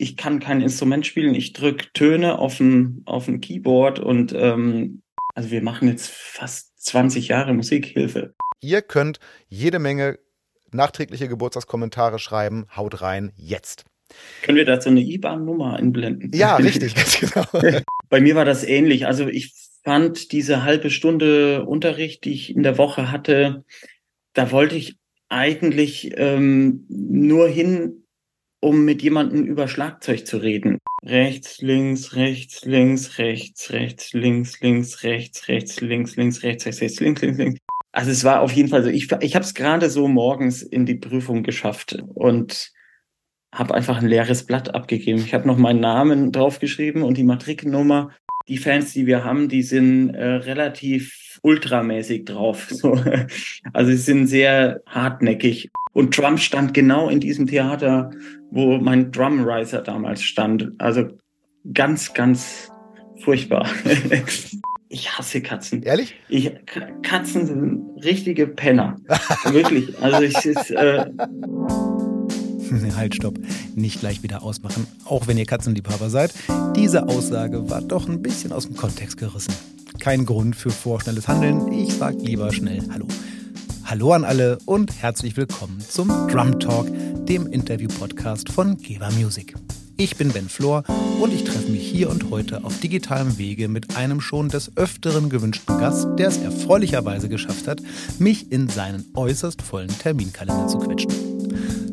ich kann kein Instrument spielen, ich drück Töne auf ein, auf ein Keyboard und ähm, also wir machen jetzt fast 20 Jahre Musikhilfe. Ihr könnt jede Menge nachträgliche Geburtstagskommentare schreiben. Haut rein, jetzt. Können wir dazu eine IBAN-Nummer einblenden? Ja, richtig, ganz genau. Bei mir war das ähnlich. Also ich fand diese halbe Stunde Unterricht, die ich in der Woche hatte, da wollte ich eigentlich ähm, nur hin, um mit jemandem über Schlagzeug zu reden. Rechts, links, rechts, links, rechts, rechts, links, links, rechts, rechts, links, links, rechts, rechts, rechts, links, links, links. Also es war auf jeden Fall so, ich, ich habe es gerade so morgens in die Prüfung geschafft und habe einfach ein leeres Blatt abgegeben. Ich habe noch meinen Namen draufgeschrieben und die Matrikelnummer. Die Fans, die wir haben, die sind äh, relativ ultramäßig drauf. So. Also sie sind sehr hartnäckig. Und Trump stand genau in diesem Theater, wo mein Drumriser damals stand. Also ganz, ganz furchtbar. Ich hasse Katzen. Ehrlich? Ich, Katzen sind richtige Penner. Wirklich. Also ich ist. Äh halt, stopp. Nicht gleich wieder ausmachen, auch wenn ihr Katzenliebhaber seid. Diese Aussage war doch ein bisschen aus dem Kontext gerissen. Kein Grund für vorschnelles Handeln. Ich sag lieber schnell Hallo. Hallo an alle und herzlich willkommen zum Drum Talk, dem Interview-Podcast von Geber Music. Ich bin Ben Flor und ich treffe mich hier und heute auf digitalem Wege mit einem schon des Öfteren gewünschten Gast, der es erfreulicherweise geschafft hat, mich in seinen äußerst vollen Terminkalender zu quetschen.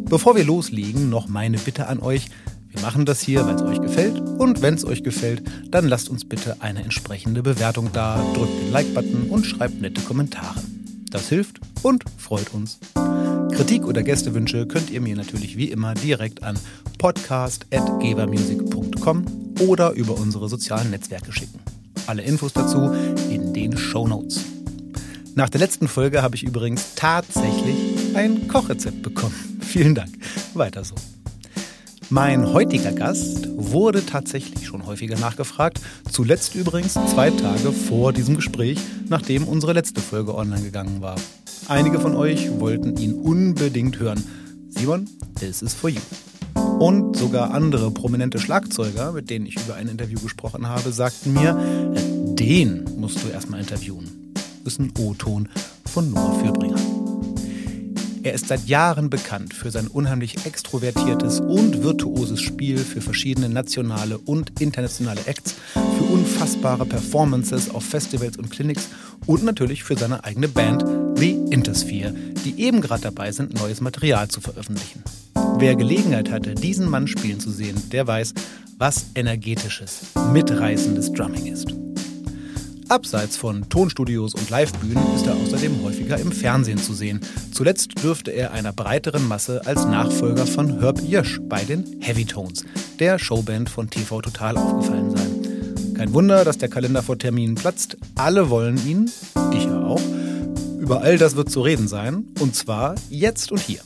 Bevor wir loslegen, noch meine Bitte an euch. Wir machen das hier, weil es euch gefällt. Und wenn es euch gefällt, dann lasst uns bitte eine entsprechende Bewertung da, drückt den Like-Button und schreibt nette Kommentare. Das hilft und freut uns. Kritik oder Gästewünsche könnt ihr mir natürlich wie immer direkt an podcast.gebermusic.com oder über unsere sozialen Netzwerke schicken. Alle Infos dazu in den Show Notes. Nach der letzten Folge habe ich übrigens tatsächlich ein Kochrezept bekommen. Vielen Dank. Weiter so. Mein heutiger Gast wurde tatsächlich schon häufiger nachgefragt. Zuletzt übrigens zwei Tage vor diesem Gespräch, nachdem unsere letzte Folge online gegangen war. Einige von euch wollten ihn unbedingt hören. Simon, this is for you. Und sogar andere prominente Schlagzeuger, mit denen ich über ein Interview gesprochen habe, sagten mir, den musst du erstmal interviewen. Das ist ein O-Ton von Noah Fürbringer. Er ist seit Jahren bekannt für sein unheimlich extrovertiertes und virtuoses Spiel für verschiedene nationale und internationale Acts, für unfassbare Performances auf Festivals und Clinics und natürlich für seine eigene Band The Intersphere, die eben gerade dabei sind, neues Material zu veröffentlichen. Wer Gelegenheit hatte, diesen Mann spielen zu sehen, der weiß, was energetisches, mitreißendes Drumming ist. Abseits von Tonstudios und Livebühnen ist er außerdem häufiger im Fernsehen zu sehen. Zuletzt dürfte er einer breiteren Masse als Nachfolger von Herb Jösch bei den Heavy Tones, der Showband von TV Total, aufgefallen sein. Kein Wunder, dass der Kalender vor Terminen platzt. Alle wollen ihn, ich auch. Über all das wird zu reden sein, und zwar jetzt und hier.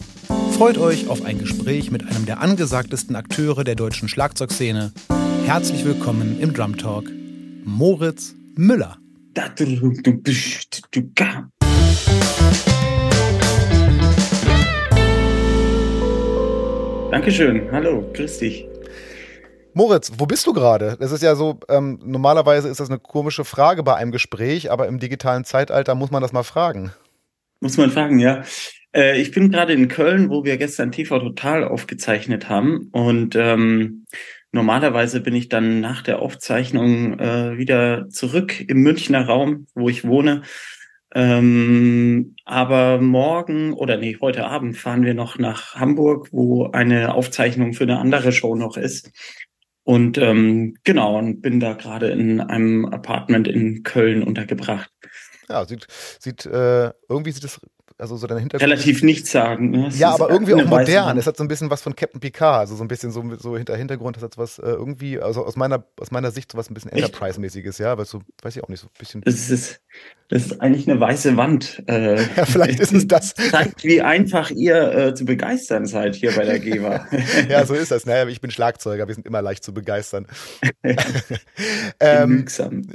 Freut euch auf ein Gespräch mit einem der angesagtesten Akteure der deutschen Schlagzeugszene. Herzlich willkommen im Drum Talk, Moritz Müller. Dankeschön. Hallo, grüß dich. Moritz, wo bist du gerade? Das ist ja so, ähm, normalerweise ist das eine komische Frage bei einem Gespräch, aber im digitalen Zeitalter muss man das mal fragen. Muss man fragen, ja. Äh, ich bin gerade in Köln, wo wir gestern TV Total aufgezeichnet haben und ähm, Normalerweise bin ich dann nach der Aufzeichnung äh, wieder zurück im Münchner Raum, wo ich wohne. Ähm, aber morgen oder nee, heute Abend fahren wir noch nach Hamburg, wo eine Aufzeichnung für eine andere Show noch ist. Und ähm, genau, und bin da gerade in einem Apartment in Köln untergebracht. Ja, sieht, sieht äh, irgendwie sieht es also so dein Hintergrund. Relativ nichts sagen. Ne? Ja, aber irgendwie auch modern. Es hat so ein bisschen was von Captain Picard, also so ein bisschen so, so hinter Hintergrund, das hat was äh, irgendwie, also aus meiner, aus meiner Sicht so was ein bisschen Enterprise-mäßiges, ja, weil so, weiß ich auch nicht, so ein bisschen. Das ist, das ist eigentlich eine weiße Wand. Äh, ja, vielleicht ist es das. Zeigt, wie einfach ihr äh, zu begeistern seid hier bei der GEWA. ja, so ist das. Naja, ich bin Schlagzeuger, wir sind immer leicht zu begeistern. ähm,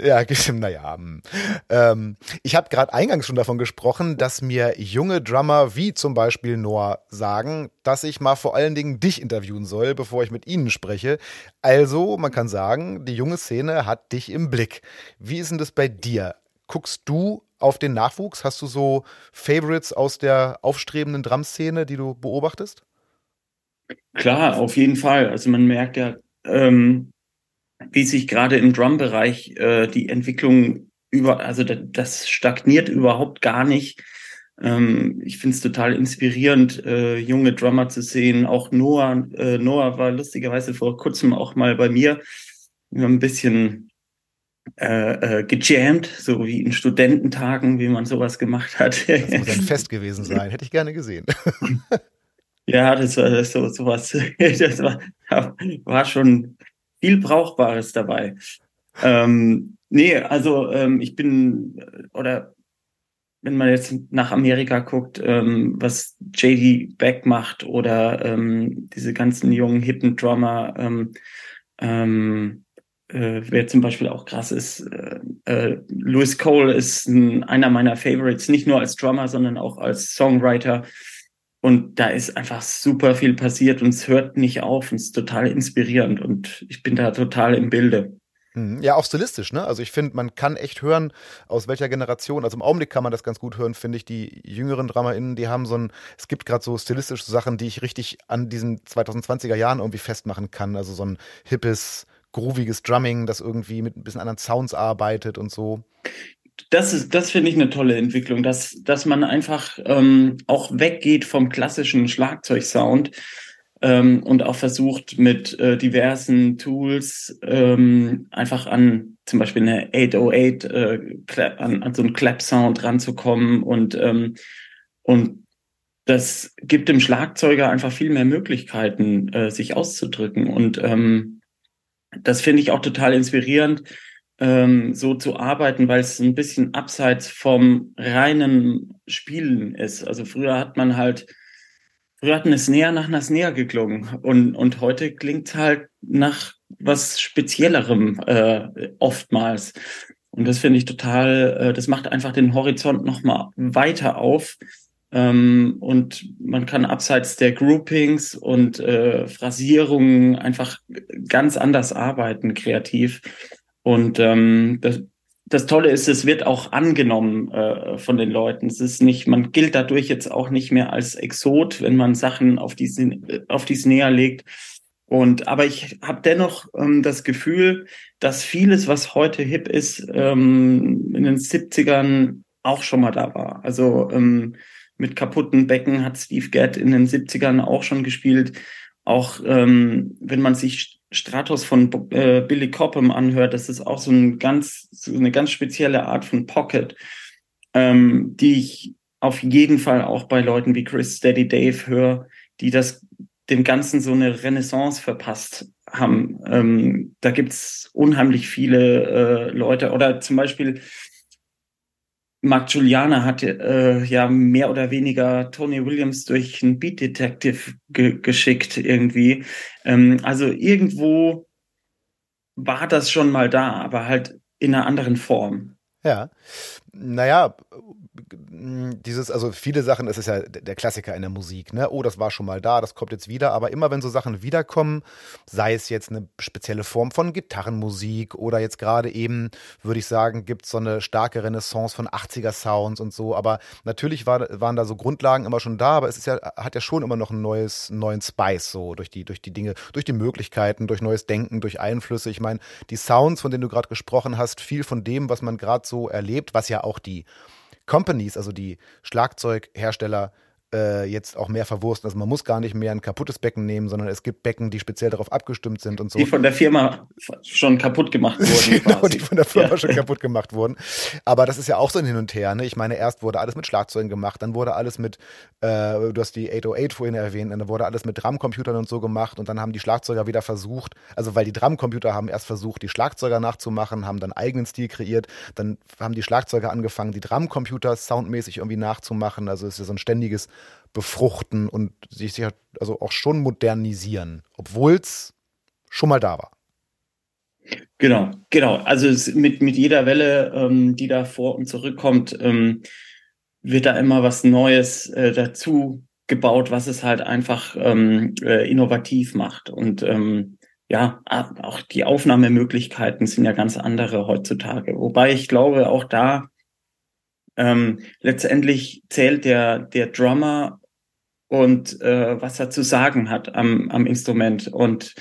ja, naja. Hm. Ähm, ich habe gerade eingangs schon davon gesprochen, dass mir junge Drummer wie zum Beispiel Noah sagen, dass ich mal vor allen Dingen dich interviewen soll, bevor ich mit ihnen spreche. Also, man kann sagen, die junge Szene hat dich im Blick. Wie ist denn das bei dir? Guckst du auf den Nachwuchs? Hast du so Favorites aus der aufstrebenden Drum-Szene, die du beobachtest? Klar, auf jeden Fall. Also man merkt ja, ähm, wie sich gerade im Drum-Bereich äh, die Entwicklung über, also das stagniert überhaupt gar nicht. Ähm, ich finde es total inspirierend, äh, junge Drummer zu sehen. Auch Noah, äh, Noah war lustigerweise vor kurzem auch mal bei mir. Wir haben ein bisschen äh, äh, gejammt, so wie in Studententagen, wie man sowas gemacht hat. Das muss ein Fest gewesen sein, hätte ich gerne gesehen. ja, das war das so sowas. Das war, war schon viel Brauchbares dabei. Ähm, nee, also ähm, ich bin oder wenn man jetzt nach Amerika guckt, ähm, was JD Beck macht oder ähm, diese ganzen jungen hippen Drummer, ähm, ähm, äh, wer zum Beispiel auch krass ist, äh, äh, Louis Cole ist ein, einer meiner Favorites, nicht nur als Drummer, sondern auch als Songwriter. Und da ist einfach super viel passiert und es hört nicht auf und es ist total inspirierend und ich bin da total im Bilde. Mhm. Ja, auch stilistisch, ne? Also ich finde, man kann echt hören, aus welcher Generation, also im Augenblick kann man das ganz gut hören, finde ich, die jüngeren DramaInnen, die haben so ein, es gibt gerade so stilistische Sachen, die ich richtig an diesen 2020er Jahren irgendwie festmachen kann. Also so ein hippes, grooviges Drumming, das irgendwie mit ein bisschen anderen Sounds arbeitet und so. Das ist, das finde ich eine tolle Entwicklung, dass, dass man einfach ähm, auch weggeht vom klassischen Schlagzeugsound ähm, und auch versucht mit äh, diversen Tools ähm, einfach an zum Beispiel eine 808 äh, an, an so einen Clap-Sound ranzukommen und ähm, und das gibt dem Schlagzeuger einfach viel mehr Möglichkeiten, äh, sich auszudrücken und ähm, das finde ich auch total inspirierend, ähm, so zu arbeiten, weil es ein bisschen abseits vom reinen Spielen ist. Also früher hat man halt, früher hat Snare nach Snare geklungen und, und heute klingt halt nach was Speziellerem äh, oftmals. Und das finde ich total, äh, das macht einfach den Horizont nochmal weiter auf. Ähm, und man kann abseits der Groupings und äh, Phrasierungen einfach ganz anders arbeiten, kreativ. Und ähm, das, das Tolle ist, es wird auch angenommen äh, von den Leuten. Es ist nicht, man gilt dadurch jetzt auch nicht mehr als Exot, wenn man Sachen auf die, auf die näher legt. Und aber ich habe dennoch ähm, das Gefühl, dass vieles, was heute hip ist, ähm, in den 70ern auch schon mal da war. Also ähm, mit kaputten Becken hat Steve Gadd in den 70ern auch schon gespielt. Auch ähm, wenn man sich Stratos von äh, Billy Cobham anhört, das ist auch so, ein ganz, so eine ganz spezielle Art von Pocket, ähm, die ich auf jeden Fall auch bei Leuten wie Chris Steady Dave höre, die das dem Ganzen so eine Renaissance verpasst haben. Ähm, da gibt's unheimlich viele äh, Leute oder zum Beispiel Mark Juliana hat äh, ja mehr oder weniger Tony Williams durch einen Beat Detective ge geschickt irgendwie. Ähm, also irgendwo war das schon mal da, aber halt in einer anderen Form. Ja, naja, dieses, also viele Sachen, es ist ja der Klassiker in der Musik, ne? Oh, das war schon mal da, das kommt jetzt wieder. Aber immer wenn so Sachen wiederkommen, sei es jetzt eine spezielle Form von Gitarrenmusik oder jetzt gerade eben, würde ich sagen, gibt es so eine starke Renaissance von 80er-Sounds und so. Aber natürlich war, waren da so Grundlagen immer schon da, aber es ist ja, hat ja schon immer noch ein neues, neuen Spice, so durch die, durch die Dinge, durch die Möglichkeiten, durch neues Denken, durch Einflüsse. Ich meine, die Sounds, von denen du gerade gesprochen hast, viel von dem, was man gerade so erlebt, was ja auch die Companies, also die Schlagzeughersteller, äh, jetzt auch mehr verwursten. Also man muss gar nicht mehr ein kaputtes Becken nehmen, sondern es gibt Becken, die speziell darauf abgestimmt sind und so. Die von der Firma schon kaputt gemacht wurden. genau, quasi. die von der Firma ja. schon kaputt gemacht wurden. Aber das ist ja auch so ein Hin und Her. Ne? Ich meine, erst wurde alles mit Schlagzeugen gemacht, dann wurde alles mit, äh, du hast die 808 vorhin erwähnt, dann wurde alles mit Drumcomputern und so gemacht und dann haben die Schlagzeuger wieder versucht, also weil die Drumcomputer haben erst versucht, die Schlagzeuger nachzumachen, haben dann eigenen Stil kreiert, dann haben die Schlagzeuger angefangen, die Drumcomputer soundmäßig irgendwie nachzumachen. Also es ist ja so ein ständiges befruchten und sich also auch schon modernisieren, obwohl es schon mal da war. Genau, genau. Also mit, mit jeder Welle, ähm, die da vor und zurückkommt, ähm, wird da immer was Neues äh, dazu gebaut, was es halt einfach ähm, äh, innovativ macht. Und ähm, ja, auch die Aufnahmemöglichkeiten sind ja ganz andere heutzutage. Wobei ich glaube, auch da ähm, letztendlich zählt der, der Drummer und äh, was er zu sagen hat am, am Instrument. Und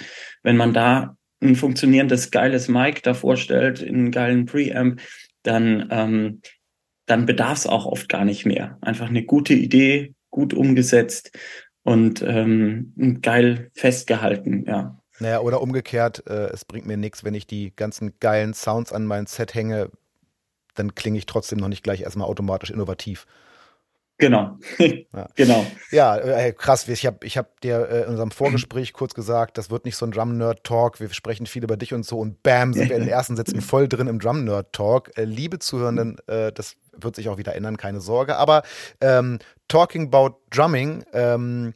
wenn man da ein funktionierendes, geiles Mic davor stellt, in einen geilen Preamp, dann, ähm, dann bedarf es auch oft gar nicht mehr. Einfach eine gute Idee, gut umgesetzt und ähm, geil festgehalten, ja. Naja, oder umgekehrt, äh, es bringt mir nichts, wenn ich die ganzen geilen Sounds an mein Set hänge, dann klinge ich trotzdem noch nicht gleich erstmal automatisch innovativ. Genau. ja. Genau. Ja, krass. Ich habe ich hab dir äh, in unserem Vorgespräch kurz gesagt, das wird nicht so ein Drum-Nerd-Talk. Wir sprechen viel über dich und so. Und bam, sind wir in den ersten Sätzen voll drin im Drum-Nerd-Talk. Äh, liebe Zuhörenden, äh, das wird sich auch wieder ändern, keine Sorge. Aber ähm, talking about Drumming, ähm,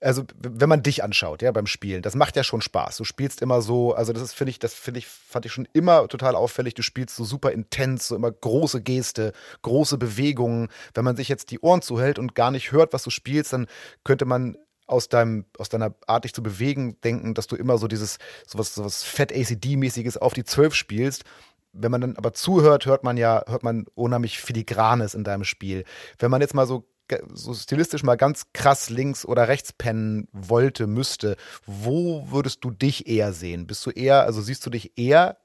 also wenn man dich anschaut, ja, beim Spielen, das macht ja schon Spaß. Du spielst immer so, also das ist, finde ich, das finde ich, fand ich schon immer total auffällig. Du spielst so super intens, so immer große Geste, große Bewegungen. Wenn man sich jetzt die Ohren zuhält und gar nicht hört, was du spielst, dann könnte man aus deinem, aus deiner Art, dich zu bewegen, denken, dass du immer so dieses, sowas, sowas Fett ACD-mäßiges auf die Zwölf spielst. Wenn man dann aber zuhört, hört man ja, hört man unheimlich Filigranes in deinem Spiel. Wenn man jetzt mal so so stilistisch mal ganz krass links oder rechts pennen wollte, müsste, wo würdest du dich eher sehen? Bist du eher, also siehst du dich eher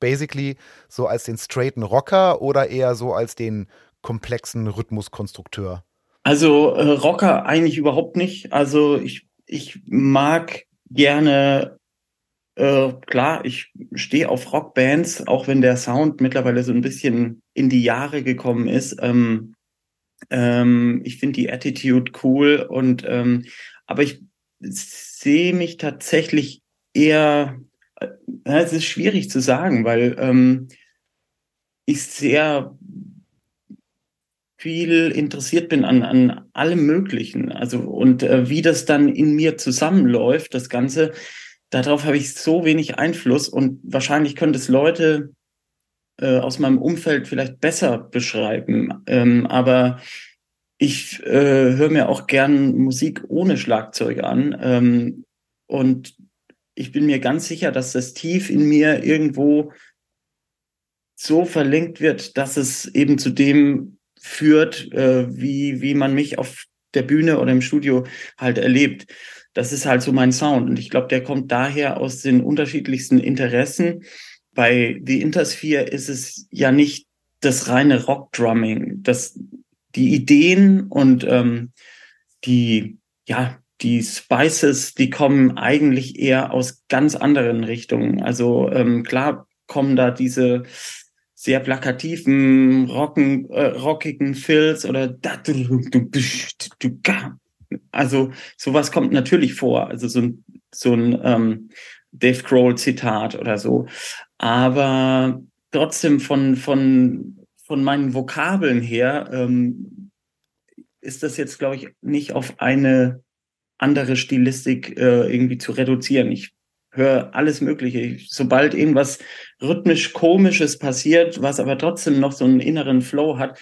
basically so als den straighten Rocker oder eher so als den komplexen Rhythmuskonstrukteur? Also äh, Rocker eigentlich überhaupt nicht. Also ich, ich mag gerne, äh, klar, ich stehe auf Rockbands, auch wenn der Sound mittlerweile so ein bisschen in die Jahre gekommen ist. Ähm, ähm, ich finde die Attitude cool und ähm, aber ich sehe mich tatsächlich eher, äh, es ist schwierig zu sagen, weil ähm, ich sehr viel interessiert bin an, an allem Möglichen. Also und äh, wie das dann in mir zusammenläuft, das Ganze, darauf habe ich so wenig Einfluss und wahrscheinlich können es Leute äh, aus meinem Umfeld vielleicht besser beschreiben. Ähm, aber ich äh, höre mir auch gern Musik ohne Schlagzeug an. Ähm, und ich bin mir ganz sicher, dass das tief in mir irgendwo so verlinkt wird, dass es eben zu dem führt, äh, wie, wie man mich auf der Bühne oder im Studio halt erlebt. Das ist halt so mein Sound. Und ich glaube, der kommt daher aus den unterschiedlichsten Interessen bei The Intersphere ist es ja nicht das reine Rockdrumming. Das, die Ideen und ähm, die, ja, die Spices, die kommen eigentlich eher aus ganz anderen Richtungen. Also ähm, klar kommen da diese sehr plakativen, rocken, äh, rockigen Fills oder also sowas kommt natürlich vor. Also so ein, so ein ähm, Dave Grohl Zitat oder so aber trotzdem von, von, von meinen Vokabeln her ähm, ist das jetzt, glaube ich, nicht auf eine andere Stilistik äh, irgendwie zu reduzieren. Ich höre alles Mögliche. Ich, sobald irgendwas rhythmisch komisches passiert, was aber trotzdem noch so einen inneren Flow hat,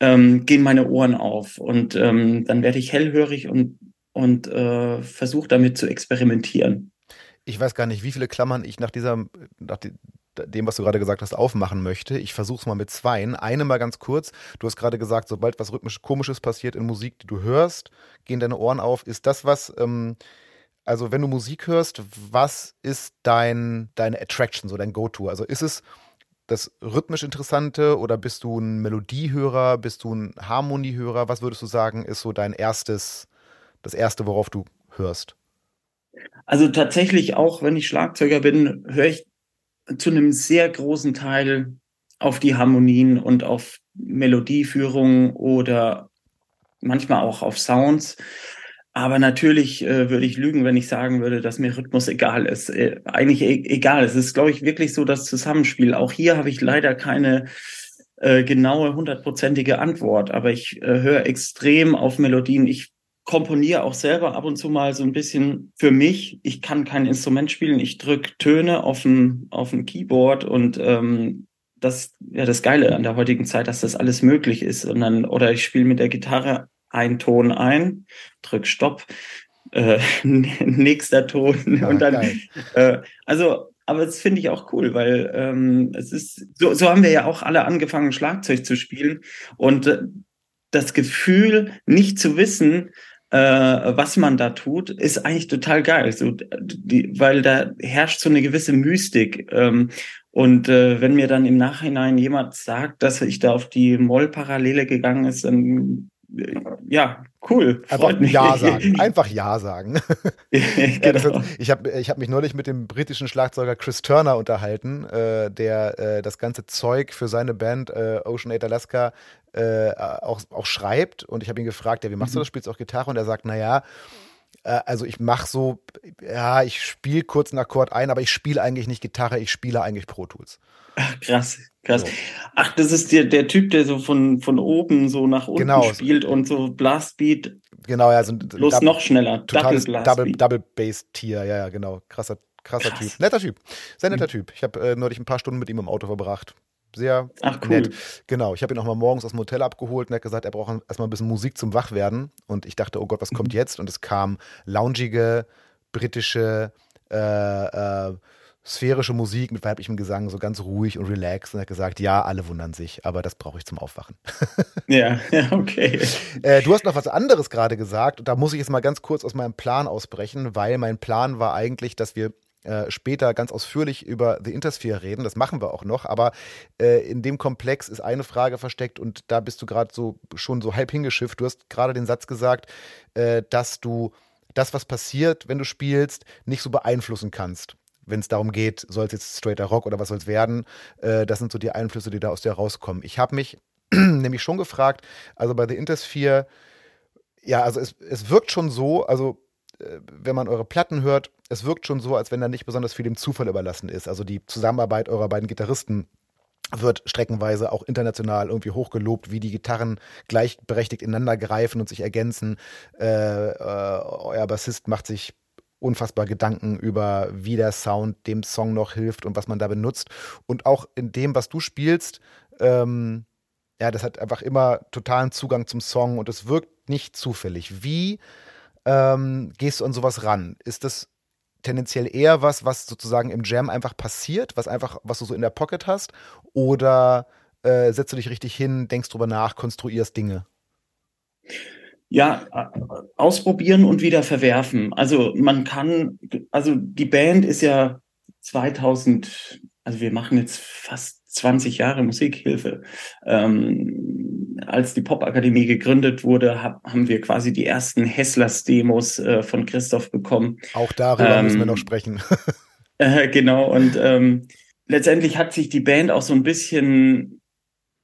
ähm, gehen meine Ohren auf und ähm, dann werde ich hellhörig und und äh, versuche damit zu experimentieren ich weiß gar nicht, wie viele Klammern ich nach dieser, nach dem, was du gerade gesagt hast, aufmachen möchte. Ich versuche es mal mit zweien. Eine mal ganz kurz. Du hast gerade gesagt, sobald was rhythmisch Komisches passiert in Musik, die du hörst, gehen deine Ohren auf. Ist das was, ähm, also wenn du Musik hörst, was ist dein, deine Attraction, so dein Go-To? Also ist es das rhythmisch Interessante oder bist du ein Melodiehörer, bist du ein Harmoniehörer? Was würdest du sagen, ist so dein erstes, das erste, worauf du hörst? Also tatsächlich auch, wenn ich Schlagzeuger bin, höre ich zu einem sehr großen Teil auf die Harmonien und auf Melodieführung oder manchmal auch auf Sounds. Aber natürlich äh, würde ich lügen, wenn ich sagen würde, dass mir Rhythmus egal ist. Äh, eigentlich e egal. Es ist, glaube ich, wirklich so das Zusammenspiel. Auch hier habe ich leider keine äh, genaue, hundertprozentige Antwort. Aber ich äh, höre extrem auf Melodien. Ich komponiere auch selber ab und zu mal so ein bisschen für mich. Ich kann kein Instrument spielen, ich drücke Töne auf ein, auf ein Keyboard und ähm, das ja das Geile an der heutigen Zeit, dass das alles möglich ist. Und dann, oder ich spiele mit der Gitarre einen Ton ein, drück Stopp, äh, nächster Ton ja, und dann äh, also aber das finde ich auch cool, weil ähm, es ist so, so haben wir ja auch alle angefangen Schlagzeug zu spielen und äh, das Gefühl nicht zu wissen, äh, was man da tut, ist eigentlich total geil. So, die, weil da herrscht so eine gewisse Mystik. Ähm, und äh, wenn mir dann im Nachhinein jemand sagt, dass ich da auf die Moll-Parallele gegangen ist, dann ja, cool. Einfach Ja sagen. Einfach Ja sagen. genau. ja, ich habe ich hab mich neulich mit dem britischen Schlagzeuger Chris Turner unterhalten, äh, der äh, das ganze Zeug für seine Band äh, Ocean 8 Alaska äh, auch, auch schreibt. Und ich habe ihn gefragt, ja, wie machst mhm. du das? Spielst du auch Gitarre? Und er sagt, naja, äh, also ich mache so, ja, ich spiele kurz einen Akkord ein, aber ich spiele eigentlich nicht Gitarre, ich spiele eigentlich Pro Tools. Ach, krass, krass. So. Ach, das ist der, der Typ, der so von, von oben so nach unten genau. spielt und so Blastbeat. Genau, ja, so bloß Double, noch schneller. Totales Double, Double, Double Bass Tier, ja, ja, genau. Krasser, krasser Typ. Netter Typ. Sehr netter mhm. Typ. Ich habe äh, neulich ein paar Stunden mit ihm im Auto verbracht. Sehr Ach, cool. nett. Genau, ich habe ihn auch mal morgens aus dem Hotel abgeholt und er hat gesagt, er braucht erstmal ein bisschen Musik zum Wachwerden. Und ich dachte, oh Gott, was kommt mhm. jetzt? Und es kam loungige, britische, äh, äh, sphärische Musik mit weiblichem Gesang, so ganz ruhig und relaxed. Und er hat gesagt, ja, alle wundern sich, aber das brauche ich zum Aufwachen. ja, ja, okay. Äh, du hast noch was anderes gerade gesagt. Und da muss ich jetzt mal ganz kurz aus meinem Plan ausbrechen, weil mein Plan war eigentlich, dass wir äh, später ganz ausführlich über The Intersphere reden. Das machen wir auch noch. Aber äh, in dem Komplex ist eine Frage versteckt und da bist du gerade so schon so halb hingeschifft. Du hast gerade den Satz gesagt, äh, dass du das, was passiert, wenn du spielst, nicht so beeinflussen kannst. Wenn es darum geht, soll es jetzt straighter Rock oder was soll es werden, äh, das sind so die Einflüsse, die da aus dir rauskommen. Ich habe mich nämlich schon gefragt, also bei The Intersphere, ja, also es, es wirkt schon so, also wenn man eure Platten hört, es wirkt schon so, als wenn da nicht besonders viel dem Zufall überlassen ist. Also die Zusammenarbeit eurer beiden Gitarristen wird streckenweise auch international irgendwie hochgelobt, wie die Gitarren gleichberechtigt ineinander greifen und sich ergänzen. Äh, äh, euer Bassist macht sich unfassbar Gedanken über, wie der Sound dem Song noch hilft und was man da benutzt. Und auch in dem, was du spielst, ähm, ja, das hat einfach immer totalen Zugang zum Song und es wirkt nicht zufällig. Wie ähm, gehst du an sowas ran? Ist das tendenziell eher was, was sozusagen im Jam einfach passiert, was einfach, was du so in der Pocket hast? Oder äh, setzt du dich richtig hin, denkst drüber nach, konstruierst Dinge? Ja, ausprobieren und wieder verwerfen. Also man kann, also die Band ist ja 2000, also wir machen jetzt fast 20 Jahre Musikhilfe. Ähm, als die Popakademie gegründet wurde, hab, haben wir quasi die ersten Hesslers-Demos äh, von Christoph bekommen. Auch darüber ähm, müssen wir noch sprechen. äh, genau, und ähm, letztendlich hat sich die Band auch so ein bisschen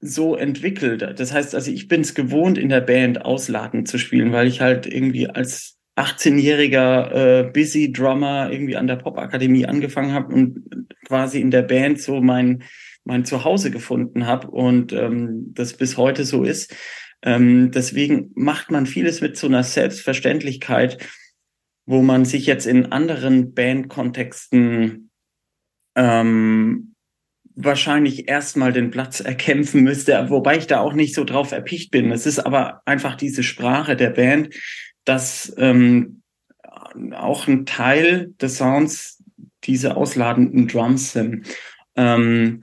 so entwickelt. Das heißt, also ich bin es gewohnt, in der Band ausladen zu spielen, weil ich halt irgendwie als 18-jähriger äh, Busy Drummer irgendwie an der Popakademie angefangen habe und quasi in der Band so mein mein Zuhause gefunden habe und ähm, das bis heute so ist. Ähm, deswegen macht man vieles mit so einer Selbstverständlichkeit, wo man sich jetzt in anderen Bandkontexten ähm, wahrscheinlich erstmal den Platz erkämpfen müsste, wobei ich da auch nicht so drauf erpicht bin. Es ist aber einfach diese Sprache der Band, dass ähm, auch ein Teil des Sounds diese ausladenden Drums sind. Ähm,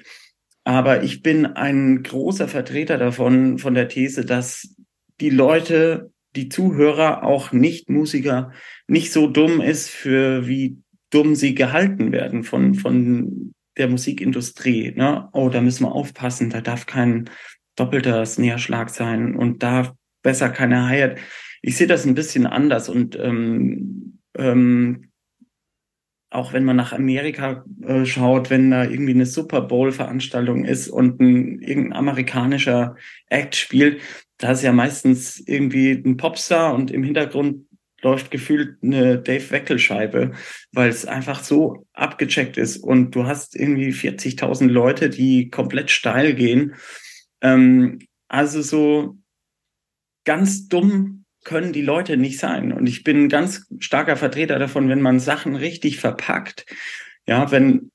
aber ich bin ein großer Vertreter davon, von der These, dass die Leute, die Zuhörer, auch Nicht-Musiker, nicht so dumm ist, für wie dumm sie gehalten werden von, von der Musikindustrie. Ne? Oh, da müssen wir aufpassen, da darf kein doppelter Snare-Schlag sein und da besser keine Hi-Hat. Ich sehe das ein bisschen anders und ähm, ähm, auch wenn man nach Amerika äh, schaut, wenn da irgendwie eine Super Bowl-Veranstaltung ist und ein irgendein amerikanischer Act spielt, da ist ja meistens irgendwie ein Popstar und im Hintergrund läuft gefühlt eine Dave Weckel-Scheibe, weil es einfach so abgecheckt ist und du hast irgendwie 40.000 Leute, die komplett steil gehen. Ähm, also so ganz dumm können die Leute nicht sein. Und ich bin ein ganz starker Vertreter davon, wenn man Sachen richtig verpackt. Ja, wenn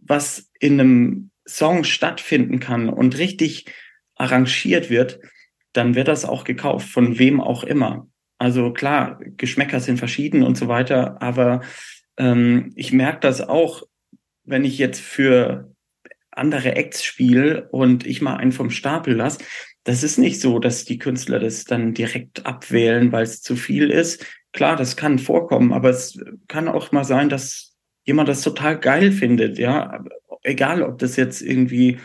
was in einem Song stattfinden kann und richtig arrangiert wird, dann wird das auch gekauft, von wem auch immer. Also klar, Geschmäcker sind verschieden und so weiter, aber ähm, ich merke das auch, wenn ich jetzt für andere Acts spiele und ich mal einen vom Stapel lasse. Das ist nicht so, dass die Künstler das dann direkt abwählen, weil es zu viel ist. Klar, das kann vorkommen, aber es kann auch mal sein, dass jemand das total geil findet, ja. Egal, ob das jetzt irgendwie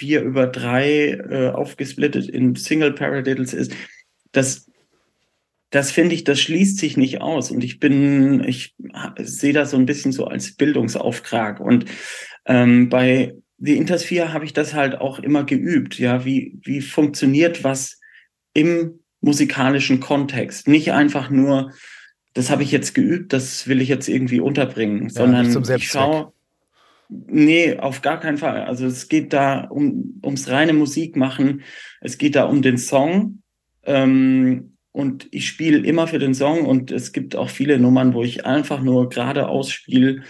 vier über drei äh, aufgesplittet in Single Paradiddles ist. Das, das finde ich, das schließt sich nicht aus. Und ich bin, ich sehe das so ein bisschen so als Bildungsauftrag. Und ähm, bei The Intersphere habe ich das halt auch immer geübt. Ja, wie, wie funktioniert was im musikalischen Kontext? Nicht einfach nur, das habe ich jetzt geübt, das will ich jetzt irgendwie unterbringen, ja, sondern ich schaue, Nee, auf gar keinen Fall. Also es geht da um ums reine Musik machen. Es geht da um den Song. Ähm, und ich spiele immer für den Song und es gibt auch viele Nummern, wo ich einfach nur geradeaus spiele.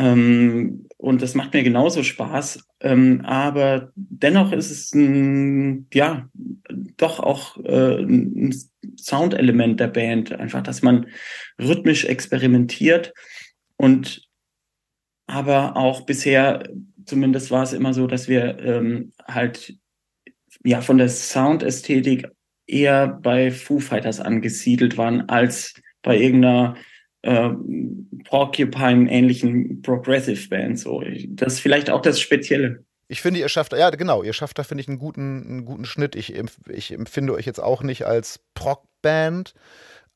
Ähm, und das macht mir genauso Spaß. Ähm, aber dennoch ist es ein, ja, doch auch äh, ein Soundelement der Band. Einfach, dass man rhythmisch experimentiert und aber auch bisher, zumindest war es immer so, dass wir ähm, halt ja von der Soundästhetik eher bei Foo Fighters angesiedelt waren als bei irgendeiner äh, Porcupine-ähnlichen Progressive Band. So, das ist vielleicht auch das Spezielle. Ich finde, ihr schafft, ja genau, ihr schafft da, finde ich, einen guten, einen guten Schnitt. Ich, ich empfinde euch jetzt auch nicht als Proc-Band,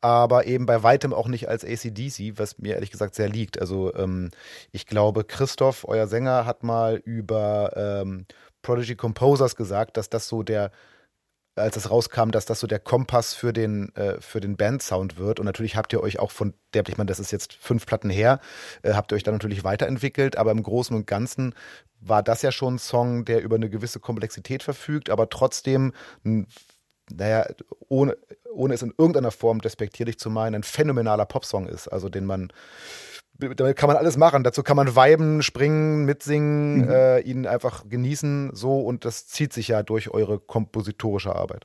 aber eben bei weitem auch nicht als ACDC, was mir ehrlich gesagt sehr liegt. Also ähm, ich glaube, Christoph, euer Sänger, hat mal über ähm, Prodigy Composers gesagt, dass das so der als es rauskam, dass das so der Kompass für den, äh, für den Bandsound wird. Und natürlich habt ihr euch auch von der, ich meine, das ist jetzt fünf Platten her, äh, habt ihr euch dann natürlich weiterentwickelt, aber im Großen und Ganzen war das ja schon ein Song, der über eine gewisse Komplexität verfügt, aber trotzdem naja, ohne, ohne es in irgendeiner Form despektierlich zu meinen, ein phänomenaler Popsong ist, also den man damit kann man alles machen. Dazu kann man viben, springen, mitsingen, mhm. äh, ihn einfach genießen, so und das zieht sich ja durch eure kompositorische Arbeit.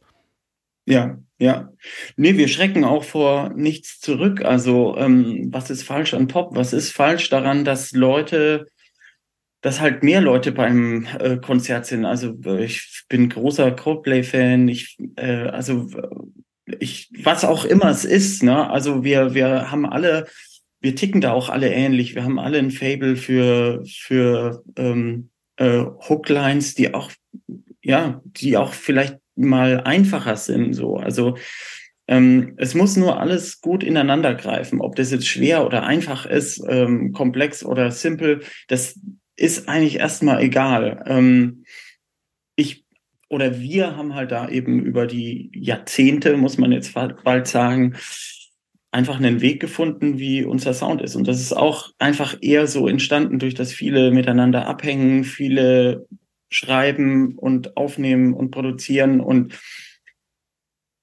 Ja, ja. Nee, wir schrecken auch vor nichts zurück. Also, ähm, was ist falsch an Pop? Was ist falsch daran, dass Leute dass halt mehr Leute beim äh, Konzert sind. Also äh, ich bin großer Coldplay-Fan. Ich, äh, also ich, was auch immer es ist. Ne? Also wir, wir haben alle, wir ticken da auch alle ähnlich. Wir haben alle ein Fable für für ähm, äh, Hooklines, die auch ja, die auch vielleicht mal einfacher sind. So, also ähm, es muss nur alles gut ineinander greifen. Ob das jetzt schwer oder einfach ist, ähm, komplex oder simpel, das ist eigentlich erstmal egal. Ähm, ich oder wir haben halt da eben über die Jahrzehnte, muss man jetzt bald sagen, einfach einen Weg gefunden, wie unser Sound ist. Und das ist auch einfach eher so entstanden, durch das viele miteinander abhängen, viele schreiben und aufnehmen und produzieren und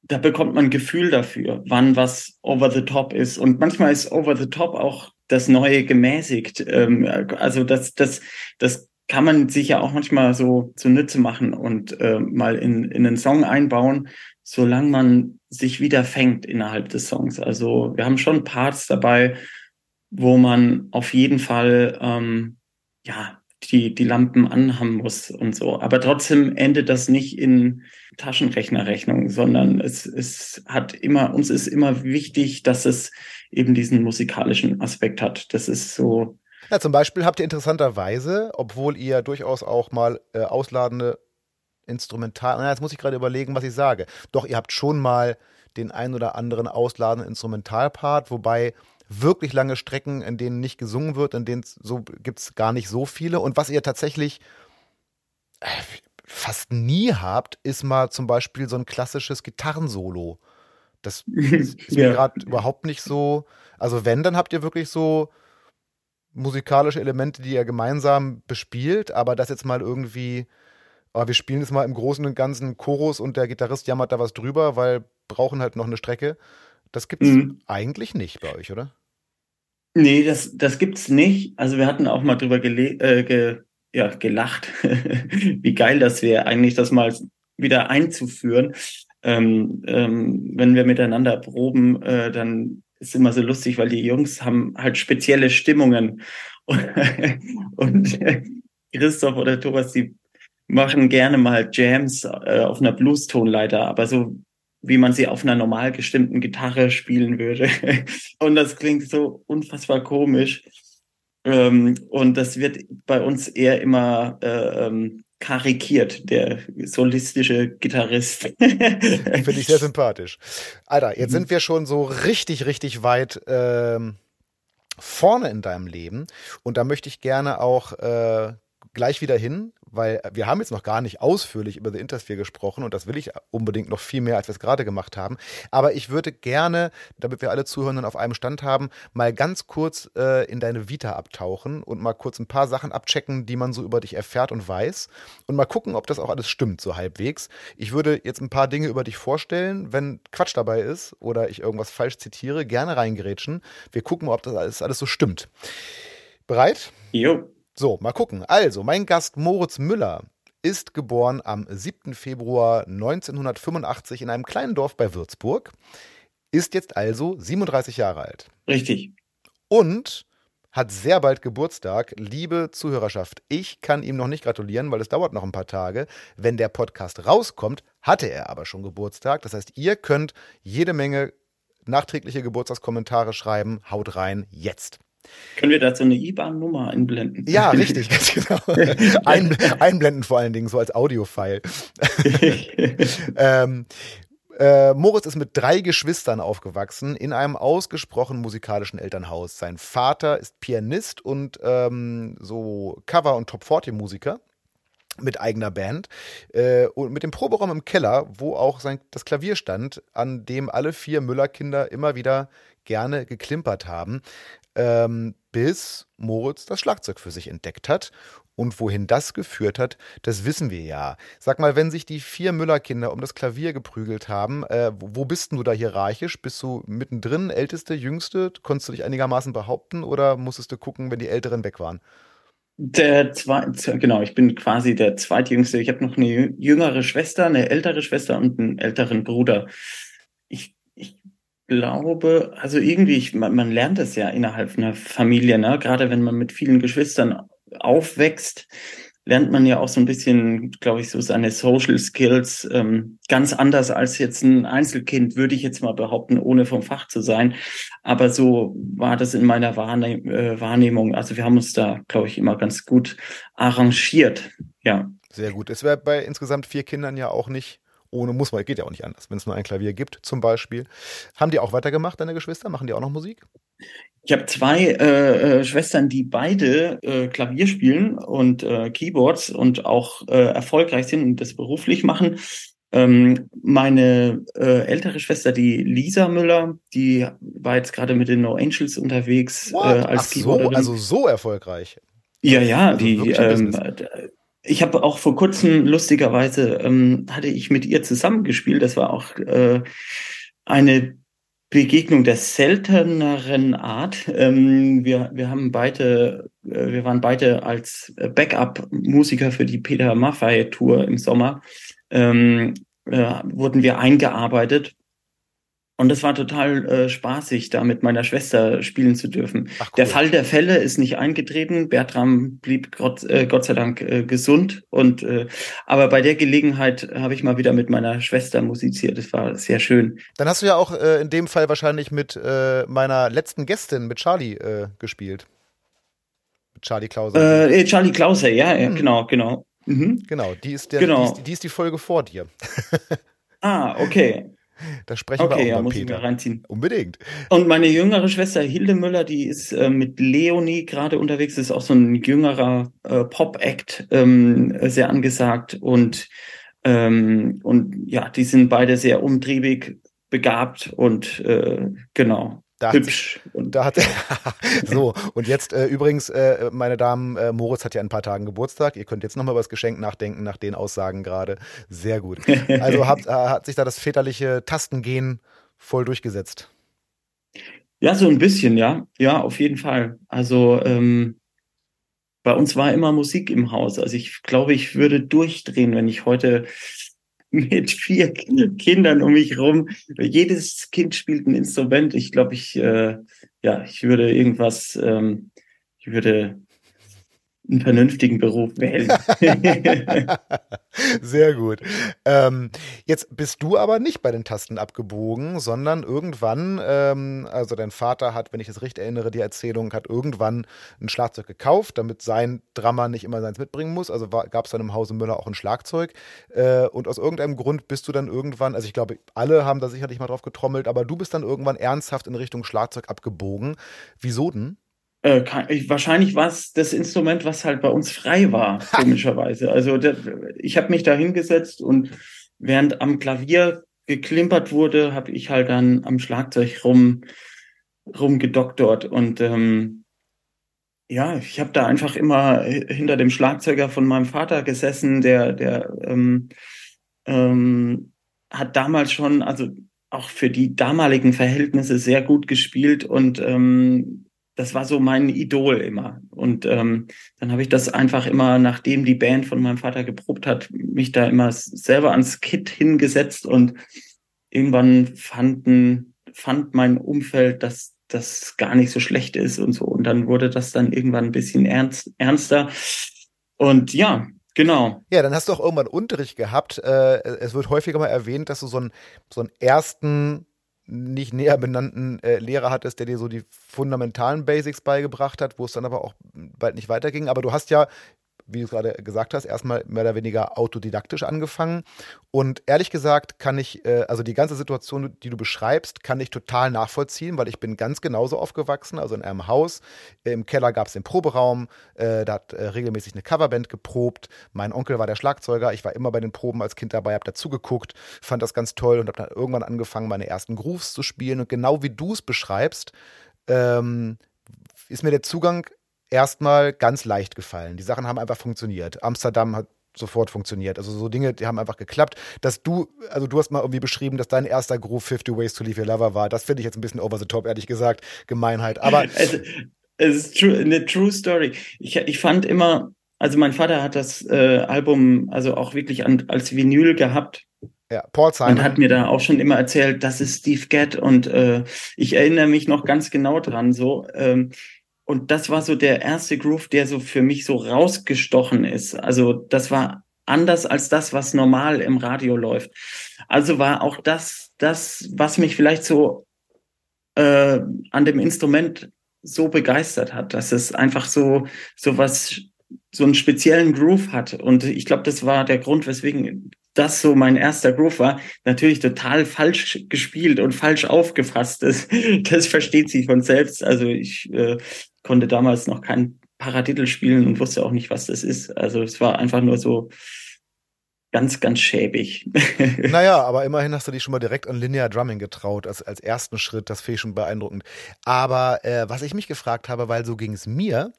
da bekommt man ein Gefühl dafür, wann was over the top ist. Und manchmal ist over the top auch das Neue gemäßigt. Ähm, also das, das, das kann man sich ja auch manchmal so zunutze machen und äh, mal in, in einen Song einbauen, solange man sich wieder fängt innerhalb des Songs. Also wir haben schon Parts dabei, wo man auf jeden Fall ähm, ja die, die Lampen anhaben muss und so. Aber trotzdem endet das nicht in Taschenrechnerrechnung, sondern es, es hat immer, uns ist immer wichtig, dass es eben diesen musikalischen Aspekt hat. Das ist so. Ja, zum Beispiel habt ihr interessanterweise, obwohl ihr durchaus auch mal äh, ausladende Instrumental, na, jetzt muss ich gerade überlegen, was ich sage. Doch, ihr habt schon mal den ein oder anderen ausladenden Instrumentalpart, wobei wirklich lange Strecken, in denen nicht gesungen wird, in denen so gibt es gar nicht so viele. Und was ihr tatsächlich äh, fast nie habt, ist mal zum Beispiel so ein klassisches Gitarrensolo. Das ist mir gerade überhaupt nicht so. Also, wenn, dann habt ihr wirklich so musikalische Elemente, die ihr gemeinsam bespielt, aber das jetzt mal irgendwie, aber wir spielen jetzt mal im Großen und Ganzen Chorus und der Gitarrist jammert da was drüber, weil brauchen halt noch eine Strecke. Das gibt's mhm. eigentlich nicht bei euch, oder? Nee, das, das gibt's nicht. Also wir hatten auch mal drüber gele äh, ge ja gelacht, wie geil das wäre, eigentlich das mal wieder einzuführen. Ähm, ähm, wenn wir miteinander proben, äh, dann ist immer so lustig, weil die Jungs haben halt spezielle Stimmungen und, und Christoph oder Thomas, die machen gerne mal Jams äh, auf einer Blues-Tonleiter, aber so wie man sie auf einer normal gestimmten Gitarre spielen würde. und das klingt so unfassbar komisch. Ähm, und das wird bei uns eher immer äh, ähm, karikiert, der solistische Gitarrist. Finde ich sehr sympathisch. Alter, jetzt sind wir schon so richtig, richtig weit ähm, vorne in deinem Leben. Und da möchte ich gerne auch äh, gleich wieder hin, weil wir haben jetzt noch gar nicht ausführlich über The Intersphere gesprochen und das will ich unbedingt noch viel mehr, als wir es gerade gemacht haben. Aber ich würde gerne, damit wir alle Zuhörenden auf einem Stand haben, mal ganz kurz äh, in deine Vita abtauchen und mal kurz ein paar Sachen abchecken, die man so über dich erfährt und weiß und mal gucken, ob das auch alles stimmt, so halbwegs. Ich würde jetzt ein paar Dinge über dich vorstellen. Wenn Quatsch dabei ist oder ich irgendwas falsch zitiere, gerne reingerätschen. Wir gucken, ob das alles, alles so stimmt. Bereit? Jo. So, mal gucken. Also, mein Gast Moritz Müller ist geboren am 7. Februar 1985 in einem kleinen Dorf bei Würzburg, ist jetzt also 37 Jahre alt. Richtig. Und hat sehr bald Geburtstag. Liebe Zuhörerschaft, ich kann ihm noch nicht gratulieren, weil es dauert noch ein paar Tage. Wenn der Podcast rauskommt, hatte er aber schon Geburtstag. Das heißt, ihr könnt jede Menge nachträgliche Geburtstagskommentare schreiben. Haut rein, jetzt. Können wir dazu eine IBAN-Nummer einblenden? Ja, richtig, ganz genau. Ein, einblenden vor allen Dingen, so als Audio-File. ähm, äh, Moritz ist mit drei Geschwistern aufgewachsen in einem ausgesprochen musikalischen Elternhaus. Sein Vater ist Pianist und ähm, so Cover- und Top-40-Musiker mit eigener Band äh, und mit dem Proberaum im Keller, wo auch sein, das Klavier stand, an dem alle vier Müller-Kinder immer wieder gerne geklimpert haben ähm, bis Moritz das Schlagzeug für sich entdeckt hat. Und wohin das geführt hat, das wissen wir ja. Sag mal, wenn sich die vier Müller-Kinder um das Klavier geprügelt haben, äh, wo bist du da hierarchisch? Bist du mittendrin, älteste, jüngste? Konntest du dich einigermaßen behaupten oder musstest du gucken, wenn die Älteren weg waren? Der zweite, genau, ich bin quasi der zweitjüngste. Ich habe noch eine jüngere Schwester, eine ältere Schwester und einen älteren Bruder. Ich glaube, also irgendwie, ich, man, man lernt es ja innerhalb einer Familie, ne? Gerade wenn man mit vielen Geschwistern aufwächst, lernt man ja auch so ein bisschen, glaube ich, so seine Social Skills ähm, ganz anders als jetzt ein Einzelkind, würde ich jetzt mal behaupten, ohne vom Fach zu sein. Aber so war das in meiner Wahrnehm äh, Wahrnehmung. Also wir haben uns da, glaube ich, immer ganz gut arrangiert. Ja. Sehr gut. Es wäre bei insgesamt vier Kindern ja auch nicht ohne muss man, geht ja auch nicht anders, wenn es nur ein Klavier gibt, zum Beispiel. Haben die auch weitergemacht, deine Geschwister? Machen die auch noch Musik? Ich habe zwei äh, äh, Schwestern, die beide äh, Klavier spielen und äh, Keyboards und auch äh, erfolgreich sind und das beruflich machen. Ähm, meine äh, ältere Schwester, die Lisa Müller, die war jetzt gerade mit den No Angels unterwegs als Ach. So, also so erfolgreich. Ja, ja, also die ähm, ich habe auch vor kurzem lustigerweise ähm, hatte ich mit ihr zusammengespielt. Das war auch äh, eine Begegnung der selteneren Art. Ähm, wir, wir haben beide, äh, wir waren beide als Backup-Musiker für die Peter Maffay-Tour im Sommer, ähm, äh, wurden wir eingearbeitet und es war total äh, spaßig, da mit meiner Schwester spielen zu dürfen. Ach, cool. Der Fall der Fälle ist nicht eingetreten. Bertram blieb Gott, äh, Gott sei Dank äh, gesund. Und äh, aber bei der Gelegenheit habe ich mal wieder mit meiner Schwester musiziert. Das war sehr schön. Dann hast du ja auch äh, in dem Fall wahrscheinlich mit äh, meiner letzten Gästin, mit Charlie, äh, gespielt. Mit Charlie Klauser. Äh, Charlie Klauser, ja, ja hm. genau, genau. Mhm. Genau, die ist, der, genau. Die, ist, die ist die Folge vor dir. ah, okay. Da sprechen okay, wir auch ja, muss Peter. Ich mir reinziehen. Unbedingt. Und meine jüngere Schwester Hilde Müller, die ist äh, mit Leonie gerade unterwegs, das ist auch so ein jüngerer äh, Pop-Act, ähm, sehr angesagt. Und, ähm, und ja, die sind beide sehr umtriebig, begabt und äh, genau. Da Hübsch. Hat, und da hat so und jetzt äh, übrigens, äh, meine Damen, äh, Moritz hat ja in ein paar Tagen Geburtstag. Ihr könnt jetzt nochmal über das Geschenk nachdenken nach den Aussagen gerade. Sehr gut. Also hat, äh, hat sich da das väterliche Tastengehen voll durchgesetzt. Ja, so ein bisschen, ja, ja, auf jeden Fall. Also ähm, bei uns war immer Musik im Haus. Also ich glaube, ich würde durchdrehen, wenn ich heute mit vier Kindern um mich rum. Jedes Kind spielt ein Instrument. Ich glaube, ich, äh, ja, ich würde irgendwas, ähm, ich würde einen vernünftigen Beruf wählen. Sehr gut. Ähm, jetzt bist du aber nicht bei den Tasten abgebogen, sondern irgendwann, ähm, also dein Vater hat, wenn ich es richtig erinnere, die Erzählung, hat irgendwann ein Schlagzeug gekauft, damit sein Drama nicht immer seins mitbringen muss. Also gab es dann im Hause Müller auch ein Schlagzeug. Äh, und aus irgendeinem Grund bist du dann irgendwann, also ich glaube, alle haben da sicherlich mal drauf getrommelt, aber du bist dann irgendwann ernsthaft in Richtung Schlagzeug abgebogen. Wieso denn? Äh, wahrscheinlich war es das Instrument, was halt bei uns frei war, komischerweise. Also der, ich habe mich da hingesetzt und während am Klavier geklimpert wurde, habe ich halt dann am Schlagzeug rum rumgedoktort und ähm, ja, ich habe da einfach immer hinter dem Schlagzeuger von meinem Vater gesessen, der der ähm, ähm, hat damals schon, also auch für die damaligen Verhältnisse sehr gut gespielt und ähm, das war so mein Idol immer. Und ähm, dann habe ich das einfach immer, nachdem die Band von meinem Vater geprobt hat, mich da immer selber ans Kit hingesetzt und irgendwann fanden, fand mein Umfeld, dass das gar nicht so schlecht ist und so. Und dann wurde das dann irgendwann ein bisschen ernst, ernster. Und ja, Genau. Ja, dann hast du auch irgendwann Unterricht gehabt. Äh, es wird häufiger mal erwähnt, dass du so einen, so einen ersten nicht näher benannten äh, Lehrer hattest, der dir so die fundamentalen Basics beigebracht hat, wo es dann aber auch bald nicht weiterging. Aber du hast ja wie du gerade gesagt hast, erstmal mehr oder weniger autodidaktisch angefangen. Und ehrlich gesagt kann ich, äh, also die ganze Situation, die du beschreibst, kann ich total nachvollziehen, weil ich bin ganz genauso aufgewachsen, also in einem Haus. Im Keller gab es den Proberaum, äh, da hat äh, regelmäßig eine Coverband geprobt. Mein Onkel war der Schlagzeuger, ich war immer bei den Proben als Kind dabei, habe dazugeguckt, fand das ganz toll und habe dann irgendwann angefangen, meine ersten Grooves zu spielen. Und genau wie du es beschreibst, ähm, ist mir der Zugang erstmal ganz leicht gefallen. Die Sachen haben einfach funktioniert. Amsterdam hat sofort funktioniert. Also so Dinge, die haben einfach geklappt. Dass du, also du hast mal irgendwie beschrieben, dass dein erster Groove 50 Ways to Leave Your Lover war. Das finde ich jetzt ein bisschen over the top, ehrlich gesagt. Gemeinheit. Aber. Es, es ist true, eine true story. Ich, ich fand immer, also mein Vater hat das äh, Album also auch wirklich an, als Vinyl gehabt. Ja, Paul Simon. Und hat mir da auch schon immer erzählt, das ist Steve Gadd und äh, ich erinnere mich noch ganz genau dran. So, ähm, und das war so der erste Groove, der so für mich so rausgestochen ist. Also das war anders als das, was normal im Radio läuft. Also war auch das, das, was mich vielleicht so äh, an dem Instrument so begeistert hat, dass es einfach so, so was, so einen speziellen Groove hat. Und ich glaube, das war der Grund, weswegen das so mein erster Groove war, natürlich total falsch gespielt und falsch aufgefasst. Das, das versteht sich von selbst. Also ich äh, konnte damals noch kein Paradiddle spielen und wusste auch nicht, was das ist. Also es war einfach nur so ganz, ganz schäbig. naja, aber immerhin hast du dich schon mal direkt an Linear Drumming getraut, als, als ersten Schritt. Das ich schon beeindruckend. Aber äh, was ich mich gefragt habe, weil so ging es mir,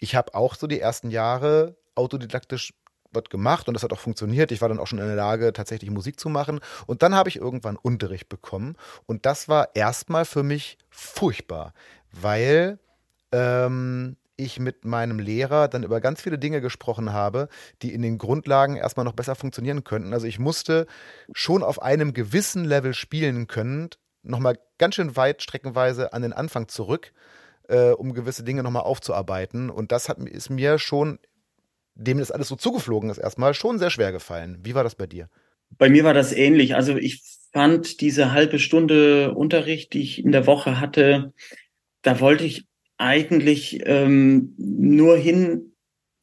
ich habe auch so die ersten Jahre autodidaktisch was gemacht und das hat auch funktioniert. Ich war dann auch schon in der Lage, tatsächlich Musik zu machen. Und dann habe ich irgendwann Unterricht bekommen. Und das war erstmal für mich furchtbar, weil ähm, ich mit meinem Lehrer dann über ganz viele Dinge gesprochen habe, die in den Grundlagen erstmal noch besser funktionieren könnten. Also ich musste schon auf einem gewissen Level spielen können, nochmal ganz schön weit streckenweise an den Anfang zurück, äh, um gewisse Dinge nochmal aufzuarbeiten. Und das hat, ist mir schon, dem das alles so zugeflogen ist erstmal, schon sehr schwer gefallen. Wie war das bei dir? Bei mir war das ähnlich. Also ich fand diese halbe Stunde Unterricht, die ich in der Woche hatte, da wollte ich eigentlich ähm, nur hin,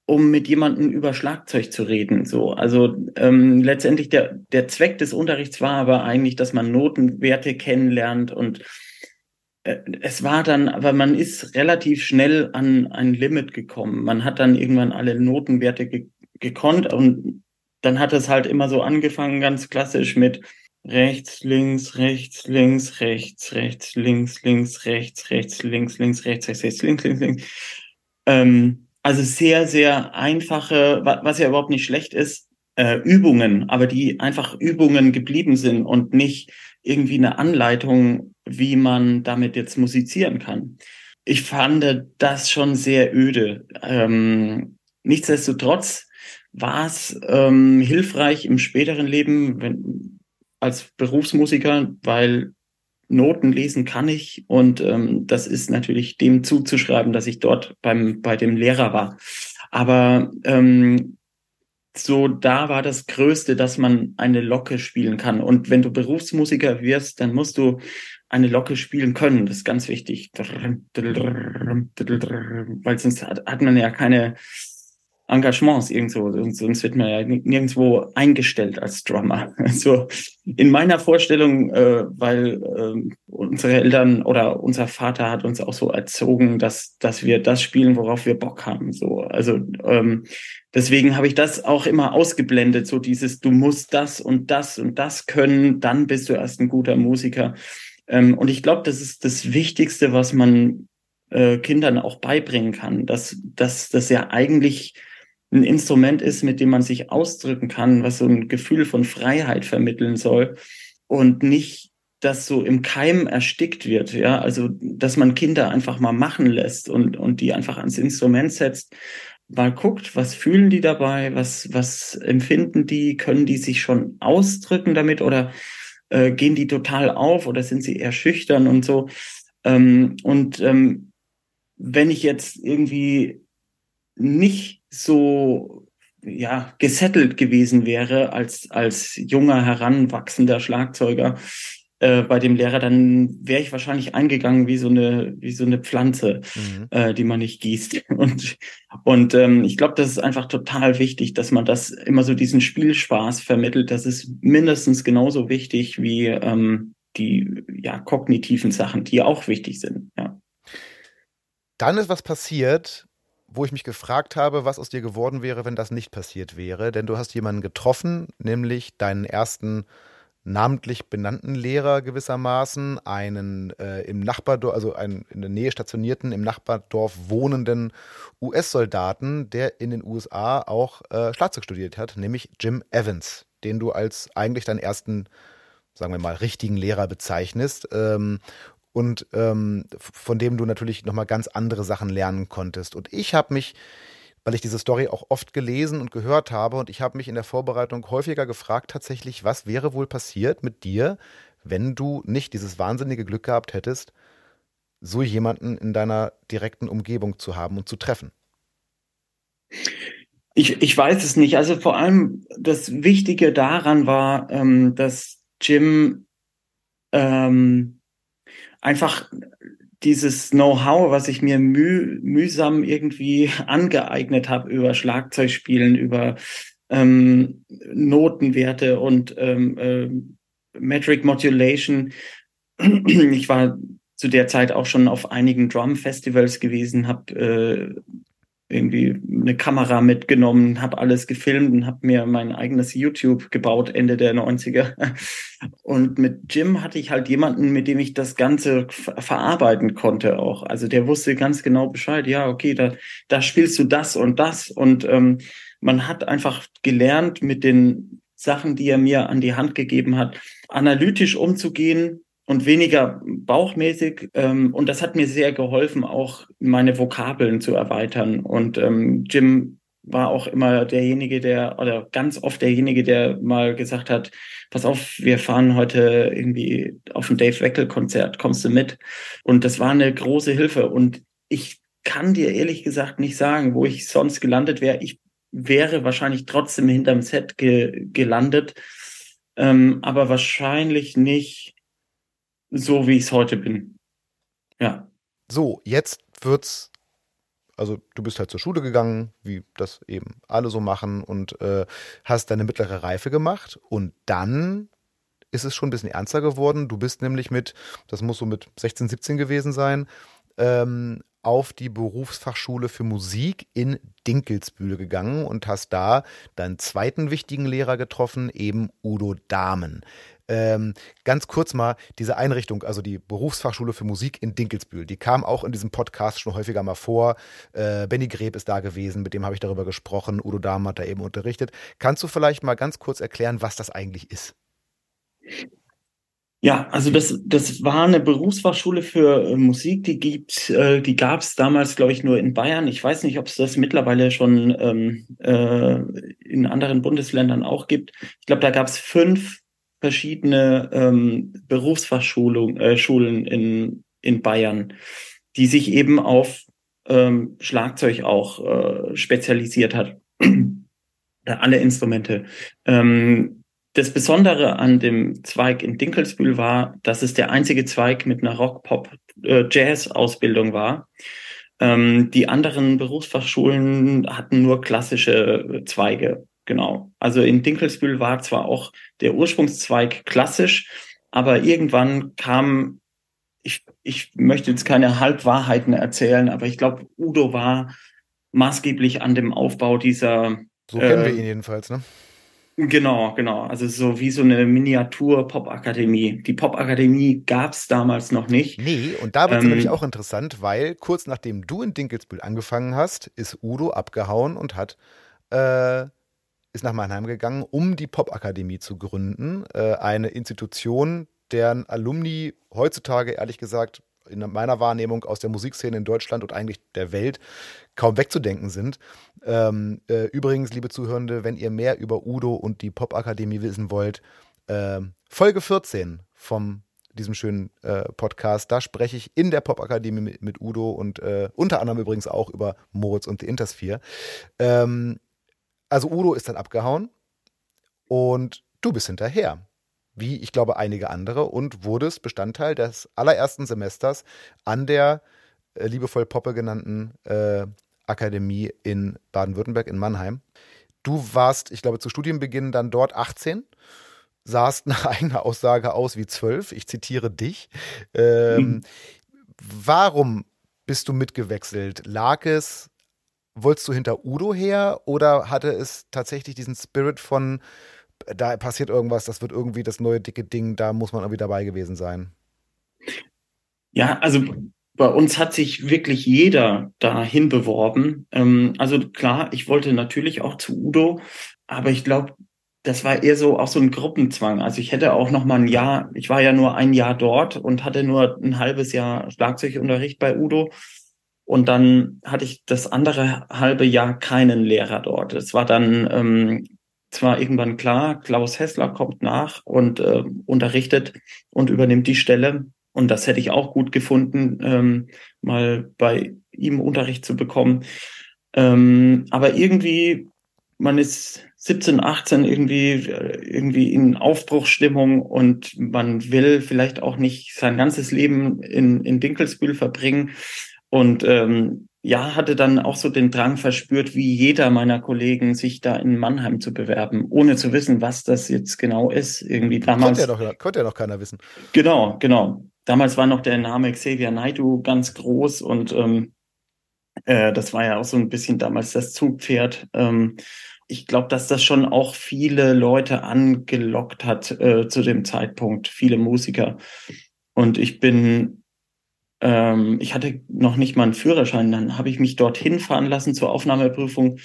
um mit jemandem über Schlagzeug zu reden. So, also ähm, letztendlich der der Zweck des Unterrichts war aber eigentlich, dass man Notenwerte kennenlernt und äh, es war dann, aber man ist relativ schnell an ein Limit gekommen. Man hat dann irgendwann alle Notenwerte ge gekonnt und dann hat es halt immer so angefangen, ganz klassisch mit rechts, links, rechts, links, rechts, rechts, links, links, rechts, rechts, links, links, rechts, rechts, rechts, links, links, links. Ähm, also sehr, sehr einfache, was ja überhaupt nicht schlecht ist, äh, Übungen, aber die einfach Übungen geblieben sind und nicht irgendwie eine Anleitung, wie man damit jetzt musizieren kann. ich fand das schon sehr öde. Ähm, nichtsdestotrotz war es ähm, hilfreich im späteren Leben wenn, als Berufsmusiker, weil Noten lesen kann ich und ähm, das ist natürlich dem zuzuschreiben, dass ich dort beim bei dem Lehrer war. Aber ähm, so da war das Größte, dass man eine Locke spielen kann. Und wenn du Berufsmusiker wirst, dann musst du eine Locke spielen können. Das ist ganz wichtig. Weil sonst hat, hat man ja keine Engagements irgendwo, sonst wird man ja nirgendwo eingestellt als Drummer. Also in meiner Vorstellung, äh, weil äh, unsere Eltern oder unser Vater hat uns auch so erzogen, dass dass wir das spielen, worauf wir Bock haben. So, also ähm, deswegen habe ich das auch immer ausgeblendet. So dieses, du musst das und das und das können, dann bist du erst ein guter Musiker. Ähm, und ich glaube, das ist das Wichtigste, was man äh, Kindern auch beibringen kann, dass dass das ja eigentlich ein Instrument ist, mit dem man sich ausdrücken kann, was so ein Gefühl von Freiheit vermitteln soll und nicht das so im Keim erstickt wird, ja, also dass man Kinder einfach mal machen lässt und und die einfach ans Instrument setzt, mal guckt, was fühlen die dabei, was was empfinden die, können die sich schon ausdrücken damit oder äh, gehen die total auf oder sind sie eher schüchtern und so. Ähm, und ähm, wenn ich jetzt irgendwie nicht so ja gesettelt gewesen wäre als als junger heranwachsender Schlagzeuger äh, bei dem Lehrer, dann wäre ich wahrscheinlich eingegangen wie so eine wie so eine Pflanze, mhm. äh, die man nicht gießt. Und und ähm, ich glaube, das ist einfach total wichtig, dass man das immer so diesen Spielspaß vermittelt. Das ist mindestens genauso wichtig wie ähm, die ja kognitiven Sachen, die auch wichtig sind. Ja. Dann ist was passiert, wo ich mich gefragt habe, was aus dir geworden wäre, wenn das nicht passiert wäre. Denn du hast jemanden getroffen, nämlich deinen ersten namentlich benannten Lehrer gewissermaßen, einen äh, im Nachbardorf, also einen in der Nähe stationierten, im Nachbardorf wohnenden US-Soldaten, der in den USA auch äh, Schlagzeug studiert hat, nämlich Jim Evans, den du als eigentlich deinen ersten, sagen wir mal, richtigen Lehrer bezeichnest. Ähm, und ähm, von dem du natürlich nochmal ganz andere Sachen lernen konntest. Und ich habe mich, weil ich diese Story auch oft gelesen und gehört habe, und ich habe mich in der Vorbereitung häufiger gefragt, tatsächlich, was wäre wohl passiert mit dir, wenn du nicht dieses wahnsinnige Glück gehabt hättest, so jemanden in deiner direkten Umgebung zu haben und zu treffen? Ich, ich weiß es nicht. Also vor allem das Wichtige daran war, ähm, dass Jim ähm, einfach dieses Know-how, was ich mir müh mühsam irgendwie angeeignet habe über Schlagzeugspielen, über ähm, Notenwerte und ähm, äh, Metric Modulation. Ich war zu der Zeit auch schon auf einigen Drum-Festivals gewesen, habe äh, irgendwie eine Kamera mitgenommen, habe alles gefilmt und habe mir mein eigenes YouTube gebaut Ende der 90er. Und mit Jim hatte ich halt jemanden, mit dem ich das Ganze verarbeiten konnte auch. Also der wusste ganz genau Bescheid, ja, okay, da, da spielst du das und das. Und ähm, man hat einfach gelernt, mit den Sachen, die er mir an die Hand gegeben hat, analytisch umzugehen, und weniger bauchmäßig. Ähm, und das hat mir sehr geholfen, auch meine Vokabeln zu erweitern. Und ähm, Jim war auch immer derjenige, der, oder ganz oft derjenige, der mal gesagt hat, pass auf, wir fahren heute irgendwie auf ein Dave Weckel Konzert, kommst du mit? Und das war eine große Hilfe. Und ich kann dir ehrlich gesagt nicht sagen, wo ich sonst gelandet wäre. Ich wäre wahrscheinlich trotzdem hinterm Set ge gelandet, ähm, aber wahrscheinlich nicht so, wie ich es heute bin. Ja. So, jetzt wird's also du bist halt zur Schule gegangen, wie das eben alle so machen und äh, hast deine mittlere Reife gemacht und dann ist es schon ein bisschen ernster geworden. Du bist nämlich mit, das muss so mit 16, 17 gewesen sein, ähm, auf die Berufsfachschule für Musik in Dinkelsbühl gegangen und hast da deinen zweiten wichtigen Lehrer getroffen, eben Udo Dahmen. Ähm, ganz kurz mal, diese Einrichtung, also die Berufsfachschule für Musik in Dinkelsbühl, die kam auch in diesem Podcast schon häufiger mal vor. Äh, Benny Greb ist da gewesen, mit dem habe ich darüber gesprochen. Udo Dahm hat da eben unterrichtet. Kannst du vielleicht mal ganz kurz erklären, was das eigentlich ist? Ja, also das, das war eine Berufsfachschule für äh, Musik, die gibt, äh, die gab es damals, glaube ich, nur in Bayern. Ich weiß nicht, ob es das mittlerweile schon ähm, äh, in anderen Bundesländern auch gibt. Ich glaube, da gab es fünf verschiedene ähm, Berufsfachschulen äh, in, in Bayern, die sich eben auf ähm, Schlagzeug auch äh, spezialisiert hat. alle Instrumente. Ähm, das Besondere an dem Zweig in Dinkelsbühl war, dass es der einzige Zweig mit einer Rock-Pop-Jazz-Ausbildung äh, war. Ähm, die anderen Berufsfachschulen hatten nur klassische Zweige. Genau. Also in Dinkelsbühl war zwar auch der Ursprungszweig klassisch, aber irgendwann kam, ich, ich möchte jetzt keine Halbwahrheiten erzählen, aber ich glaube, Udo war maßgeblich an dem Aufbau dieser. So kennen äh, wir ihn jedenfalls, ne? Genau, genau. Also so wie so eine Miniatur-Pop-Akademie. Die Pop-Akademie gab es damals noch nicht. Nee, und da wird es ähm, nämlich auch interessant, weil kurz nachdem du in Dinkelsbühl angefangen hast, ist Udo abgehauen und hat äh, ist nach Mannheim gegangen, um die Pop-Akademie zu gründen. Äh, eine Institution, deren Alumni heutzutage, ehrlich gesagt, in meiner Wahrnehmung aus der Musikszene in Deutschland und eigentlich der Welt kaum wegzudenken sind. Ähm, äh, übrigens, liebe Zuhörende, wenn ihr mehr über Udo und die Popakademie wissen wollt, äh, Folge 14 vom diesem schönen äh, Podcast. Da spreche ich in der Popakademie mit, mit Udo und äh, unter anderem übrigens auch über Moritz und die Intersphere. Ähm, also Udo ist dann abgehauen und du bist hinterher wie ich glaube einige andere, und wurdest Bestandteil des allerersten Semesters an der äh, liebevoll Poppe genannten äh, Akademie in Baden-Württemberg in Mannheim. Du warst, ich glaube, zu Studienbeginn dann dort 18, sahst nach eigener Aussage aus wie 12. Ich zitiere dich. Ähm, mhm. Warum bist du mitgewechselt? Lag es, wolltest du hinter Udo her oder hatte es tatsächlich diesen Spirit von da passiert irgendwas, das wird irgendwie das neue dicke Ding, da muss man irgendwie dabei gewesen sein. Ja, also bei uns hat sich wirklich jeder dahin beworben. Ähm, also klar, ich wollte natürlich auch zu Udo, aber ich glaube, das war eher so auch so ein Gruppenzwang. Also ich hätte auch noch mal ein Jahr, ich war ja nur ein Jahr dort und hatte nur ein halbes Jahr Schlagzeugunterricht bei Udo. Und dann hatte ich das andere halbe Jahr keinen Lehrer dort. Es war dann ähm, zwar irgendwann klar, Klaus Hessler kommt nach und äh, unterrichtet und übernimmt die Stelle. Und das hätte ich auch gut gefunden, ähm, mal bei ihm Unterricht zu bekommen. Ähm, aber irgendwie, man ist 17, 18 irgendwie, irgendwie in Aufbruchsstimmung und man will vielleicht auch nicht sein ganzes Leben in, in Dinkelsbühl verbringen. Und ähm, ja, hatte dann auch so den Drang verspürt, wie jeder meiner Kollegen, sich da in Mannheim zu bewerben, ohne zu wissen, was das jetzt genau ist. Irgendwie damals. Konnte ja noch, konnte ja noch keiner wissen. Genau, genau. Damals war noch der Name Xavier Naidu ganz groß und ähm, äh, das war ja auch so ein bisschen damals das Zugpferd. Ähm, ich glaube, dass das schon auch viele Leute angelockt hat äh, zu dem Zeitpunkt, viele Musiker. Und ich bin ähm, ich hatte noch nicht mal einen Führerschein, dann habe ich mich dorthin fahren lassen zur Aufnahmeprüfung,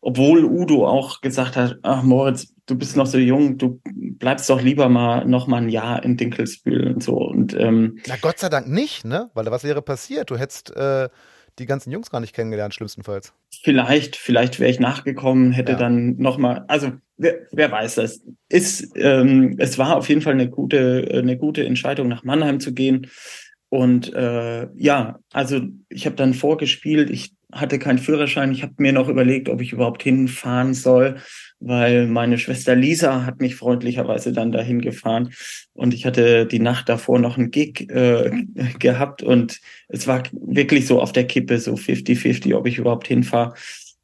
obwohl Udo auch gesagt hat, ach Moritz, du bist noch so jung, du bleibst doch lieber mal noch mal ein Jahr in Dinkelsbühl und so. Und ähm, na Gott sei Dank nicht, ne? Weil was wäre passiert? Du hättest äh, die ganzen Jungs gar nicht kennengelernt, schlimmstenfalls. Vielleicht, vielleicht wäre ich nachgekommen, hätte ja. dann noch mal, also wer, wer weiß das? Ist, ähm, es war auf jeden Fall eine gute, eine gute Entscheidung, nach Mannheim zu gehen. Und äh, ja, also ich habe dann vorgespielt, ich hatte keinen Führerschein, ich habe mir noch überlegt, ob ich überhaupt hinfahren soll, weil meine Schwester Lisa hat mich freundlicherweise dann dahin gefahren. Und ich hatte die Nacht davor noch einen Gig äh, gehabt. Und es war wirklich so auf der Kippe, so 50-50, ob ich überhaupt hinfahre.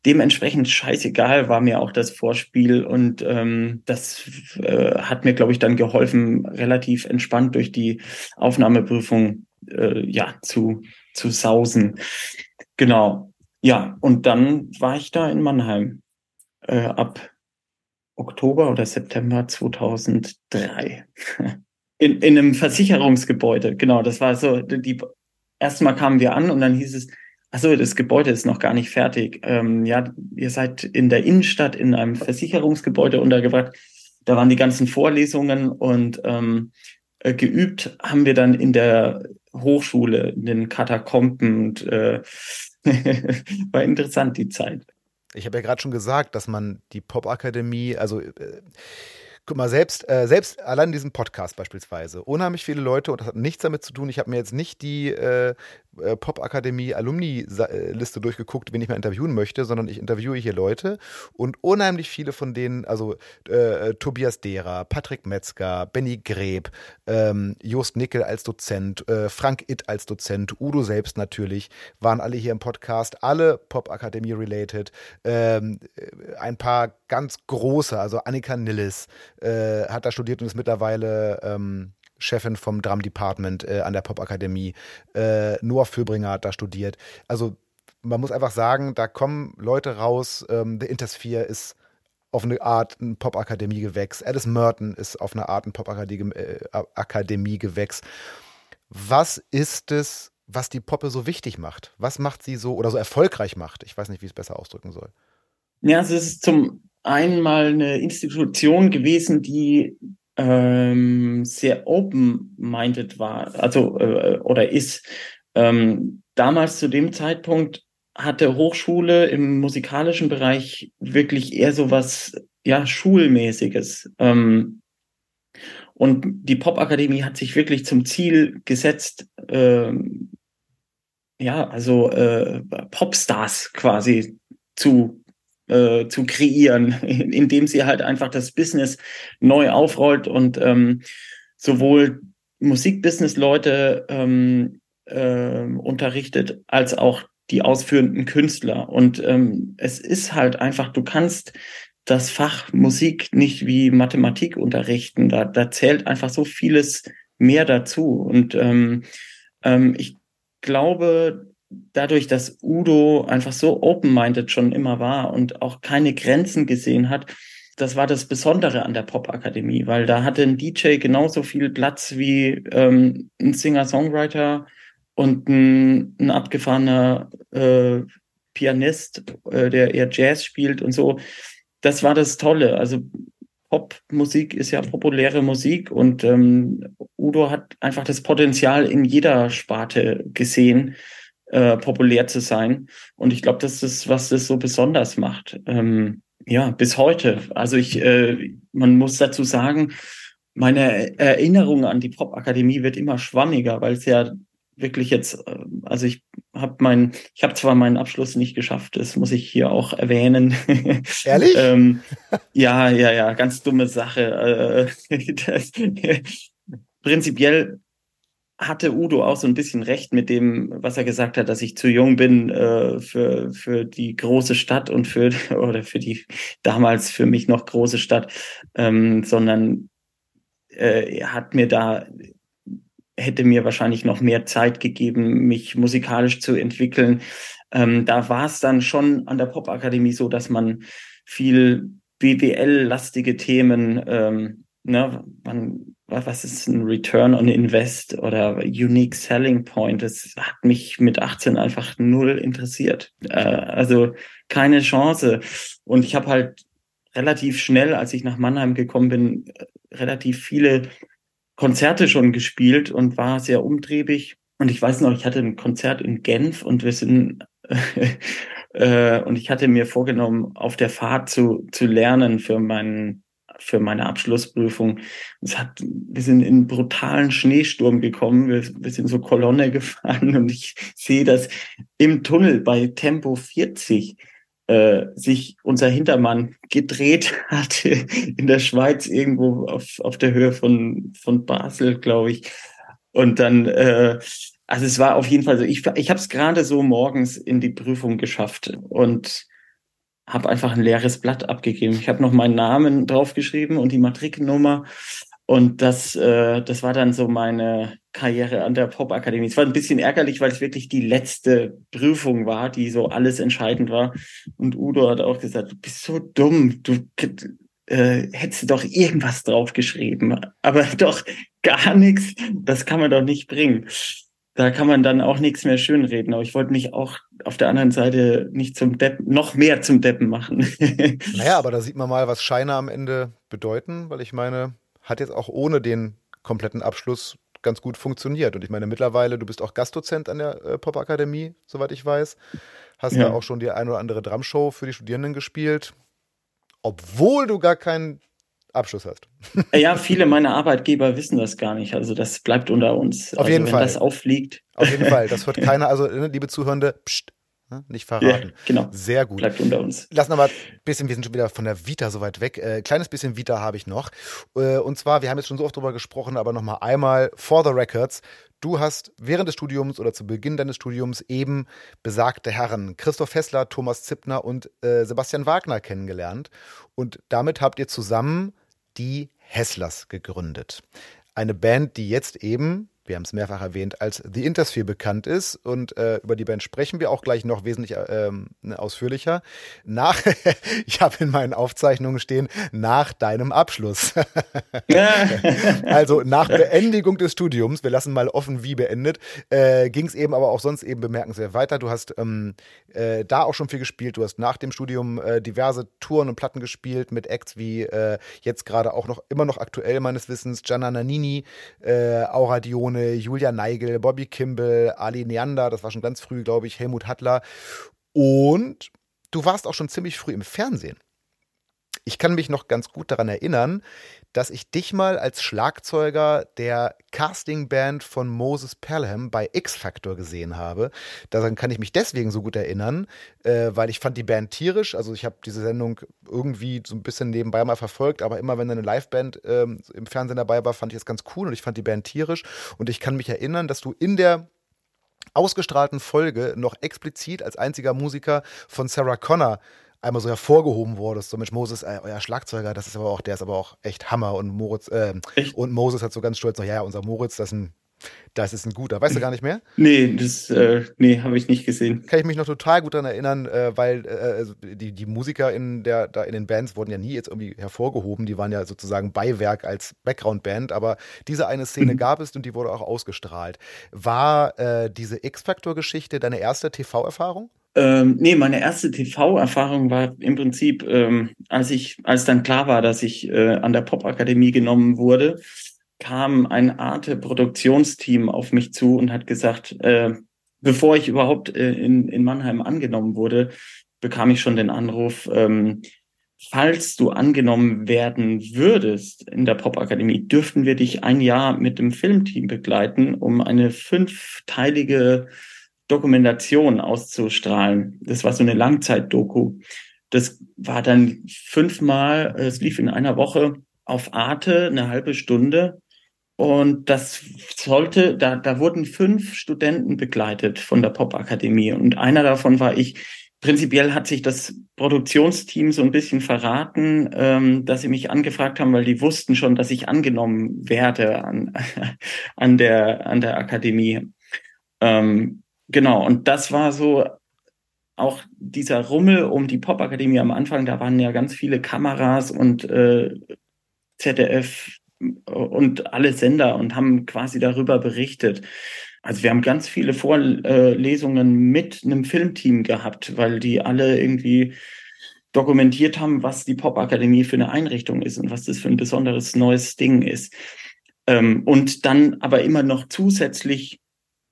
Dementsprechend scheißegal war mir auch das Vorspiel. Und ähm, das äh, hat mir, glaube ich, dann geholfen, relativ entspannt durch die Aufnahmeprüfung äh, ja, zu, zu sausen. Genau. Ja, und dann war ich da in Mannheim äh, ab Oktober oder September 2003. In, in einem Versicherungsgebäude, genau, das war so, die, erstmal kamen wir an und dann hieß es, also das Gebäude ist noch gar nicht fertig. Ähm, ja, ihr seid in der Innenstadt in einem Versicherungsgebäude untergebracht. Da waren die ganzen Vorlesungen und ähm, äh, geübt haben wir dann in der Hochschule, in den Katakomben und äh, war interessant die Zeit. Ich habe ja gerade schon gesagt, dass man die Popakademie, also äh, guck mal, selbst, äh, selbst allein in diesem Podcast beispielsweise, unheimlich viele Leute, und das hat nichts damit zu tun, ich habe mir jetzt nicht die äh, äh, Popakademie-Alumni-Liste durchgeguckt, wen ich mal interviewen möchte, sondern ich interviewe hier Leute und unheimlich viele von denen, also äh, äh Tobias Derer, Patrick Metzger, Benny Greb, ähm, Jost Nickel als Dozent, äh, Frank Itt als Dozent, Udo selbst natürlich, waren alle hier im Podcast, alle Popakademie-related, ähm, äh, ein paar ganz große, also Annika Nillis hat da studiert und ist mittlerweile ähm, Chefin vom Drum Department äh, an der Popakademie. Äh, Noah Fürbringer hat da studiert. Also man muss einfach sagen, da kommen Leute raus. Ähm, The Intersphere ist auf eine Art ein Popakademie-Gewächs. Alice Merton ist auf eine Art ein Popakademie-Gewächs. Was ist es, was die Poppe so wichtig macht? Was macht sie so oder so erfolgreich macht? Ich weiß nicht, wie ich es besser ausdrücken soll. Ja, es ist zum einen mal eine Institution gewesen, die ähm, sehr open-minded war, also äh, oder ist. Ähm, damals zu dem Zeitpunkt hatte Hochschule im musikalischen Bereich wirklich eher so was ja schulmäßiges. Ähm, und die Popakademie hat sich wirklich zum Ziel gesetzt, ähm, ja, also äh, Popstars quasi zu äh, zu kreieren, indem sie halt einfach das Business neu aufrollt und ähm, sowohl Musikbusiness-Leute ähm, äh, unterrichtet, als auch die ausführenden Künstler. Und ähm, es ist halt einfach, du kannst das Fach Musik nicht wie Mathematik unterrichten. Da, da zählt einfach so vieles mehr dazu. Und ähm, ähm, ich glaube, dadurch, dass Udo einfach so open-minded schon immer war und auch keine Grenzen gesehen hat, das war das Besondere an der Popakademie, weil da hatte ein DJ genauso viel Platz wie ähm, ein Singer-Songwriter und ein, ein abgefahrener äh, Pianist, äh, der eher Jazz spielt und so. Das war das Tolle. Also Popmusik ist ja populäre Musik und ähm, Udo hat einfach das Potenzial in jeder Sparte gesehen äh, populär zu sein. Und ich glaube, das ist, was das so besonders macht. Ähm, ja, bis heute. Also ich, äh, man muss dazu sagen, meine Erinnerung an die Popakademie wird immer schwammiger, weil es ja wirklich jetzt, äh, also ich habe mein, ich habe zwar meinen Abschluss nicht geschafft, das muss ich hier auch erwähnen. Ehrlich? ähm, ja, ja, ja, ganz dumme Sache. Äh, das, prinzipiell hatte Udo auch so ein bisschen recht mit dem, was er gesagt hat, dass ich zu jung bin äh, für, für die große Stadt und für, oder für die damals für mich noch große Stadt, ähm, sondern äh, hat mir da, hätte mir wahrscheinlich noch mehr Zeit gegeben, mich musikalisch zu entwickeln. Ähm, da war es dann schon an der Popakademie so, dass man viel BWL-lastige Themen, ähm, ne, man was ist ein Return on Invest oder Unique Selling Point? Das hat mich mit 18 einfach null interessiert. Äh, also keine Chance. Und ich habe halt relativ schnell, als ich nach Mannheim gekommen bin, relativ viele Konzerte schon gespielt und war sehr umtriebig. Und ich weiß noch, ich hatte ein Konzert in Genf und wir sind äh, und ich hatte mir vorgenommen, auf der Fahrt zu, zu lernen für meinen für meine Abschlussprüfung. Es hat, wir sind in einen brutalen Schneesturm gekommen. Wir, wir sind so Kolonne gefahren und ich sehe, dass im Tunnel bei Tempo 40 äh, sich unser Hintermann gedreht hatte in der Schweiz irgendwo auf, auf der Höhe von, von Basel, glaube ich. Und dann, äh, also es war auf jeden Fall so, ich, ich habe es gerade so morgens in die Prüfung geschafft und habe einfach ein leeres Blatt abgegeben. Ich habe noch meinen Namen draufgeschrieben und die Matrikelnummer. Und das, äh, das war dann so meine Karriere an der Popakademie. Es war ein bisschen ärgerlich, weil es wirklich die letzte Prüfung war, die so alles entscheidend war. Und Udo hat auch gesagt, du bist so dumm, du äh, hättest doch irgendwas draufgeschrieben, aber doch gar nichts. Das kann man doch nicht bringen da kann man dann auch nichts mehr schönreden. Aber ich wollte mich auch auf der anderen Seite nicht zum Deppen, noch mehr zum Deppen machen. naja, aber da sieht man mal, was Scheine am Ende bedeuten, weil ich meine, hat jetzt auch ohne den kompletten Abschluss ganz gut funktioniert. Und ich meine, mittlerweile, du bist auch Gastdozent an der äh, Popakademie, soweit ich weiß. Hast ja. da auch schon die ein oder andere Drumshow für die Studierenden gespielt, obwohl du gar keinen Abschluss hast. Ja, viele meiner Arbeitgeber wissen das gar nicht. Also das bleibt unter uns. Auf also jeden wenn Fall. das auffliegt. Auf jeden Fall. Das wird keiner, also ne, liebe Zuhörende, pst, ne, nicht verraten. Ja, genau. Sehr gut. Bleibt unter uns. Lassen wir mal ein bisschen, wir sind schon wieder von der Vita so weit weg. Äh, kleines bisschen Vita habe ich noch. Äh, und zwar, wir haben jetzt schon so oft drüber gesprochen, aber nochmal einmal for the records. Du hast während des Studiums oder zu Beginn deines Studiums eben besagte Herren Christoph Hessler, Thomas Zippner und äh, Sebastian Wagner kennengelernt. Und damit habt ihr zusammen die Hesslers gegründet. Eine Band, die jetzt eben wir haben es mehrfach erwähnt, als The Intersphere bekannt ist. Und äh, über die Band sprechen wir auch gleich noch wesentlich ähm, ausführlicher. Nach, ich habe in meinen Aufzeichnungen stehen, nach deinem Abschluss. also nach Beendigung des Studiums, wir lassen mal offen, wie beendet, äh, ging es eben aber auch sonst eben bemerkenswert weiter. Du hast ähm, äh, da auch schon viel gespielt. Du hast nach dem Studium äh, diverse Touren und Platten gespielt mit Acts wie äh, jetzt gerade auch noch immer noch aktuell meines Wissens Gianna Nannini, äh, Aura Dione, Julia Neigel, Bobby Kimball, Ali Neander, das war schon ganz früh, glaube ich, Helmut Hattler. Und du warst auch schon ziemlich früh im Fernsehen. Ich kann mich noch ganz gut daran erinnern, dass ich dich mal als Schlagzeuger der Castingband von Moses Pelham bei X Factor gesehen habe. Daran kann ich mich deswegen so gut erinnern, äh, weil ich fand die Band tierisch. Also ich habe diese Sendung irgendwie so ein bisschen nebenbei mal verfolgt, aber immer wenn eine Liveband ähm, im Fernsehen dabei war, fand ich es ganz cool und ich fand die Band tierisch. Und ich kann mich erinnern, dass du in der ausgestrahlten Folge noch explizit als einziger Musiker von Sarah Connor einmal so hervorgehoben wurdest. So Mensch, Moses, äh, euer Schlagzeuger, das ist aber auch, der ist aber auch echt Hammer. Und Moritz, äh, und Moses hat so ganz stolz noch, ja, unser Moritz, das ist ein das ist ein guter. Weißt du gar nicht mehr? Nee, das äh, nee, habe ich nicht gesehen. Kann ich mich noch total gut daran erinnern, äh, weil äh, also die, die Musiker in, der, da in den Bands wurden ja nie jetzt irgendwie hervorgehoben. Die waren ja sozusagen Beiwerk als Background-Band. Aber diese eine Szene mhm. gab es und die wurde auch ausgestrahlt. War äh, diese X-Factor-Geschichte deine erste TV-Erfahrung? Ähm, nee, meine erste TV-Erfahrung war im Prinzip, ähm, als ich, als dann klar war, dass ich äh, an der Popakademie genommen wurde, kam ein Arte-Produktionsteam auf mich zu und hat gesagt, äh, bevor ich überhaupt äh, in, in Mannheim angenommen wurde, bekam ich schon den Anruf, ähm, falls du angenommen werden würdest in der Popakademie, dürften wir dich ein Jahr mit dem Filmteam begleiten, um eine fünfteilige Dokumentation auszustrahlen. Das war so eine Langzeit-Doku. Das war dann fünfmal, es lief in einer Woche auf Arte, eine halbe Stunde. Und das sollte, da, da wurden fünf Studenten begleitet von der Popakademie. Und einer davon war ich. Prinzipiell hat sich das Produktionsteam so ein bisschen verraten, ähm, dass sie mich angefragt haben, weil die wussten schon, dass ich angenommen werde an, an, der, an der Akademie. Ähm, Genau, und das war so auch dieser Rummel um die Popakademie am Anfang, da waren ja ganz viele Kameras und äh, ZDF und alle Sender und haben quasi darüber berichtet. Also wir haben ganz viele Vorlesungen mit einem Filmteam gehabt, weil die alle irgendwie dokumentiert haben, was die Popakademie für eine Einrichtung ist und was das für ein besonderes neues Ding ist. Ähm, und dann aber immer noch zusätzlich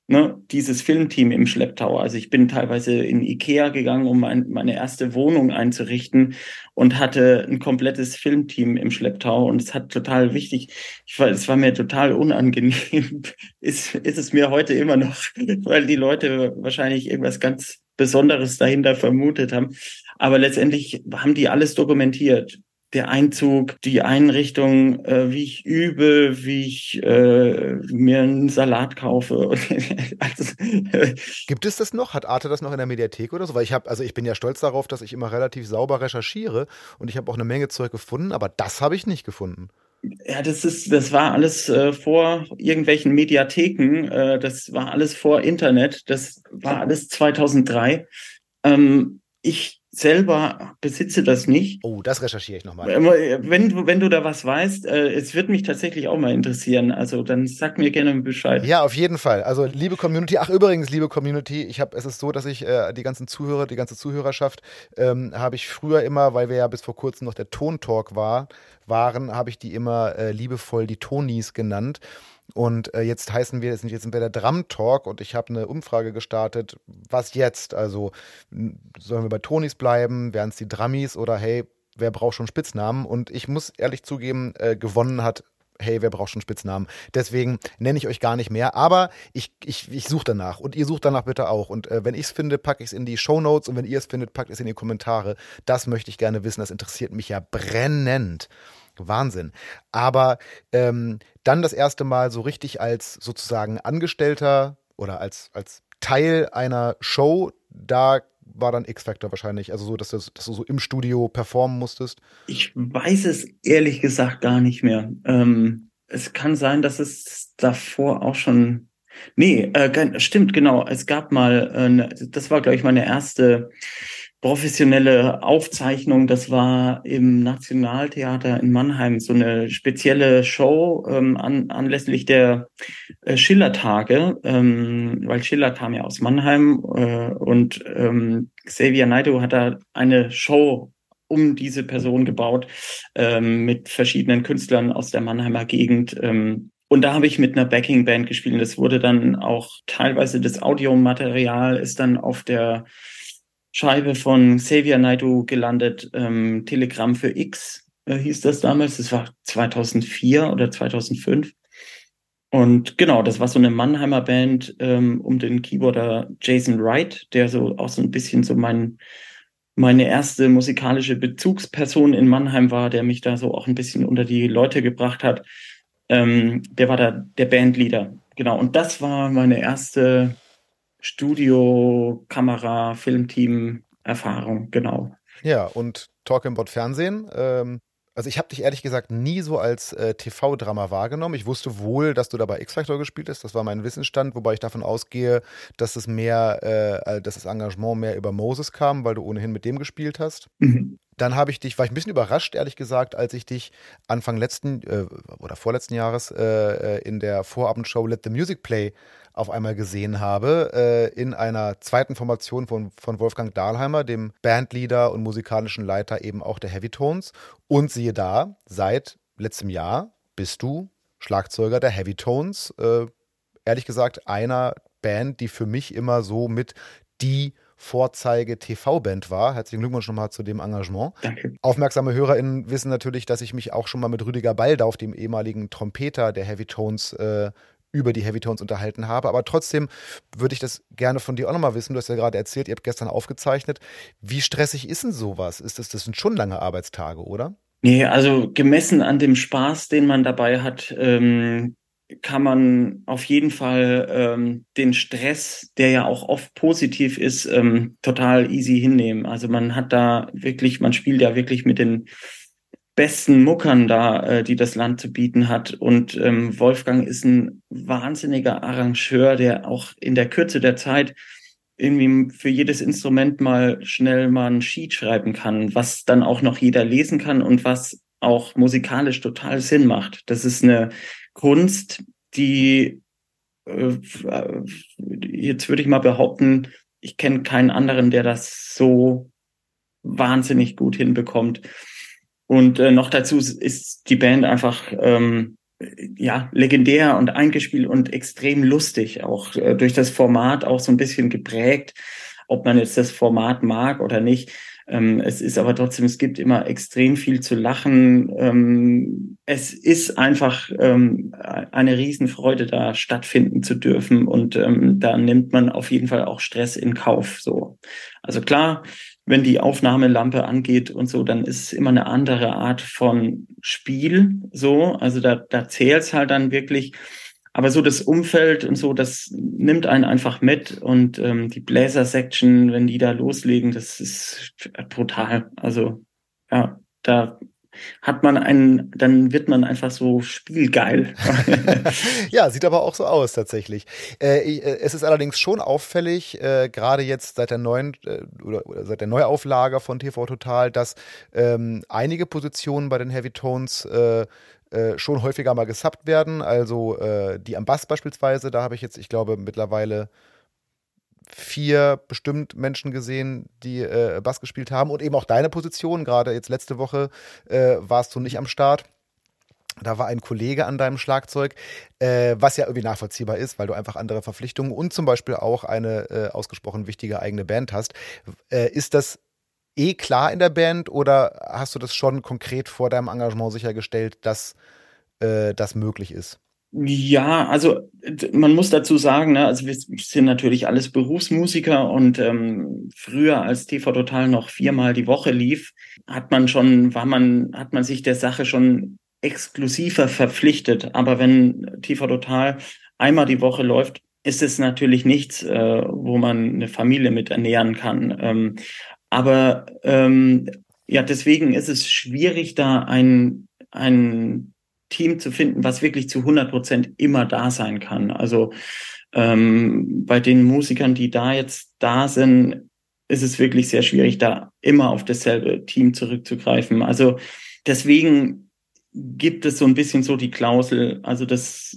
ne, dieses Filmteam im Schlepptau. Also ich bin teilweise in Ikea gegangen, um mein, meine erste Wohnung einzurichten und hatte ein komplettes Filmteam im Schlepptau und es hat total wichtig, ich war, es war mir total unangenehm, ist, ist es mir heute immer noch, weil die Leute wahrscheinlich irgendwas ganz Besonderes dahinter vermutet haben. Aber letztendlich haben die alles dokumentiert der Einzug, die Einrichtung, äh, wie ich übe, wie ich äh, mir einen Salat kaufe. also, Gibt es das noch? Hat Arte das noch in der Mediathek oder so? Weil ich habe, also ich bin ja stolz darauf, dass ich immer relativ sauber recherchiere und ich habe auch eine Menge Zeug gefunden, aber das habe ich nicht gefunden. Ja, das ist, das war alles äh, vor irgendwelchen Mediatheken. Äh, das war alles vor Internet. Das war alles 2003. Ähm, ich selber besitze das nicht. Oh, das recherchiere ich nochmal. Wenn, du, wenn du da was weißt, äh, es wird mich tatsächlich auch mal interessieren. Also dann sag mir gerne Bescheid. Ja, auf jeden Fall. Also liebe Community, ach übrigens, liebe Community, ich habe, es ist so, dass ich äh, die ganzen Zuhörer, die ganze Zuhörerschaft, ähm, habe ich früher immer, weil wir ja bis vor kurzem noch der Tontalk war, waren, habe ich die immer äh, liebevoll die Tonis genannt. Und äh, jetzt heißen wir, jetzt sind wir der Drum Talk und ich habe eine Umfrage gestartet. Was jetzt? Also sollen wir bei Tonis bleiben? Wären es die Drummies oder hey, wer braucht schon Spitznamen? Und ich muss ehrlich zugeben, äh, gewonnen hat hey, wer braucht schon Spitznamen? Deswegen nenne ich euch gar nicht mehr, aber ich, ich, ich suche danach und ihr sucht danach bitte auch. Und äh, wenn ich es finde, packe ich es in die Show Notes und wenn ihr es findet, packt es in die Kommentare. Das möchte ich gerne wissen, das interessiert mich ja brennend. Wahnsinn. Aber ähm, dann das erste Mal so richtig als sozusagen Angestellter oder als, als Teil einer Show, da war dann X-Factor wahrscheinlich, also so, dass, das, dass, du so im Studio performen musstest? Ich weiß es ehrlich gesagt gar nicht mehr. Ähm, es kann sein, dass es davor auch schon. Nee, äh, stimmt, genau. Es gab mal, äh, das war, glaube ich, meine erste professionelle Aufzeichnung. Das war im Nationaltheater in Mannheim so eine spezielle Show ähm, an, anlässlich der äh, Schillertage, ähm, weil Schiller kam ja aus Mannheim äh, und ähm, Xavier Naidoo hat da eine Show um diese Person gebaut ähm, mit verschiedenen Künstlern aus der Mannheimer Gegend. Ähm, und da habe ich mit einer Backing-Band gespielt. Und das wurde dann auch teilweise das Audiomaterial ist dann auf der Scheibe von Xavier Naidoo gelandet. Ähm, Telegramm für X äh, hieß das damals. Das war 2004 oder 2005. Und genau, das war so eine Mannheimer Band ähm, um den Keyboarder Jason Wright, der so auch so ein bisschen so mein meine erste musikalische Bezugsperson in Mannheim war, der mich da so auch ein bisschen unter die Leute gebracht hat. Ähm, der war da der Bandleader. Genau. Und das war meine erste Studio, Kamera, Filmteam, Erfahrung, genau. Ja, und Talk About Fernsehen. Ähm, also ich habe dich ehrlich gesagt nie so als äh, TV-Drama wahrgenommen. Ich wusste wohl, dass du da bei X-Factor gespielt hast. Das war mein Wissensstand, wobei ich davon ausgehe, dass es mehr, äh, dass das Engagement mehr über Moses kam, weil du ohnehin mit dem gespielt hast. Mhm. Dann habe ich dich, war ich ein bisschen überrascht, ehrlich gesagt, als ich dich Anfang letzten äh, oder vorletzten Jahres äh, äh, in der Vorabendshow Let the Music Play auf einmal gesehen habe, äh, in einer zweiten Formation von, von Wolfgang Dahlheimer, dem Bandleader und musikalischen Leiter eben auch der Heavy Tones. Und siehe da, seit letztem Jahr bist du Schlagzeuger der Heavy Tones. Äh, ehrlich gesagt, einer Band, die für mich immer so mit die Vorzeige-TV-Band war. Herzlichen Glückwunsch nochmal zu dem Engagement. Danke. Aufmerksame HörerInnen wissen natürlich, dass ich mich auch schon mal mit Rüdiger Baldauf, dem ehemaligen Trompeter der Heavy Tones, äh, über die Heavy Tones unterhalten habe. Aber trotzdem würde ich das gerne von dir auch nochmal wissen. Du hast ja gerade erzählt, ihr habt gestern aufgezeichnet. Wie stressig ist denn sowas? Ist das, das sind schon lange Arbeitstage, oder? Nee, also gemessen an dem Spaß, den man dabei hat, ähm, kann man auf jeden Fall ähm, den Stress, der ja auch oft positiv ist, ähm, total easy hinnehmen. Also man hat da wirklich, man spielt ja wirklich mit den besten Muckern da, äh, die das Land zu bieten hat. Und ähm, Wolfgang ist ein wahnsinniger Arrangeur, der auch in der Kürze der Zeit irgendwie für jedes Instrument mal schnell mal ein Sheet schreiben kann, was dann auch noch jeder lesen kann und was auch musikalisch total Sinn macht. Das ist eine Kunst, die äh, jetzt würde ich mal behaupten, ich kenne keinen anderen, der das so wahnsinnig gut hinbekommt. Und äh, noch dazu ist die Band einfach ähm, ja legendär und eingespielt und extrem lustig, auch äh, durch das Format auch so ein bisschen geprägt, ob man jetzt das Format mag oder nicht. Ähm, es ist aber trotzdem, es gibt immer extrem viel zu lachen. Ähm, es ist einfach ähm, eine Riesenfreude, da stattfinden zu dürfen und ähm, da nimmt man auf jeden Fall auch Stress in Kauf. So, also klar, wenn die Aufnahmelampe angeht und so, dann ist es immer eine andere Art von Spiel. So, also da, da zählt es halt dann wirklich. Aber so das Umfeld und so, das nimmt einen einfach mit. Und ähm, die Bläser-Section, wenn die da loslegen, das ist brutal. Also ja, da hat man einen, dann wird man einfach so spielgeil. ja, sieht aber auch so aus tatsächlich. Äh, äh, es ist allerdings schon auffällig, äh, gerade jetzt seit der neuen äh, oder, oder, seit der Neuauflage von TV Total, dass ähm, einige Positionen bei den Heavy Tones äh, äh, schon häufiger mal gesubbt werden. Also die am Bass beispielsweise, da habe ich jetzt, ich glaube, mittlerweile vier bestimmt Menschen gesehen, die äh, Bass gespielt haben und eben auch deine Position. Gerade jetzt letzte Woche äh, warst du nicht am Start. Da war ein Kollege an deinem Schlagzeug, äh, was ja irgendwie nachvollziehbar ist, weil du einfach andere Verpflichtungen und zum Beispiel auch eine äh, ausgesprochen wichtige eigene Band hast. Äh, ist das eh klar in der Band oder hast du das schon konkret vor deinem Engagement sichergestellt, dass äh, das möglich ist? Ja, also man muss dazu sagen, ne, also wir sind natürlich alles Berufsmusiker und ähm, früher als TV Total noch viermal die Woche lief, hat man schon, war man, hat man sich der Sache schon exklusiver verpflichtet. Aber wenn TV Total einmal die Woche läuft, ist es natürlich nichts, äh, wo man eine Familie mit ernähren kann. Ähm, aber ähm, ja, deswegen ist es schwierig, da ein, ein Team zu finden, was wirklich zu 100 Prozent immer da sein kann. Also ähm, bei den Musikern, die da jetzt da sind, ist es wirklich sehr schwierig, da immer auf dasselbe Team zurückzugreifen. Also deswegen gibt es so ein bisschen so die Klausel, also dass,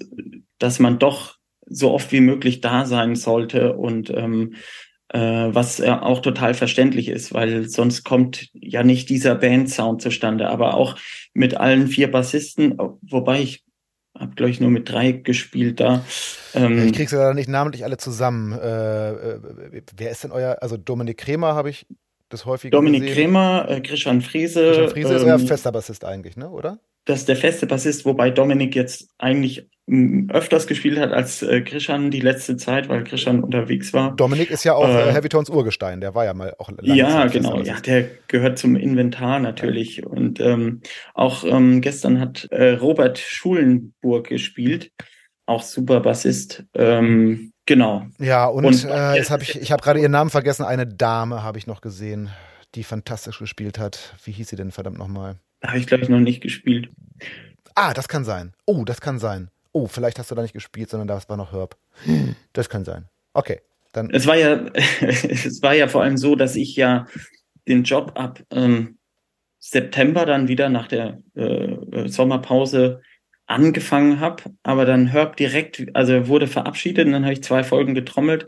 dass man doch so oft wie möglich da sein sollte und ähm, äh, was ja auch total verständlich ist, weil sonst kommt ja nicht dieser Band-Sound zustande. Aber auch mit allen vier Bassisten, wobei ich habe, glaube ich, nur mit drei gespielt da. Ähm, ich krieg's ja nicht namentlich alle zusammen. Äh, äh, wer ist denn euer, also Dominik Kremer habe ich das häufig Dominik gesehen. Kremer, äh, Christian Friese. Christian Friese ähm, ist euer fester Bassist eigentlich, ne, oder? Das ist der feste Bassist, wobei Dominik jetzt eigentlich öfters gespielt hat als äh, Krishan die letzte Zeit, weil Krishan unterwegs war. Dominik ist ja auch äh, Heavy Tones Urgestein, der war ja mal auch lange Ja, Zeit genau, ja, der gehört zum Inventar natürlich. Ja. Und ähm, auch ähm, gestern hat äh, Robert Schulenburg gespielt, auch super Bassist. Ähm, genau. Ja, und, und äh, jetzt habe ich, ich habe gerade ihren Namen vergessen, eine Dame habe ich noch gesehen, die fantastisch gespielt hat. Wie hieß sie denn verdammt nochmal? Habe ich, glaube ich, noch nicht gespielt. Ah, das kann sein. Oh, das kann sein. Oh, vielleicht hast du da nicht gespielt, sondern das war noch Herb. Das kann sein. Okay, dann. Es war ja, es war ja vor allem so, dass ich ja den Job ab ähm, September dann wieder nach der äh, Sommerpause angefangen habe, aber dann Herb direkt, also wurde verabschiedet und dann habe ich zwei Folgen getrommelt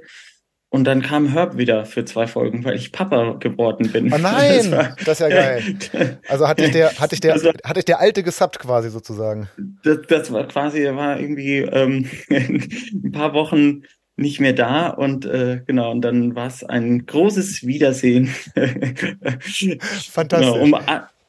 und dann kam Herb wieder für zwei Folgen, weil ich Papa geworden bin. Oh nein, das, war, das ist ja geil. Also hatte ich der, hatte ich der, war, hatte ich der alte gesubbt quasi sozusagen. Das, das war quasi, er war irgendwie ähm, ein paar Wochen nicht mehr da und äh, genau und dann war es ein großes Wiedersehen. Fantastisch. Genau, um,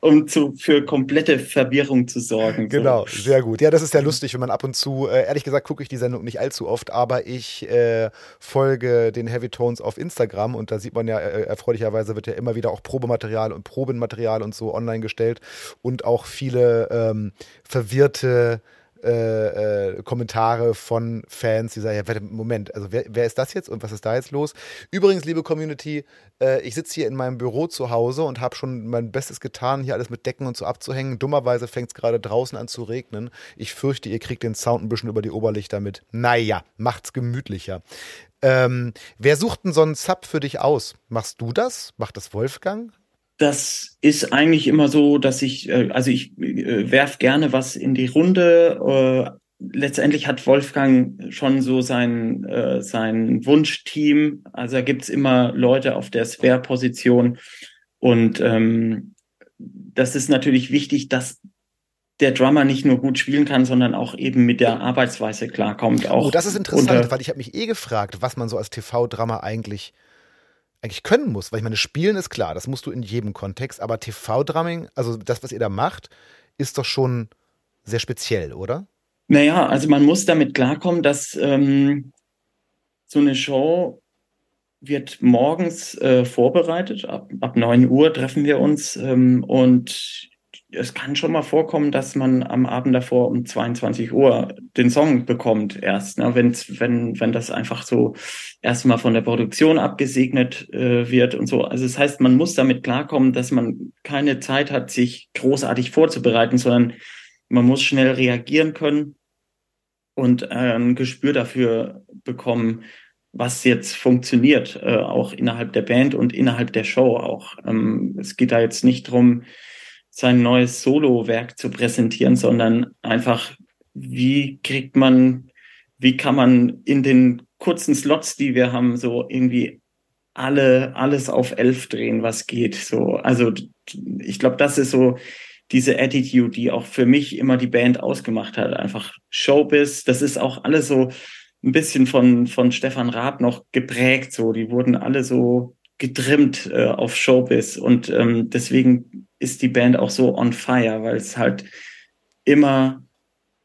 um zu, für komplette Verwirrung zu sorgen. Genau, sehr gut. Ja, das ist ja lustig, wenn man ab und zu, äh, ehrlich gesagt, gucke ich die Sendung nicht allzu oft, aber ich äh, folge den Heavy Tones auf Instagram und da sieht man ja, äh, erfreulicherweise wird ja immer wieder auch Probematerial und Probenmaterial und so online gestellt und auch viele ähm, verwirrte äh, äh, Kommentare von Fans, die sagen, ja, Moment, also wer, wer, ist das jetzt und was ist da jetzt los? Übrigens, liebe Community, äh, ich sitze hier in meinem Büro zu Hause und habe schon mein Bestes getan, hier alles mit Decken und so abzuhängen. Dummerweise fängt es gerade draußen an zu regnen. Ich fürchte, ihr kriegt den Sound ein bisschen über die Oberlichter mit. Naja, macht's gemütlicher. Ähm, wer sucht denn so einen Sub für dich aus? Machst du das? Macht das Wolfgang? Das ist eigentlich immer so, dass ich, äh, also ich äh, werf gerne was in die Runde. Äh, letztendlich hat Wolfgang schon so sein, äh, sein Wunschteam. Also da gibt's immer Leute auf der Spare-Position. Und ähm, das ist natürlich wichtig, dass der Drummer nicht nur gut spielen kann, sondern auch eben mit der Arbeitsweise klarkommt. Auch oh, das ist interessant, weil ich habe mich eh gefragt, was man so als TV-Drummer eigentlich eigentlich können muss. Weil ich meine, Spielen ist klar, das musst du in jedem Kontext, aber TV-Drumming, also das, was ihr da macht, ist doch schon sehr speziell, oder? Naja, also man muss damit klarkommen, dass ähm, so eine Show wird morgens äh, vorbereitet. Ab, ab 9 Uhr treffen wir uns ähm, und es kann schon mal vorkommen, dass man am Abend davor um 22 Uhr den Song bekommt erst, ne? Wenn's, wenn, wenn das einfach so erstmal von der Produktion abgesegnet äh, wird und so. Also das heißt, man muss damit klarkommen, dass man keine Zeit hat, sich großartig vorzubereiten, sondern man muss schnell reagieren können und äh, ein Gespür dafür bekommen, was jetzt funktioniert, äh, auch innerhalb der Band und innerhalb der Show auch. Ähm, es geht da jetzt nicht drum, sein neues Solo-Werk zu präsentieren, sondern einfach, wie kriegt man, wie kann man in den kurzen Slots, die wir haben, so irgendwie alle, alles auf elf drehen, was geht. So, also ich glaube, das ist so diese Attitude, die auch für mich immer die Band ausgemacht hat. Einfach Showbiz, das ist auch alles so ein bisschen von, von Stefan Raab noch geprägt. So, die wurden alle so getrimmt äh, auf Showbiz und ähm, deswegen ist die Band auch so on fire, weil es halt immer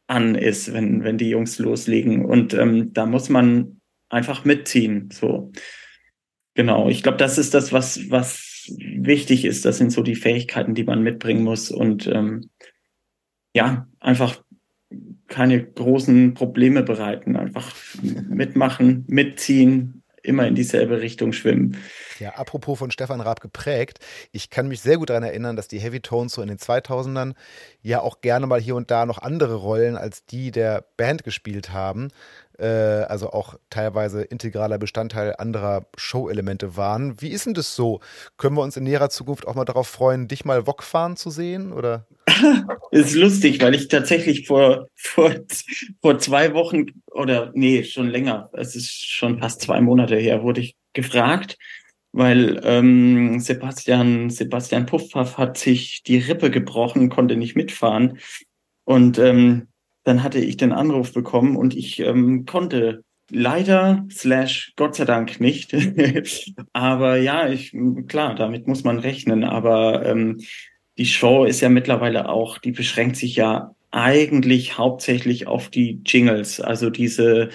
an ist, wenn, wenn die Jungs loslegen. Und ähm, da muss man einfach mitziehen. So. Genau. Ich glaube, das ist das, was, was wichtig ist. Das sind so die Fähigkeiten, die man mitbringen muss. Und ähm, ja, einfach keine großen Probleme bereiten. Einfach mitmachen, mitziehen, immer in dieselbe Richtung schwimmen. Ja, apropos von Stefan Raab geprägt, ich kann mich sehr gut daran erinnern, dass die Heavy Tones so in den 2000ern ja auch gerne mal hier und da noch andere Rollen als die der Band gespielt haben. Äh, also auch teilweise integraler Bestandteil anderer Show-Elemente waren. Wie ist denn das so? Können wir uns in näherer Zukunft auch mal darauf freuen, dich mal Wok fahren zu sehen? Oder? ist lustig, weil ich tatsächlich vor, vor, vor zwei Wochen oder nee, schon länger, es ist schon fast zwei Monate her, wurde ich gefragt, weil ähm, Sebastian, Sebastian Puffpaff hat sich die Rippe gebrochen, konnte nicht mitfahren. Und ähm, dann hatte ich den Anruf bekommen und ich ähm, konnte leider slash Gott sei Dank nicht. aber ja, ich klar, damit muss man rechnen. Aber ähm, die Show ist ja mittlerweile auch, die beschränkt sich ja eigentlich hauptsächlich auf die Jingles, also diese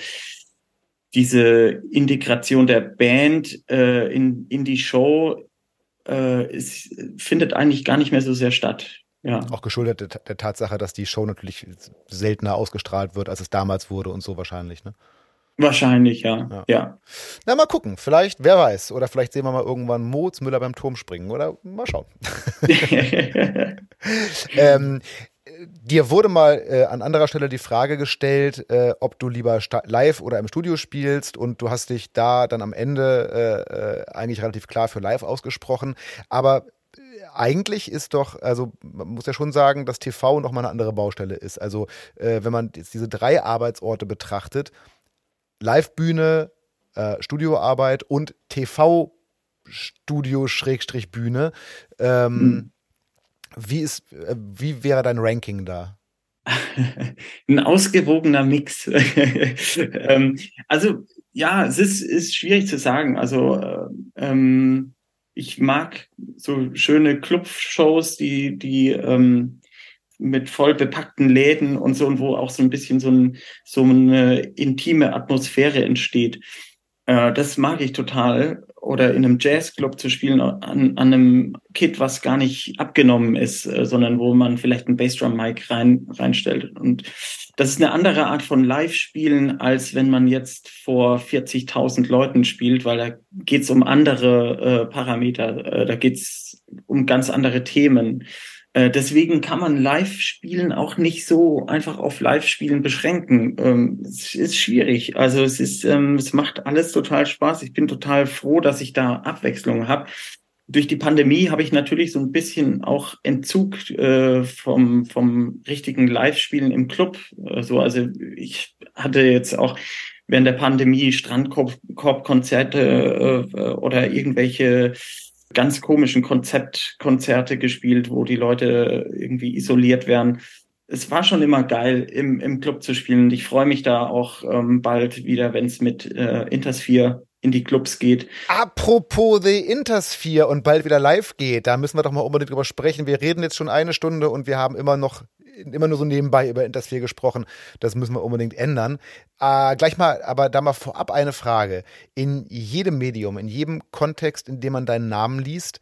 diese Integration der Band äh, in, in die Show äh, ist, findet eigentlich gar nicht mehr so sehr statt. Ja. Auch geschuldet der, der, Tatsache, dass die Show natürlich seltener ausgestrahlt wird, als es damals wurde und so wahrscheinlich, ne? Wahrscheinlich, ja. ja. ja. Na, mal gucken. Vielleicht, wer weiß. Oder vielleicht sehen wir mal irgendwann Moos Müller beim Turm springen. Oder mal schauen. ähm, dir wurde mal äh, an anderer Stelle die Frage gestellt, äh, ob du lieber live oder im Studio spielst und du hast dich da dann am Ende äh, äh eigentlich relativ klar für live ausgesprochen. Aber äh, eigentlich ist doch, also man muss ja schon sagen, dass TV noch mal eine andere Baustelle ist. Also äh, wenn man jetzt diese drei Arbeitsorte betrachtet, Live-Bühne, Studioarbeit und TV-Studio-Bühne, ähm, mhm wie, ist, äh, wie wäre dein Ranking da? Ein ausgewogener Mix. ähm, also ja, es ist, ist schwierig zu sagen. Also äh, ähm, ich mag so schöne Clubshows, die, die ähm, mit voll bepackten Läden und so, und wo auch so ein bisschen so, ein, so eine intime Atmosphäre entsteht. Äh, das mag ich total oder in einem Jazzclub zu spielen an, an einem Kit, was gar nicht abgenommen ist, äh, sondern wo man vielleicht ein Bassdrum-Mic rein, reinstellt. Und das ist eine andere Art von Live-Spielen, als wenn man jetzt vor 40.000 Leuten spielt, weil da geht's um andere äh, Parameter, äh, da geht's um ganz andere Themen. Äh, deswegen kann man Live-Spielen auch nicht so einfach auf Live-Spielen beschränken. Ähm, es ist schwierig. Also es ist, ähm, es macht alles total Spaß. Ich bin total froh, dass ich da Abwechslung habe. Durch die Pandemie habe ich natürlich so ein bisschen auch Entzug äh, vom, vom richtigen Live-Spielen im Club. Also, also ich hatte jetzt auch während der Pandemie Strandkorb-Konzerte äh, oder irgendwelche ganz komischen Konzeptkonzerte gespielt, wo die Leute irgendwie isoliert werden. Es war schon immer geil, im, im Club zu spielen. Ich freue mich da auch ähm, bald wieder, wenn es mit äh, Intersphere in die Clubs geht. Apropos The Intersphere und bald wieder live geht, da müssen wir doch mal unbedingt drüber sprechen. Wir reden jetzt schon eine Stunde und wir haben immer noch immer nur so nebenbei über Intersphere gesprochen. Das müssen wir unbedingt ändern. Äh, gleich mal, aber da mal vorab eine Frage. In jedem Medium, in jedem Kontext, in dem man deinen Namen liest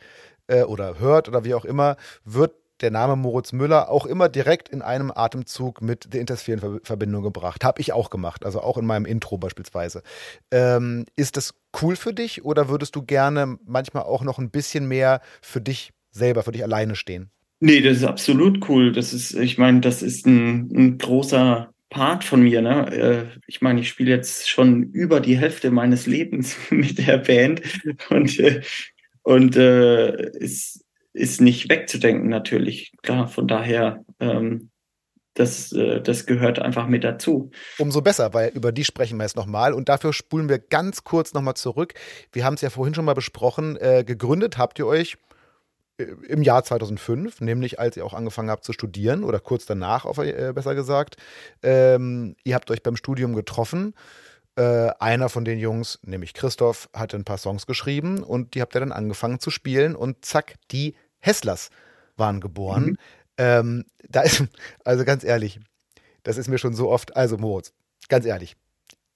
äh, oder hört oder wie auch immer, wird der Name Moritz Müller auch immer direkt in einem Atemzug mit der Intersphere in Verbindung gebracht. Habe ich auch gemacht, also auch in meinem Intro beispielsweise. Ähm, ist das cool für dich oder würdest du gerne manchmal auch noch ein bisschen mehr für dich selber, für dich alleine stehen? Nee, das ist absolut cool. Das ist, ich meine, das ist ein, ein großer Part von mir. Ne? Äh, ich meine, ich spiele jetzt schon über die Hälfte meines Lebens mit der Band und, äh, und äh, ist, ist nicht wegzudenken natürlich. Klar, von daher, ähm, das, äh, das gehört einfach mit dazu. Umso besser, weil über die sprechen wir jetzt nochmal. Und dafür spulen wir ganz kurz nochmal zurück. Wir haben es ja vorhin schon mal besprochen. Äh, gegründet habt ihr euch im Jahr 2005, nämlich als ihr auch angefangen habt zu studieren oder kurz danach, auf, äh, besser gesagt. Ähm, ihr habt euch beim Studium getroffen. Äh, einer von den Jungs, nämlich Christoph, hatte ein paar Songs geschrieben und die habt ihr dann angefangen zu spielen und zack, die Hesslers waren geboren. Mhm. Ähm, da ist, also ganz ehrlich, das ist mir schon so oft, also Moritz, ganz ehrlich,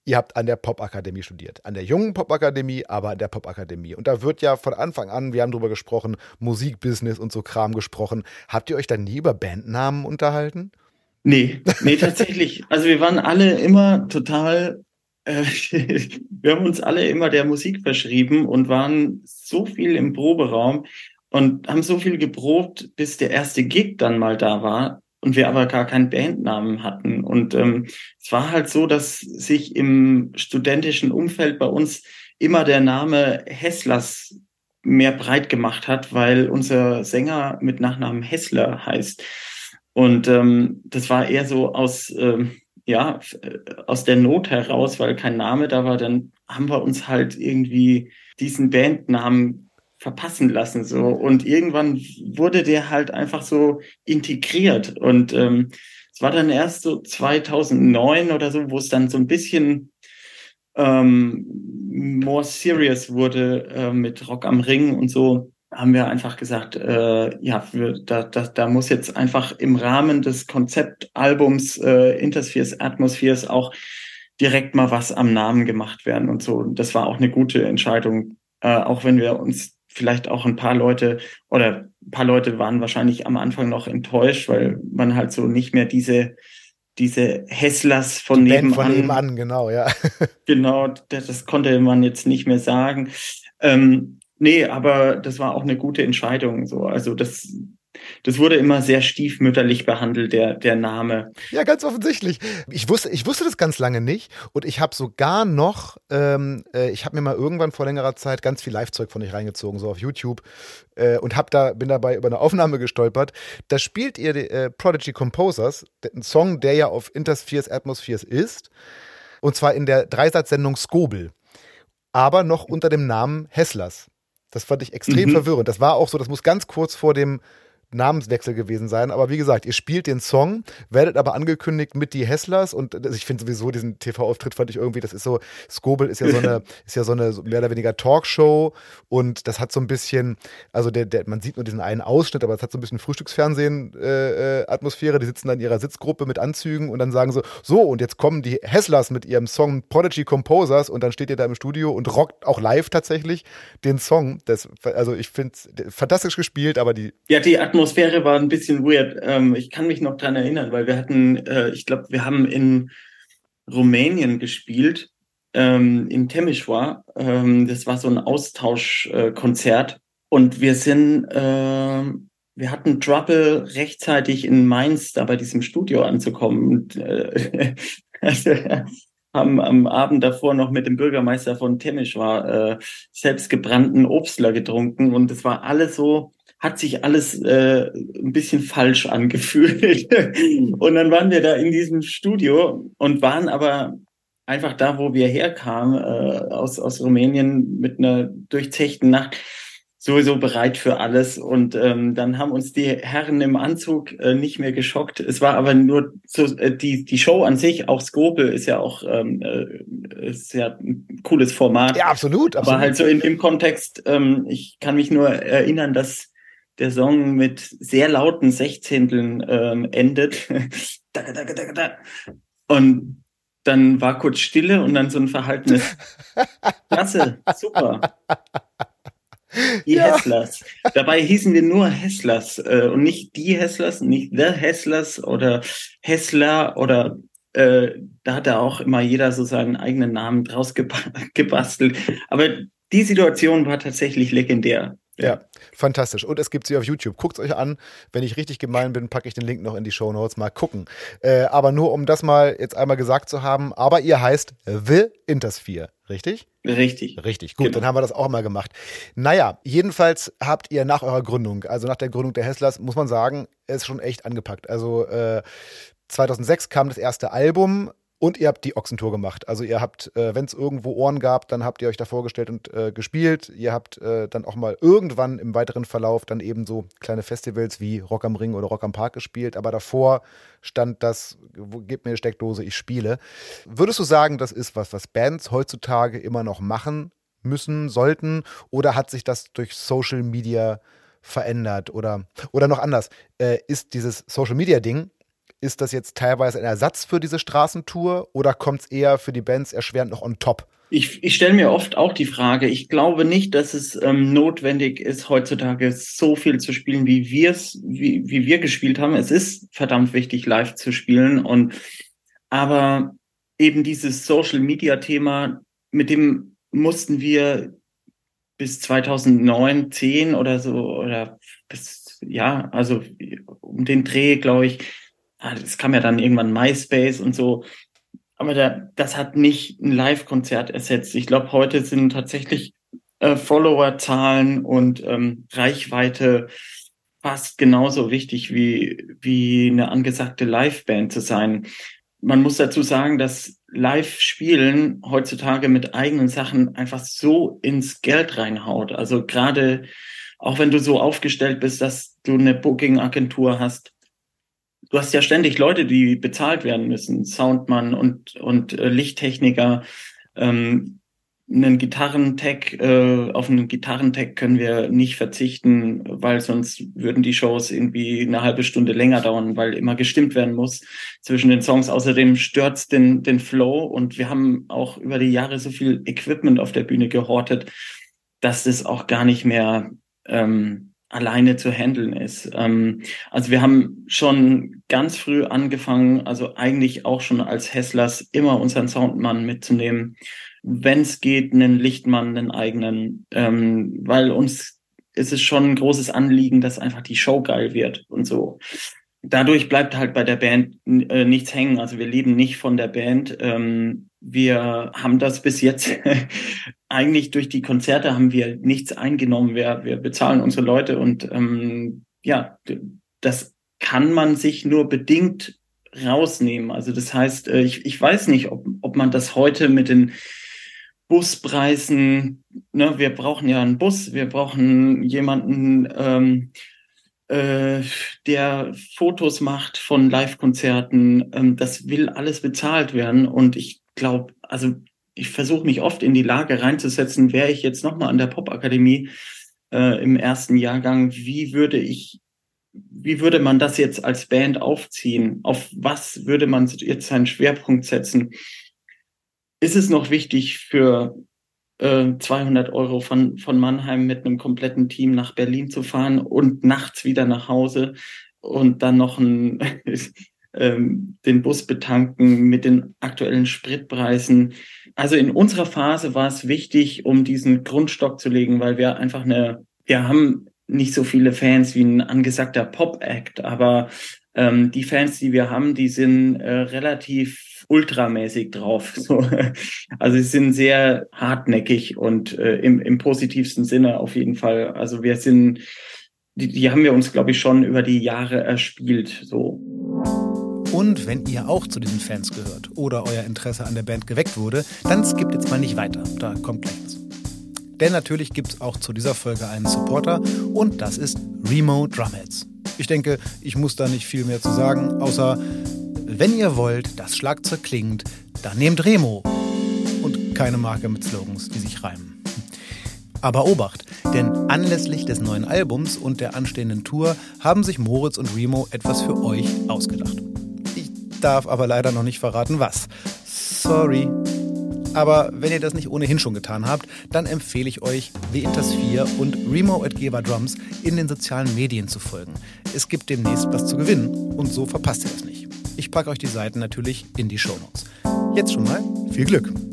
ihr habt an der Popakademie studiert. An der jungen Popakademie, aber an der Popakademie. Und da wird ja von Anfang an, wir haben drüber gesprochen, Musikbusiness und so Kram gesprochen. Habt ihr euch da nie über Bandnamen unterhalten? Nee, nee, tatsächlich. Also wir waren alle immer total, äh, wir haben uns alle immer der Musik verschrieben und waren so viel im Proberaum und haben so viel geprobt, bis der erste Gig dann mal da war und wir aber gar keinen Bandnamen hatten. Und ähm, es war halt so, dass sich im studentischen Umfeld bei uns immer der Name Hesslers mehr breit gemacht hat, weil unser Sänger mit Nachnamen Hessler heißt. Und ähm, das war eher so aus, ähm, ja, aus der Not heraus, weil kein Name da war, dann haben wir uns halt irgendwie diesen Bandnamen verpassen lassen so und irgendwann wurde der halt einfach so integriert und ähm, es war dann erst so 2009 oder so, wo es dann so ein bisschen ähm, more serious wurde äh, mit Rock am Ring und so haben wir einfach gesagt, äh, ja, wir, da, da, da muss jetzt einfach im Rahmen des Konzeptalbums äh, Interspheres, Atmospheres auch direkt mal was am Namen gemacht werden und so. Und das war auch eine gute Entscheidung, äh, auch wenn wir uns vielleicht auch ein paar Leute oder ein paar Leute waren wahrscheinlich am Anfang noch enttäuscht, weil man halt so nicht mehr diese diese Hesslers von Die nebenan. von nebenan, genau, ja. genau, das, das, konnte man jetzt nicht mehr sagen. Ähm, nee, aber das war auch eine gute Entscheidung. So, also das das wurde immer sehr stiefmütterlich behandelt, der, der Name. Ja, ganz offensichtlich. Ich wusste, ich wusste das ganz lange nicht und ich habe sogar noch, ähm, äh, ich habe mir mal irgendwann vor längerer Zeit ganz viel Live-Zeug von euch reingezogen, so auf YouTube äh, und hab da, bin dabei über eine Aufnahme gestolpert. Da spielt ihr äh, Prodigy Composers, ein Song, der ja auf Interspheres Atmospheres ist und zwar in der Dreisatzsendung Skobel, aber noch unter dem Namen Hesslers. Das fand ich extrem mhm. verwirrend. Das war auch so, das muss ganz kurz vor dem Namenswechsel gewesen sein. Aber wie gesagt, ihr spielt den Song, werdet aber angekündigt mit die Hesslers und ich finde sowieso diesen TV-Auftritt fand ich irgendwie, das ist so, Skobel ist ja so eine, ist ja so eine mehr oder weniger Talkshow und das hat so ein bisschen, also der, der, man sieht nur diesen einen Ausschnitt, aber es hat so ein bisschen Frühstücksfernsehen-Atmosphäre. Äh, die sitzen dann in ihrer Sitzgruppe mit Anzügen und dann sagen so, so und jetzt kommen die Hesslers mit ihrem Song Prodigy Composers und dann steht ihr da im Studio und rockt auch live tatsächlich den Song. Das, also ich finde es fantastisch gespielt, aber die. Ja, die Atmosphäre Atmosphäre war ein bisschen weird. Ähm, ich kann mich noch dran erinnern, weil wir hatten, äh, ich glaube, wir haben in Rumänien gespielt, ähm, in Temișoara. Ähm, das war so ein Austauschkonzert. Äh, und wir sind, äh, wir hatten Trouble, rechtzeitig in Mainz da bei diesem Studio anzukommen. Und, äh, also, haben am Abend davor noch mit dem Bürgermeister von Temișoara äh, selbstgebrannten Obstler getrunken und es war alles so hat sich alles äh, ein bisschen falsch angefühlt. und dann waren wir da in diesem Studio und waren aber einfach da, wo wir herkamen, äh, aus, aus Rumänien mit einer durchzechten Nacht, sowieso bereit für alles. Und ähm, dann haben uns die Herren im Anzug äh, nicht mehr geschockt. Es war aber nur so, äh, die, die Show an sich, auch Skopel ist ja auch ähm, äh, ist ja ein cooles Format. Ja, absolut. absolut. Aber halt so in dem Kontext, ähm, ich kann mich nur erinnern, dass der Song mit sehr lauten Sechzehnteln ähm, endet. und dann war kurz Stille und dann so ein verhaltenes Klasse, super. Die ja. Hesslers. Dabei hießen wir nur Hesslers äh, und nicht die Hesslers, nicht The Hesslers oder Hessler oder äh, da hat da auch immer jeder so seinen eigenen Namen draus gebastelt. Aber die Situation war tatsächlich legendär. Ja, fantastisch. Und es gibt sie auf YouTube. Guckt es euch an. Wenn ich richtig gemein bin, packe ich den Link noch in die Show Notes. Mal gucken. Äh, aber nur um das mal jetzt einmal gesagt zu haben. Aber ihr heißt The Intersphere, richtig? Richtig. Richtig. Gut, genau. dann haben wir das auch mal gemacht. Naja, jedenfalls habt ihr nach eurer Gründung, also nach der Gründung der Hesslers, muss man sagen, es schon echt angepackt. Also äh, 2006 kam das erste Album. Und ihr habt die Ochsentour gemacht. Also ihr habt, äh, wenn es irgendwo Ohren gab, dann habt ihr euch da vorgestellt und äh, gespielt. Ihr habt äh, dann auch mal irgendwann im weiteren Verlauf dann eben so kleine Festivals wie Rock am Ring oder Rock am Park gespielt. Aber davor stand das, gib mir eine Steckdose, ich spiele. Würdest du sagen, das ist was, was Bands heutzutage immer noch machen müssen, sollten? Oder hat sich das durch Social Media verändert? Oder, oder noch anders, äh, ist dieses Social Media Ding ist das jetzt teilweise ein Ersatz für diese Straßentour oder kommt es eher für die Bands erschwerend noch on top? Ich, ich stelle mir oft auch die Frage, ich glaube nicht, dass es ähm, notwendig ist, heutzutage so viel zu spielen, wie wir es, wie, wie wir gespielt haben. Es ist verdammt wichtig, live zu spielen. Und aber eben dieses Social Media Thema, mit dem mussten wir bis 2009, 10 oder so, oder bis, ja, also um den Dreh, glaube ich, es ah, kam ja dann irgendwann MySpace und so. Aber da, das hat nicht ein Live-Konzert ersetzt. Ich glaube, heute sind tatsächlich äh, Follower-Zahlen und ähm, Reichweite fast genauso wichtig wie, wie eine angesagte Live-Band zu sein. Man muss dazu sagen, dass Live-Spielen heutzutage mit eigenen Sachen einfach so ins Geld reinhaut. Also gerade auch wenn du so aufgestellt bist, dass du eine Booking-Agentur hast, du hast ja ständig Leute, die bezahlt werden müssen, Soundmann und, und äh, Lichttechniker. Ähm, einen Gitarrentech, äh, auf einen Gitarrentech können wir nicht verzichten, weil sonst würden die Shows irgendwie eine halbe Stunde länger dauern, weil immer gestimmt werden muss zwischen den Songs. Außerdem stört's den, den Flow und wir haben auch über die Jahre so viel Equipment auf der Bühne gehortet, dass es auch gar nicht mehr ähm, alleine zu handeln ist. Ähm, also wir haben schon ganz früh angefangen, also eigentlich auch schon als Hesslers immer unseren Soundmann mitzunehmen, wenn es geht, einen Lichtmann, einen eigenen, ähm, weil uns ist es schon ein großes Anliegen, dass einfach die Show geil wird und so. Dadurch bleibt halt bei der Band äh, nichts hängen. Also wir leben nicht von der Band. Ähm, wir haben das bis jetzt eigentlich durch die Konzerte haben wir nichts eingenommen. Wir, wir bezahlen unsere Leute und ähm, ja, das kann man sich nur bedingt rausnehmen. Also das heißt, äh, ich, ich weiß nicht, ob, ob man das heute mit den Buspreisen, ne, wir brauchen ja einen Bus, wir brauchen jemanden, ähm, äh, der Fotos macht von Live-Konzerten, ähm, das will alles bezahlt werden. Und ich glaube, also ich versuche mich oft in die Lage reinzusetzen, wäre ich jetzt nochmal an der Popakademie äh, im ersten Jahrgang, wie würde ich, wie würde man das jetzt als Band aufziehen? Auf was würde man jetzt seinen Schwerpunkt setzen? Ist es noch wichtig für äh, 200 Euro von, von Mannheim mit einem kompletten Team nach Berlin zu fahren und nachts wieder nach Hause und dann noch ein ähm, den Bus betanken mit den aktuellen Spritpreisen. Also in unserer Phase war es wichtig, um diesen Grundstock zu legen, weil wir einfach eine, wir haben nicht so viele Fans wie ein angesagter Pop-Act, aber ähm, die Fans, die wir haben, die sind äh, relativ ultramäßig drauf. So, also sie sind sehr hartnäckig und äh, im, im positivsten Sinne auf jeden Fall. Also wir sind, die, die haben wir uns, glaube ich, schon über die Jahre erspielt. So. Und wenn ihr auch zu diesen Fans gehört oder euer Interesse an der Band geweckt wurde, dann skippt jetzt mal nicht weiter. Da kommt gleich was. Denn natürlich gibt es auch zu dieser Folge einen Supporter und das ist Remo Drumheads. Ich denke, ich muss da nicht viel mehr zu sagen, außer wenn ihr wollt, dass Schlagzeug klingt, dann nehmt Remo. Und keine Marke mit Slogans, die sich reimen. Aber Obacht, denn anlässlich des neuen Albums und der anstehenden Tour haben sich Moritz und Remo etwas für euch ausgedacht darf aber leider noch nicht verraten, was. Sorry. Aber wenn ihr das nicht ohnehin schon getan habt, dann empfehle ich euch, Intas 4 und Remo at Geber Drums in den sozialen Medien zu folgen. Es gibt demnächst was zu gewinnen und so verpasst ihr das nicht. Ich packe euch die Seiten natürlich in die Show Notes. Jetzt schon mal viel Glück!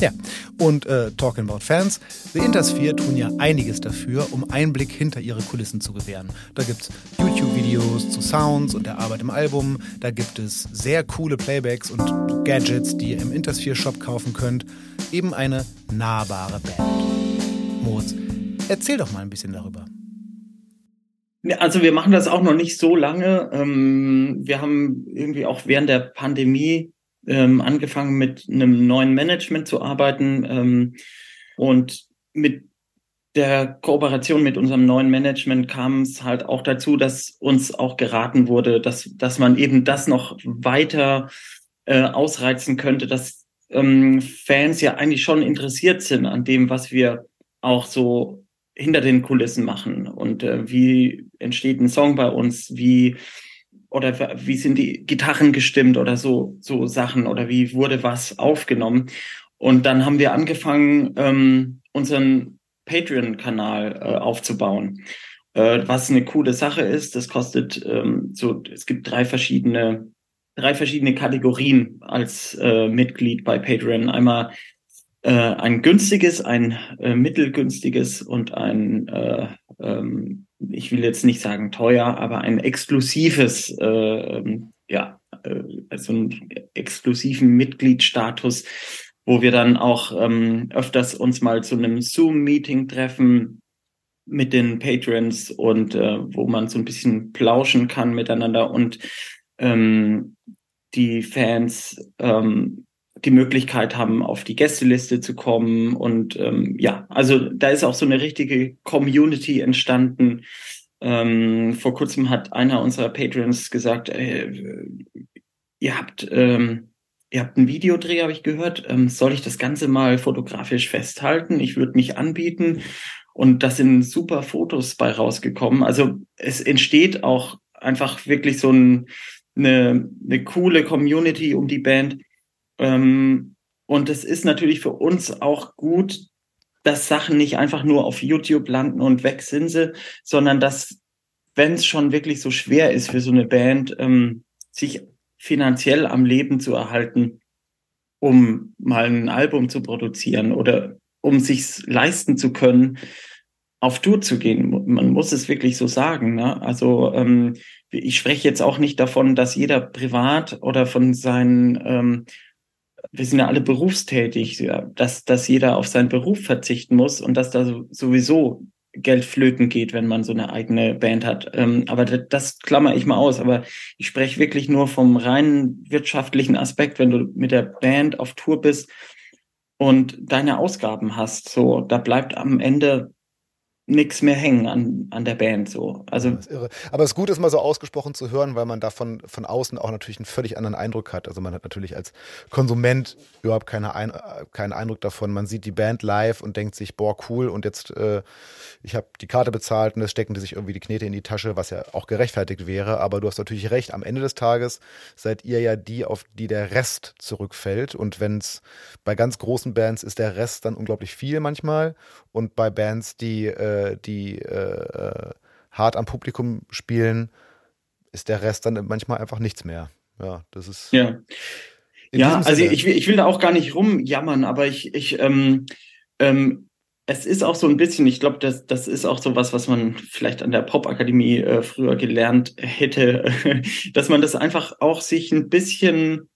Ja, und äh, Talking About Fans, The Intersphere tun ja einiges dafür, um Einblick hinter ihre Kulissen zu gewähren. Da gibt es YouTube-Videos zu Sounds und der Arbeit im Album, da gibt es sehr coole Playbacks und Gadgets, die ihr im Intersphere-Shop kaufen könnt. Eben eine nahbare Band. Moritz, erzähl doch mal ein bisschen darüber. Also wir machen das auch noch nicht so lange. Ähm, wir haben irgendwie auch während der Pandemie ähm, angefangen mit einem neuen Management zu arbeiten ähm, und mit der Kooperation mit unserem neuen Management kam es halt auch dazu, dass uns auch geraten wurde, dass, dass man eben das noch weiter äh, ausreizen könnte, dass ähm, Fans ja eigentlich schon interessiert sind an dem, was wir auch so hinter den Kulissen machen. Und äh, wie entsteht ein Song bei uns, wie oder wie sind die Gitarren gestimmt oder so, so Sachen oder wie wurde was aufgenommen. Und dann haben wir angefangen, ähm, unseren Patreon-Kanal äh, aufzubauen, äh, was eine coole Sache ist. Das kostet ähm, so, es gibt drei verschiedene, drei verschiedene Kategorien als äh, Mitglied bei Patreon. Einmal äh, ein günstiges, ein äh, mittelgünstiges und ein äh, ähm, ich will jetzt nicht sagen teuer, aber ein exklusives, äh, ähm, ja, äh, also einen exklusiven Mitgliedsstatus, wo wir dann auch ähm, öfters uns mal zu einem Zoom-Meeting treffen mit den Patrons und äh, wo man so ein bisschen plauschen kann miteinander und ähm, die Fans ähm, die Möglichkeit haben, auf die Gästeliste zu kommen. Und ähm, ja, also da ist auch so eine richtige Community entstanden. Ähm, vor kurzem hat einer unserer Patrons gesagt, äh, ihr habt ähm, ihr habt einen Videodreh, habe ich gehört. Ähm, soll ich das Ganze mal fotografisch festhalten? Ich würde mich anbieten. Und da sind super Fotos bei rausgekommen. Also es entsteht auch einfach wirklich so ein, eine, eine coole Community um die Band. Ähm, und es ist natürlich für uns auch gut, dass Sachen nicht einfach nur auf YouTube landen und weg sind sie, sondern dass, wenn es schon wirklich so schwer ist für so eine Band, ähm, sich finanziell am Leben zu erhalten, um mal ein Album zu produzieren oder um sich leisten zu können, auf Tour zu gehen. Man muss es wirklich so sagen. Ne? Also ähm, ich spreche jetzt auch nicht davon, dass jeder privat oder von seinen ähm, wir sind ja alle berufstätig, ja, dass, dass jeder auf seinen Beruf verzichten muss und dass da sowieso Geld flöten geht, wenn man so eine eigene Band hat. Ähm, aber das, das klammer ich mal aus. Aber ich spreche wirklich nur vom reinen wirtschaftlichen Aspekt, wenn du mit der Band auf Tour bist und deine Ausgaben hast. So, da bleibt am Ende nichts mehr hängen an, an der Band so. Also. Aber es ist gut, es mal so ausgesprochen zu hören, weil man davon von außen auch natürlich einen völlig anderen Eindruck hat. Also man hat natürlich als Konsument überhaupt keine Ein keinen Eindruck davon. Man sieht die Band live und denkt sich, boah, cool, und jetzt äh, ich habe die Karte bezahlt und es stecken die sich irgendwie die Knete in die Tasche, was ja auch gerechtfertigt wäre. Aber du hast natürlich recht, am Ende des Tages seid ihr ja die, auf die der Rest zurückfällt. Und wenn es bei ganz großen Bands ist der Rest dann unglaublich viel manchmal. Und bei Bands, die, äh, die äh, hart am Publikum spielen, ist der Rest dann manchmal einfach nichts mehr. Ja, das ist. Ja. Ja, also ich, ich will da auch gar nicht rumjammern, aber ich, ich ähm, ähm, es ist auch so ein bisschen, ich glaube, das, das ist auch so was, was man vielleicht an der Popakademie äh, früher gelernt hätte, dass man das einfach auch sich ein bisschen,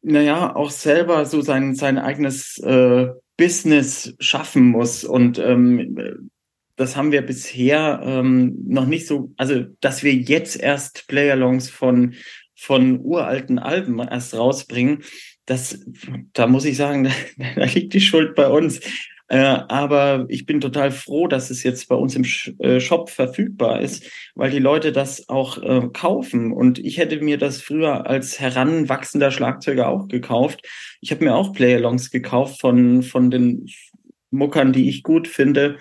naja, auch selber so sein, sein eigenes äh, Business schaffen muss. Und ähm, das haben wir bisher ähm, noch nicht so, also dass wir jetzt erst Playalongs von, von uralten Alben erst rausbringen, das, da muss ich sagen, da, da liegt die Schuld bei uns. Äh, aber ich bin total froh, dass es jetzt bei uns im äh, Shop verfügbar ist, weil die Leute das auch äh, kaufen. Und ich hätte mir das früher als heranwachsender Schlagzeuger auch gekauft. Ich habe mir auch Playalongs gekauft von, von den Muckern, die ich gut finde.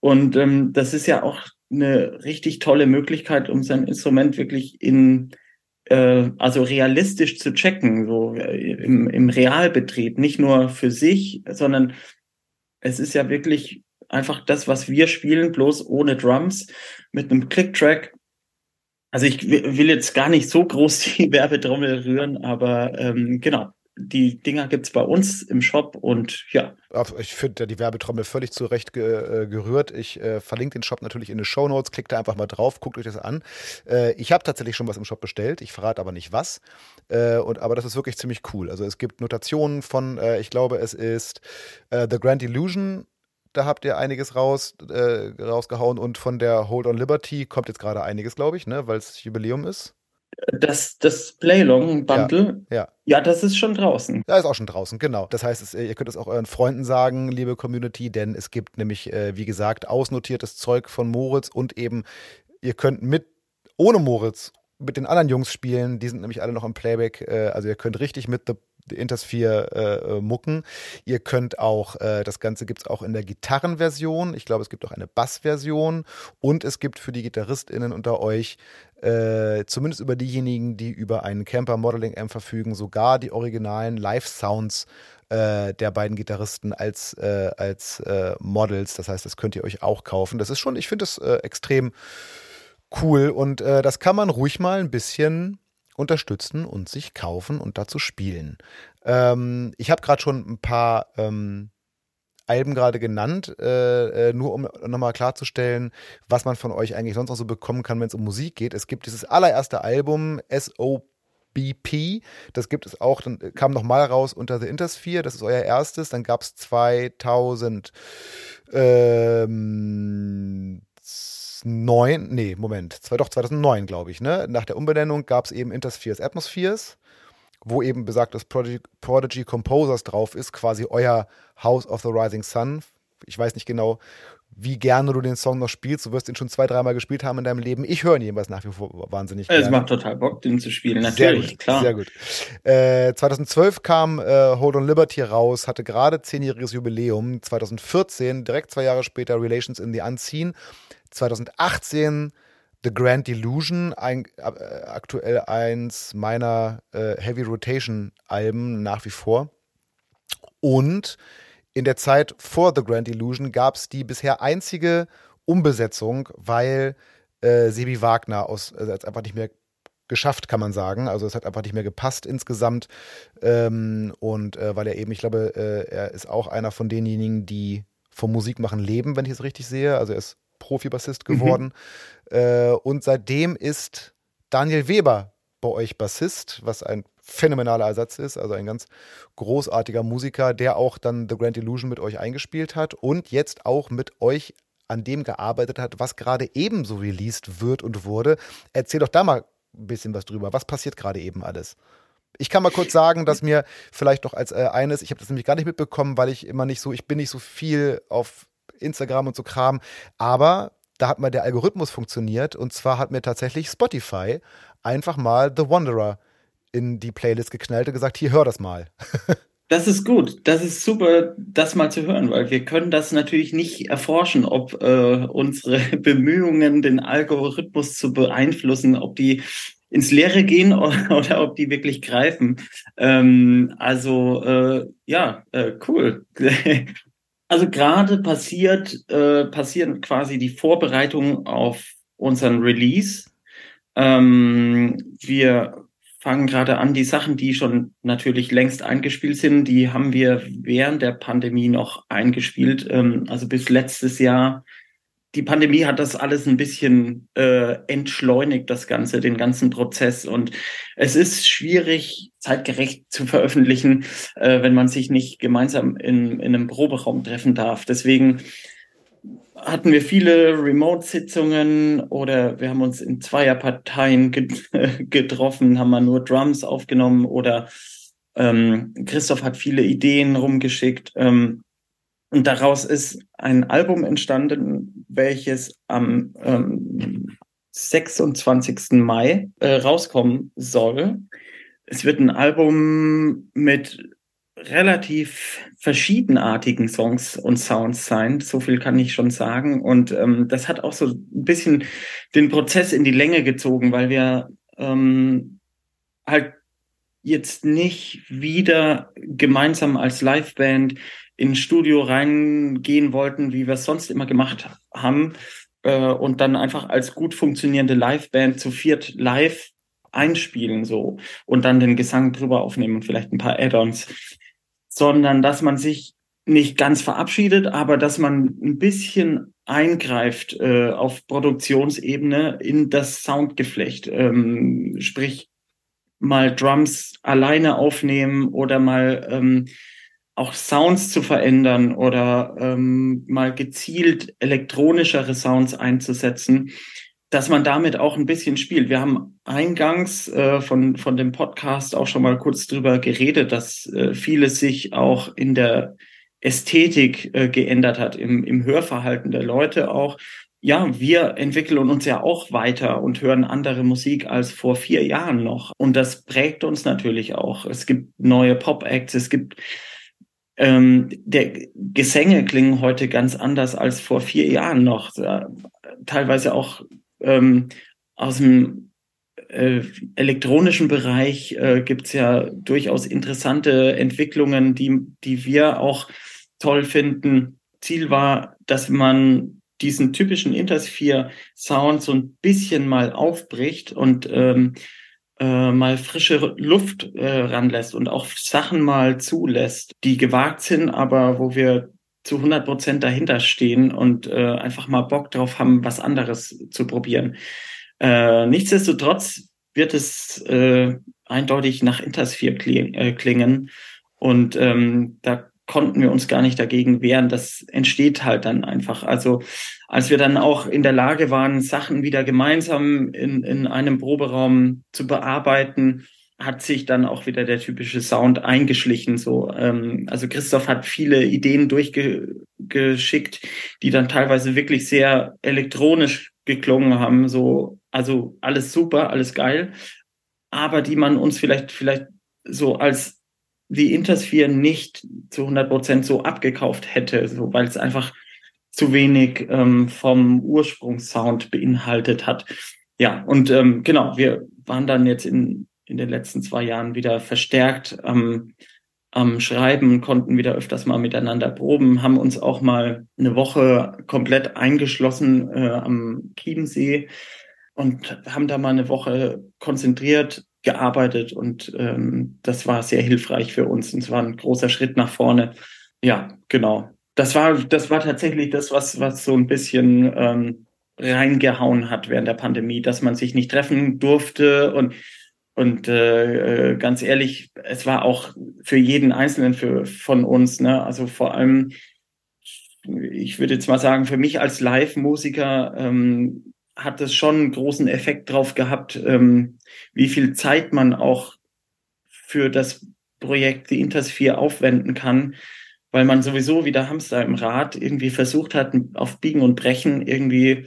Und ähm, das ist ja auch eine richtig tolle Möglichkeit, um sein Instrument wirklich in äh, also realistisch zu checken, so äh, im, im Realbetrieb, nicht nur für sich, sondern es ist ja wirklich einfach das, was wir spielen, bloß ohne Drums, mit einem Click-Track. Also ich will jetzt gar nicht so groß die Werbetrommel rühren, aber ähm, genau, die Dinger gibt's bei uns im Shop und ja. Ich finde die Werbetrommel völlig zurecht ge äh, gerührt. Ich äh, verlinke den Shop natürlich in den Show Notes. Klickt da einfach mal drauf, guckt euch das an. Äh, ich habe tatsächlich schon was im Shop bestellt. Ich verrate aber nicht was. Äh, und, aber das ist wirklich ziemlich cool. Also es gibt Notationen von, äh, ich glaube, es ist äh, The Grand Illusion da habt ihr einiges raus, äh, rausgehauen und von der Hold on Liberty kommt jetzt gerade einiges, glaube ich, ne, weil es Jubiläum ist. Das, das Playlong-Bundle, ja, ja. ja, das ist schon draußen. Da ist auch schon draußen, genau. Das heißt, es, ihr könnt es auch euren Freunden sagen, liebe Community, denn es gibt nämlich, äh, wie gesagt, ausnotiertes Zeug von Moritz und eben, ihr könnt mit, ohne Moritz, mit den anderen Jungs spielen. Die sind nämlich alle noch im Playback. Äh, also ihr könnt richtig mit The Intersphere äh, äh, mucken. Ihr könnt auch, äh, das Ganze gibt es auch in der Gitarrenversion. Ich glaube, es gibt auch eine Bassversion. Und es gibt für die GitarristInnen unter euch, äh, zumindest über diejenigen, die über einen Camper Modeling M verfügen, sogar die originalen Live-Sounds äh, der beiden Gitarristen als, äh, als Models. Das heißt, das könnt ihr euch auch kaufen. Das ist schon, ich finde das extrem cool und das kann man ruhig mal ein bisschen unterstützen und sich kaufen und dazu spielen. Ähm, ich habe gerade schon ein paar ähm, Alben gerade genannt, äh, äh, nur um nochmal klarzustellen, was man von euch eigentlich sonst noch so bekommen kann, wenn es um Musik geht. Es gibt dieses allererste Album, SOBP, das gibt es auch, dann kam nochmal raus unter The Intersphere, das ist euer erstes, dann gab es 2000 ähm, 2009, nee, Moment, doch 2009, glaube ich, ne? Nach der Umbenennung gab es eben Interspheres Atmospheres, wo eben besagtes Prodigy, Prodigy Composers drauf ist, quasi euer House of the Rising Sun. Ich weiß nicht genau, wie gerne du den Song noch spielst. Du wirst ihn schon zwei, dreimal gespielt haben in deinem Leben. Ich höre ihn jedenfalls nach wie vor wahnsinnig gerne. Es macht total Bock, den zu spielen, natürlich, sehr gut, klar. Sehr gut. Äh, 2012 kam äh, Hold on Liberty raus, hatte gerade zehnjähriges Jubiläum. 2014, direkt zwei Jahre später, Relations in the Unseen. 2018 The Grand Illusion, ein, äh, aktuell eins meiner äh, Heavy Rotation Alben nach wie vor. Und in der Zeit vor The Grand Illusion gab es die bisher einzige Umbesetzung, weil äh, Sebi Wagner aus, also einfach nicht mehr geschafft, kann man sagen. Also es hat einfach nicht mehr gepasst insgesamt. Ähm, und äh, weil er eben, ich glaube, äh, er ist auch einer von denjenigen, die vom Musikmachen leben, wenn ich es richtig sehe. Also er ist Profibassist geworden. Mhm. Äh, und seitdem ist Daniel Weber bei euch Bassist, was ein phänomenaler Ersatz ist, also ein ganz großartiger Musiker, der auch dann The Grand Illusion mit euch eingespielt hat und jetzt auch mit euch an dem gearbeitet hat, was gerade ebenso released wird und wurde. Erzähl doch da mal ein bisschen was drüber. Was passiert gerade eben alles? Ich kann mal kurz sagen, dass mir vielleicht noch als äh, eines, ich habe das nämlich gar nicht mitbekommen, weil ich immer nicht so, ich bin nicht so viel auf Instagram und so Kram. Aber da hat mal der Algorithmus funktioniert und zwar hat mir tatsächlich Spotify einfach mal The Wanderer in die Playlist geknallt und gesagt, hier hör das mal. Das ist gut. Das ist super, das mal zu hören, weil wir können das natürlich nicht erforschen, ob äh, unsere Bemühungen, den Algorithmus zu beeinflussen, ob die ins Leere gehen oder, oder ob die wirklich greifen. Ähm, also äh, ja, äh, cool. Also gerade passiert, äh, passieren quasi die Vorbereitungen auf unseren Release. Ähm, wir fangen gerade an, die Sachen, die schon natürlich längst eingespielt sind, die haben wir während der Pandemie noch eingespielt. Ähm, also bis letztes Jahr die Pandemie hat das alles ein bisschen äh, entschleunigt, das Ganze, den ganzen Prozess. Und es ist schwierig, zeitgerecht zu veröffentlichen, äh, wenn man sich nicht gemeinsam in, in einem Proberaum treffen darf. Deswegen hatten wir viele Remote-Sitzungen oder wir haben uns in Zweierparteien getroffen, haben mal nur Drums aufgenommen oder ähm, Christoph hat viele Ideen rumgeschickt. Ähm, und daraus ist ein Album entstanden, welches am ähm, 26. Mai äh, rauskommen soll. Es wird ein Album mit relativ verschiedenartigen Songs und Sounds sein. So viel kann ich schon sagen. Und ähm, das hat auch so ein bisschen den Prozess in die Länge gezogen, weil wir ähm, halt jetzt nicht wieder gemeinsam als Liveband ins Studio reingehen wollten, wie wir es sonst immer gemacht haben, äh, und dann einfach als gut funktionierende Liveband zu viert live einspielen so und dann den Gesang drüber aufnehmen und vielleicht ein paar Add-ons, sondern dass man sich nicht ganz verabschiedet, aber dass man ein bisschen eingreift äh, auf Produktionsebene in das Soundgeflecht, ähm, sprich mal Drums alleine aufnehmen oder mal ähm, auch Sounds zu verändern oder ähm, mal gezielt elektronischere Sounds einzusetzen, dass man damit auch ein bisschen spielt. Wir haben eingangs äh, von, von dem Podcast auch schon mal kurz drüber geredet, dass äh, vieles sich auch in der Ästhetik äh, geändert hat, im, im Hörverhalten der Leute auch. Ja, wir entwickeln uns ja auch weiter und hören andere Musik als vor vier Jahren noch. Und das prägt uns natürlich auch. Es gibt neue Pop-Acts, es gibt ähm, der Gesänge klingen heute ganz anders als vor vier Jahren noch. Teilweise auch ähm, aus dem äh, elektronischen Bereich äh, gibt es ja durchaus interessante Entwicklungen, die, die wir auch toll finden. Ziel war, dass man diesen typischen Intersphere Sound so ein bisschen mal aufbricht und ähm, äh, mal frische Luft äh, ranlässt und auch Sachen mal zulässt, die gewagt sind, aber wo wir zu 100 Prozent dahinter stehen und äh, einfach mal Bock drauf haben, was anderes zu probieren. Äh, nichtsdestotrotz wird es äh, eindeutig nach Intersphere äh, klingen und ähm, da konnten wir uns gar nicht dagegen wehren. Das entsteht halt dann einfach. Also als wir dann auch in der Lage waren, Sachen wieder gemeinsam in, in einem Proberaum zu bearbeiten, hat sich dann auch wieder der typische Sound eingeschlichen. So, ähm, also Christoph hat viele Ideen durchgeschickt, die dann teilweise wirklich sehr elektronisch geklungen haben. So, also alles super, alles geil, aber die man uns vielleicht vielleicht so als wie Intersphere nicht zu 100 Prozent so abgekauft hätte, so weil es einfach zu wenig ähm, vom Ursprungssound beinhaltet hat. Ja, und ähm, genau, wir waren dann jetzt in, in den letzten zwei Jahren wieder verstärkt am, am Schreiben, konnten wieder öfters mal miteinander proben, haben uns auch mal eine Woche komplett eingeschlossen äh, am Chiemsee und haben da mal eine Woche konzentriert gearbeitet und ähm, das war sehr hilfreich für uns und es war ein großer Schritt nach vorne. Ja, genau. Das war, das war tatsächlich das, was, was so ein bisschen ähm, reingehauen hat während der Pandemie, dass man sich nicht treffen durfte und und äh, äh ganz ehrlich, es war auch für jeden Einzelnen für, von uns, ne? Also vor allem, ich würde jetzt mal sagen, für mich als Live-Musiker ähm, hat es schon einen großen Effekt drauf gehabt, ähm, wie viel Zeit man auch für das Projekt The Intersphere aufwenden kann, weil man sowieso wie der Hamster im Rad irgendwie versucht hat, auf Biegen und Brechen irgendwie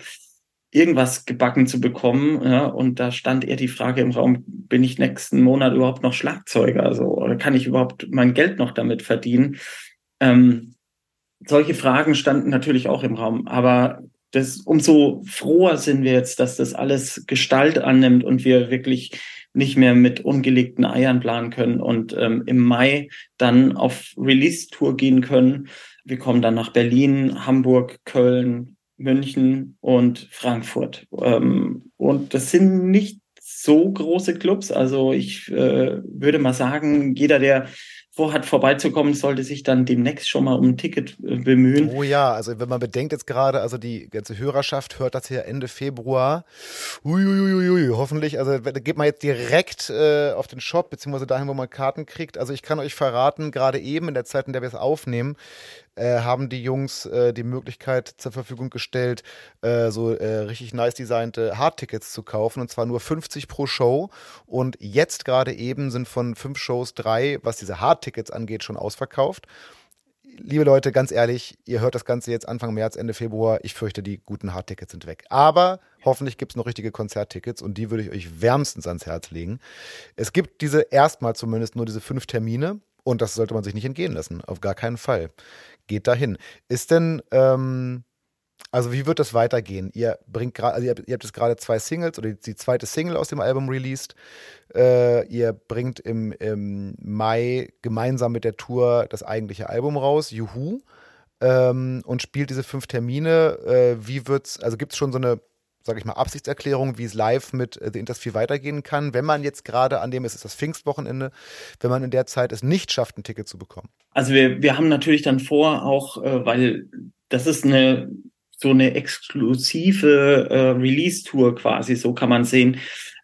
irgendwas gebacken zu bekommen. Ja, und da stand eher die Frage im Raum, bin ich nächsten Monat überhaupt noch Schlagzeuger? Also, oder kann ich überhaupt mein Geld noch damit verdienen? Ähm, solche Fragen standen natürlich auch im Raum. Aber das, umso froher sind wir jetzt, dass das alles Gestalt annimmt und wir wirklich nicht mehr mit ungelegten Eiern planen können und ähm, im Mai dann auf Release-Tour gehen können. Wir kommen dann nach Berlin, Hamburg, Köln, München und Frankfurt. Ähm, und das sind nicht so große Clubs. Also ich äh, würde mal sagen, jeder, der vorhat, vorbeizukommen, sollte sich dann demnächst schon mal um ein Ticket äh, bemühen. Oh ja, also wenn man bedenkt jetzt gerade, also die ganze Hörerschaft hört das hier Ende Februar. Uiuiuiui, hoffentlich, also geht man jetzt direkt äh, auf den Shop, beziehungsweise dahin, wo man Karten kriegt. Also ich kann euch verraten, gerade eben in der Zeit, in der wir es aufnehmen, äh, haben die Jungs äh, die Möglichkeit zur Verfügung gestellt, äh, so äh, richtig nice designte Hardtickets zu kaufen und zwar nur 50 pro Show. Und jetzt gerade eben sind von fünf Shows drei, was diese Hardtickets angeht, schon ausverkauft. Liebe Leute, ganz ehrlich, ihr hört das Ganze jetzt Anfang März, Ende Februar. Ich fürchte, die guten Hardtickets sind weg. Aber hoffentlich gibt es noch richtige Konzerttickets und die würde ich euch wärmstens ans Herz legen. Es gibt diese erstmal zumindest nur diese fünf Termine und das sollte man sich nicht entgehen lassen. Auf gar keinen Fall geht dahin. Ist denn ähm, Also wie wird das weitergehen? Ihr bringt gerade, also ihr, habt, ihr habt jetzt gerade zwei Singles oder die, die, zweite Single aus dem Album released. Äh, ihr bringt im, im, Mai gemeinsam mit der Tour das eigentliche Album raus, Juhu, ähm, und spielt diese fünf Termine. Äh, wie wird's, also gibt es schon so eine sage ich mal, Absichtserklärung, wie es live mit äh, The Intersphere weitergehen kann, wenn man jetzt gerade an dem, es ist das Pfingstwochenende, wenn man in der Zeit es nicht schafft, ein Ticket zu bekommen? Also wir, wir haben natürlich dann vor, auch, äh, weil das ist eine so eine exklusive äh, Release-Tour quasi, so kann man sehen.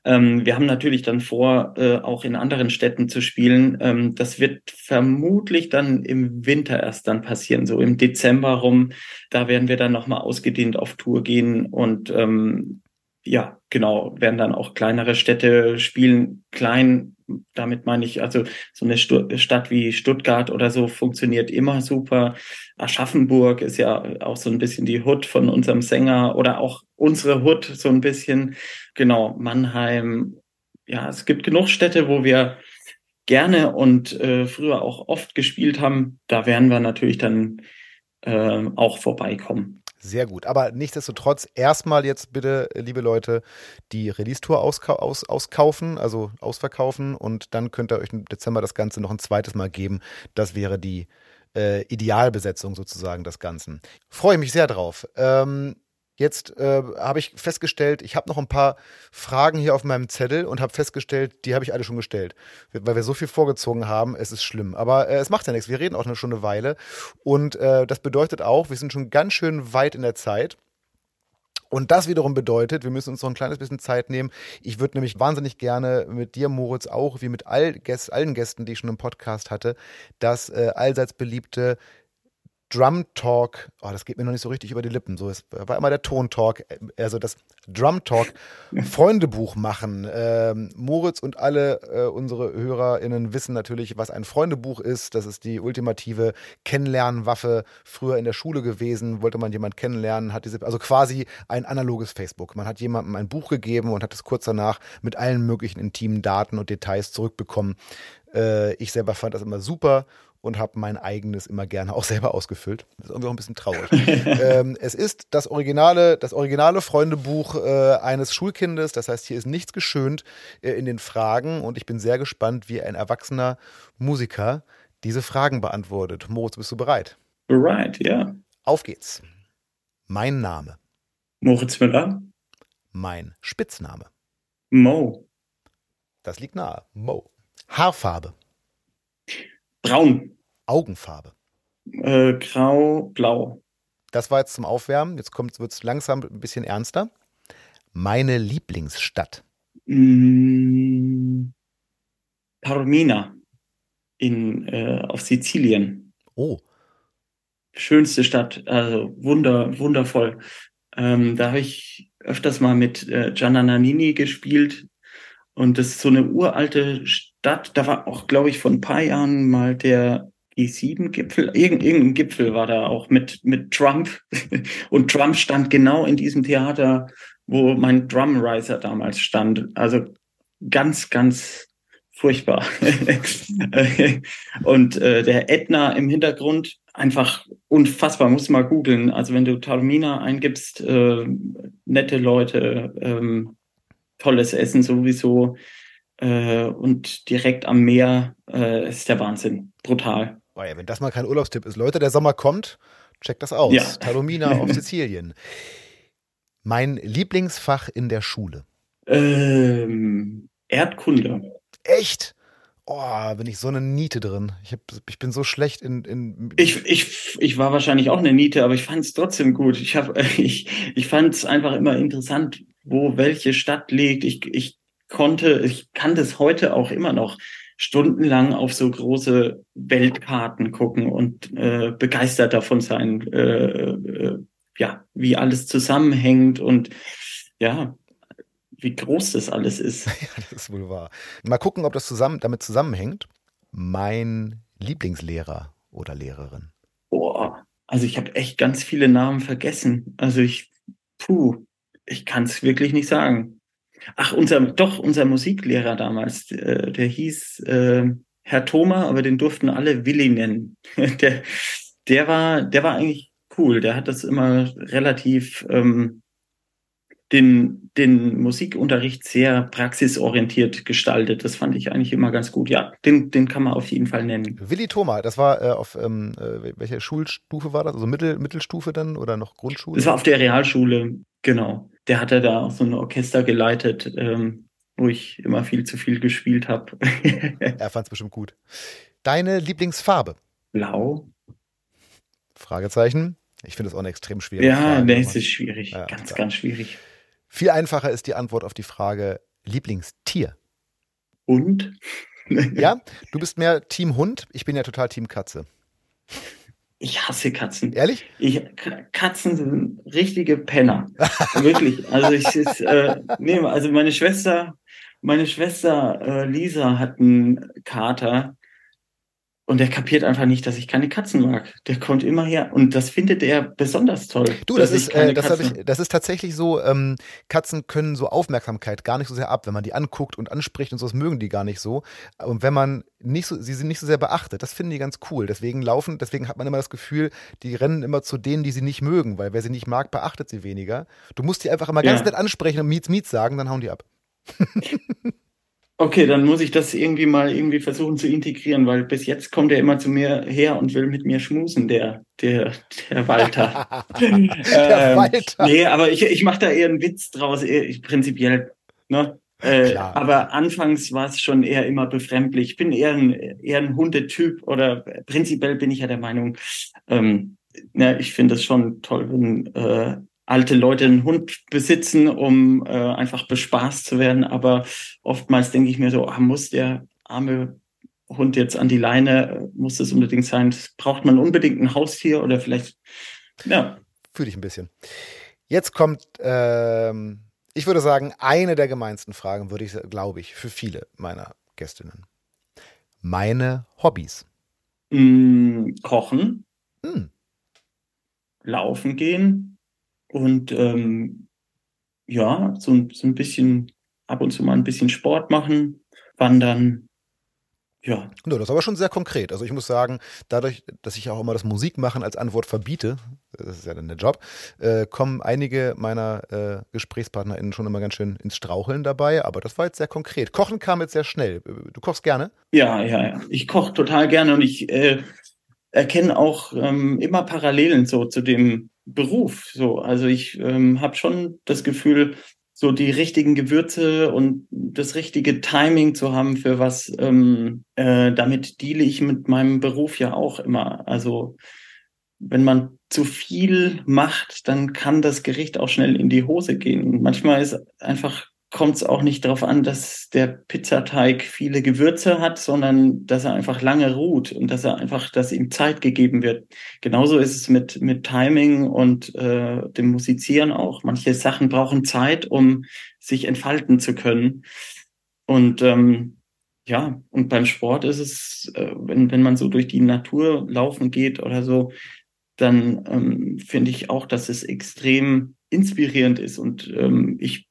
Ähm, wir haben natürlich dann vor, äh, auch in anderen Städten zu spielen. Ähm, das wird vermutlich dann im Winter erst dann passieren, so im Dezember rum. Da werden wir dann nochmal ausgedehnt auf Tour gehen und ähm, ja, genau, werden dann auch kleinere Städte spielen. Klein, damit meine ich, also so eine Stadt wie Stuttgart oder so funktioniert immer super. Aschaffenburg ist ja auch so ein bisschen die Hut von unserem Sänger oder auch unsere Hut so ein bisschen. Genau, Mannheim. Ja, es gibt genug Städte, wo wir gerne und äh, früher auch oft gespielt haben. Da werden wir natürlich dann äh, auch vorbeikommen. Sehr gut. Aber nichtsdestotrotz erstmal jetzt bitte, liebe Leute, die Release-Tour auska aus auskaufen, also ausverkaufen und dann könnt ihr euch im Dezember das Ganze noch ein zweites Mal geben. Das wäre die äh, Idealbesetzung sozusagen des Ganzen. Freue mich sehr drauf. Ähm, Jetzt äh, habe ich festgestellt, ich habe noch ein paar Fragen hier auf meinem Zettel und habe festgestellt, die habe ich alle schon gestellt, weil wir so viel vorgezogen haben. Es ist schlimm, aber äh, es macht ja nichts. Wir reden auch schon eine Weile und äh, das bedeutet auch, wir sind schon ganz schön weit in der Zeit. Und das wiederum bedeutet, wir müssen uns noch ein kleines bisschen Zeit nehmen. Ich würde nämlich wahnsinnig gerne mit dir, Moritz, auch wie mit all Gäst, allen Gästen, die ich schon im Podcast hatte, das äh, allseits beliebte Drum Talk, oh, das geht mir noch nicht so richtig über die Lippen. So, es war immer der Ton Talk, also das Drum Talk Freundebuch machen. Ähm, Moritz und alle äh, unsere HörerInnen wissen natürlich, was ein Freundebuch ist. Das ist die ultimative Kennenlernwaffe. Früher in der Schule gewesen, wollte man jemanden kennenlernen, hat diese, also quasi ein analoges Facebook. Man hat jemandem ein Buch gegeben und hat es kurz danach mit allen möglichen intimen Daten und Details zurückbekommen. Äh, ich selber fand das immer super und habe mein eigenes immer gerne auch selber ausgefüllt. Das ist irgendwie auch ein bisschen traurig. ähm, es ist das originale, das originale Freundebuch äh, eines Schulkindes. Das heißt, hier ist nichts geschönt äh, in den Fragen und ich bin sehr gespannt, wie ein erwachsener Musiker diese Fragen beantwortet. Moritz, bist du bereit? Bereit, ja. Auf geht's. Mein Name. Moritz Müller. Mein Spitzname. Mo. Das liegt nahe. Mo. Haarfarbe. Braun. Augenfarbe. Äh, grau, blau. Das war jetzt zum Aufwärmen. Jetzt wird es langsam ein bisschen ernster. Meine Lieblingsstadt. Mm, Taormina in, äh, auf Sizilien. Oh. Schönste Stadt, also wunder, wundervoll. Ähm, da habe ich öfters mal mit äh, Gianna Nannini gespielt. Und das ist so eine uralte Stadt. Da war auch, glaube ich, vor ein paar Jahren mal der G7-Gipfel. Irgend, irgendein Gipfel war da auch mit, mit Trump. Und Trump stand genau in diesem Theater, wo mein Drumriser damals stand. Also ganz, ganz furchtbar. und äh, der Ätna im Hintergrund einfach unfassbar, muss mal googeln. Also wenn du Taormina eingibst, äh, nette Leute, ähm, tolles Essen sowieso äh, und direkt am Meer äh, ist der Wahnsinn. Brutal. Oh ja, wenn das mal kein Urlaubstipp ist. Leute, der Sommer kommt, checkt das aus. Ja. Talomina auf Sizilien. Mein Lieblingsfach in der Schule. Ähm, Erdkunde. Echt? Oh, bin ich so eine Niete drin. Ich, hab, ich bin so schlecht in. in ich, ich, ich war wahrscheinlich auch eine Niete, aber ich fand es trotzdem gut. Ich, hab, ich, ich fand es einfach immer interessant, wo welche Stadt liegt. Ich, ich konnte, ich kann das heute auch immer noch stundenlang auf so große Weltkarten gucken und äh, begeistert davon sein, äh, äh, ja, wie alles zusammenhängt und ja, wie groß das alles ist. ja, das ist wohl wahr. Mal gucken, ob das zusammen, damit zusammenhängt. Mein Lieblingslehrer oder Lehrerin. Boah, also ich habe echt ganz viele Namen vergessen. Also ich, puh, ich kann es wirklich nicht sagen. Ach, unser, doch, unser Musiklehrer damals, äh, der hieß äh, Herr Thoma, aber den durften alle Willi nennen. der, der war, der war eigentlich cool. Der hat das immer relativ ähm, den, den Musikunterricht sehr praxisorientiert gestaltet. Das fand ich eigentlich immer ganz gut. Ja, den, den kann man auf jeden Fall nennen. Willi Thoma, das war äh, auf ähm, äh, welche Schulstufe war das? Also Mittel, Mittelstufe dann oder noch Grundschule? Das war auf der Realschule, genau. Der hatte da auch so ein Orchester geleitet, ähm, wo ich immer viel zu viel gespielt habe. er fand es bestimmt gut. Deine Lieblingsfarbe? Blau. Fragezeichen. Ich finde das auch eine extrem schwierige ja, Frage. Ja, nee, es ist schwierig. Ja, ganz, klar. ganz schwierig. Viel einfacher ist die Antwort auf die Frage Lieblingstier. Hund? ja, du bist mehr Team Hund. Ich bin ja total Team Katze. Ich hasse Katzen. Ehrlich? Ich, Katzen sind richtige Penner. Wirklich. Also ich ist, äh, nee, also meine Schwester, meine Schwester äh, Lisa hat einen Kater und der kapiert einfach nicht, dass ich keine Katzen mag. Der kommt immer her und das findet er besonders toll. Du, das ist, äh, das, ich, das ist tatsächlich so, ähm, Katzen können so Aufmerksamkeit gar nicht so sehr ab, wenn man die anguckt und anspricht und so, das mögen die gar nicht so. Und wenn man nicht so, sie sind nicht so sehr beachtet, das finden die ganz cool. Deswegen laufen, deswegen hat man immer das Gefühl, die rennen immer zu denen, die sie nicht mögen, weil wer sie nicht mag, beachtet sie weniger. Du musst die einfach immer ja. ganz nett ansprechen und Miets Miets sagen, dann hauen die ab. Okay, dann muss ich das irgendwie mal irgendwie versuchen zu integrieren, weil bis jetzt kommt er immer zu mir her und will mit mir schmusen, der, der, der Walter. der ähm, Walter. Nee, aber ich, ich mache da eher einen Witz draus, eher, prinzipiell. Ne? Äh, aber anfangs war es schon eher immer befremdlich. Ich bin eher ein, eher ein Hundetyp oder prinzipiell bin ich ja der Meinung, ähm, ja, ich finde es schon toll, wenn äh, alte Leute einen Hund besitzen, um äh, einfach bespaßt zu werden. Aber oftmals denke ich mir so, ah, muss der arme Hund jetzt an die Leine, muss das unbedingt sein? Braucht man unbedingt ein Haustier oder vielleicht, ja. Fühle ich ein bisschen. Jetzt kommt, ähm, ich würde sagen, eine der gemeinsten Fragen, würde ich, glaube ich, für viele meiner Gästinnen. Meine Hobbys. Mm, kochen. Mm. Laufen gehen. Und ähm, ja, so, so ein bisschen ab und zu mal ein bisschen Sport machen, wandern. Ja. No, das ist aber schon sehr konkret. Also ich muss sagen, dadurch, dass ich auch immer das Musikmachen als Antwort verbiete, das ist ja dann der Job, äh, kommen einige meiner äh, GesprächspartnerInnen schon immer ganz schön ins Straucheln dabei, aber das war jetzt sehr konkret. Kochen kam jetzt sehr schnell. Du kochst gerne? Ja, ja, ja. Ich koche total gerne und ich äh, erkenne auch ähm, immer Parallelen so zu dem Beruf. So, also ich ähm, habe schon das Gefühl, so die richtigen Gewürze und das richtige Timing zu haben für was. Ähm, äh, damit deale ich mit meinem Beruf ja auch immer. Also wenn man zu viel macht, dann kann das Gericht auch schnell in die Hose gehen. Manchmal ist einfach kommt es auch nicht darauf an, dass der Pizzateig viele Gewürze hat, sondern dass er einfach lange ruht und dass er einfach, dass ihm Zeit gegeben wird. Genauso ist es mit, mit Timing und äh, dem Musizieren auch. Manche Sachen brauchen Zeit, um sich entfalten zu können. Und ähm, ja, und beim Sport ist es, äh, wenn, wenn man so durch die Natur laufen geht oder so, dann ähm, finde ich auch, dass es extrem inspirierend ist. Und ähm, ich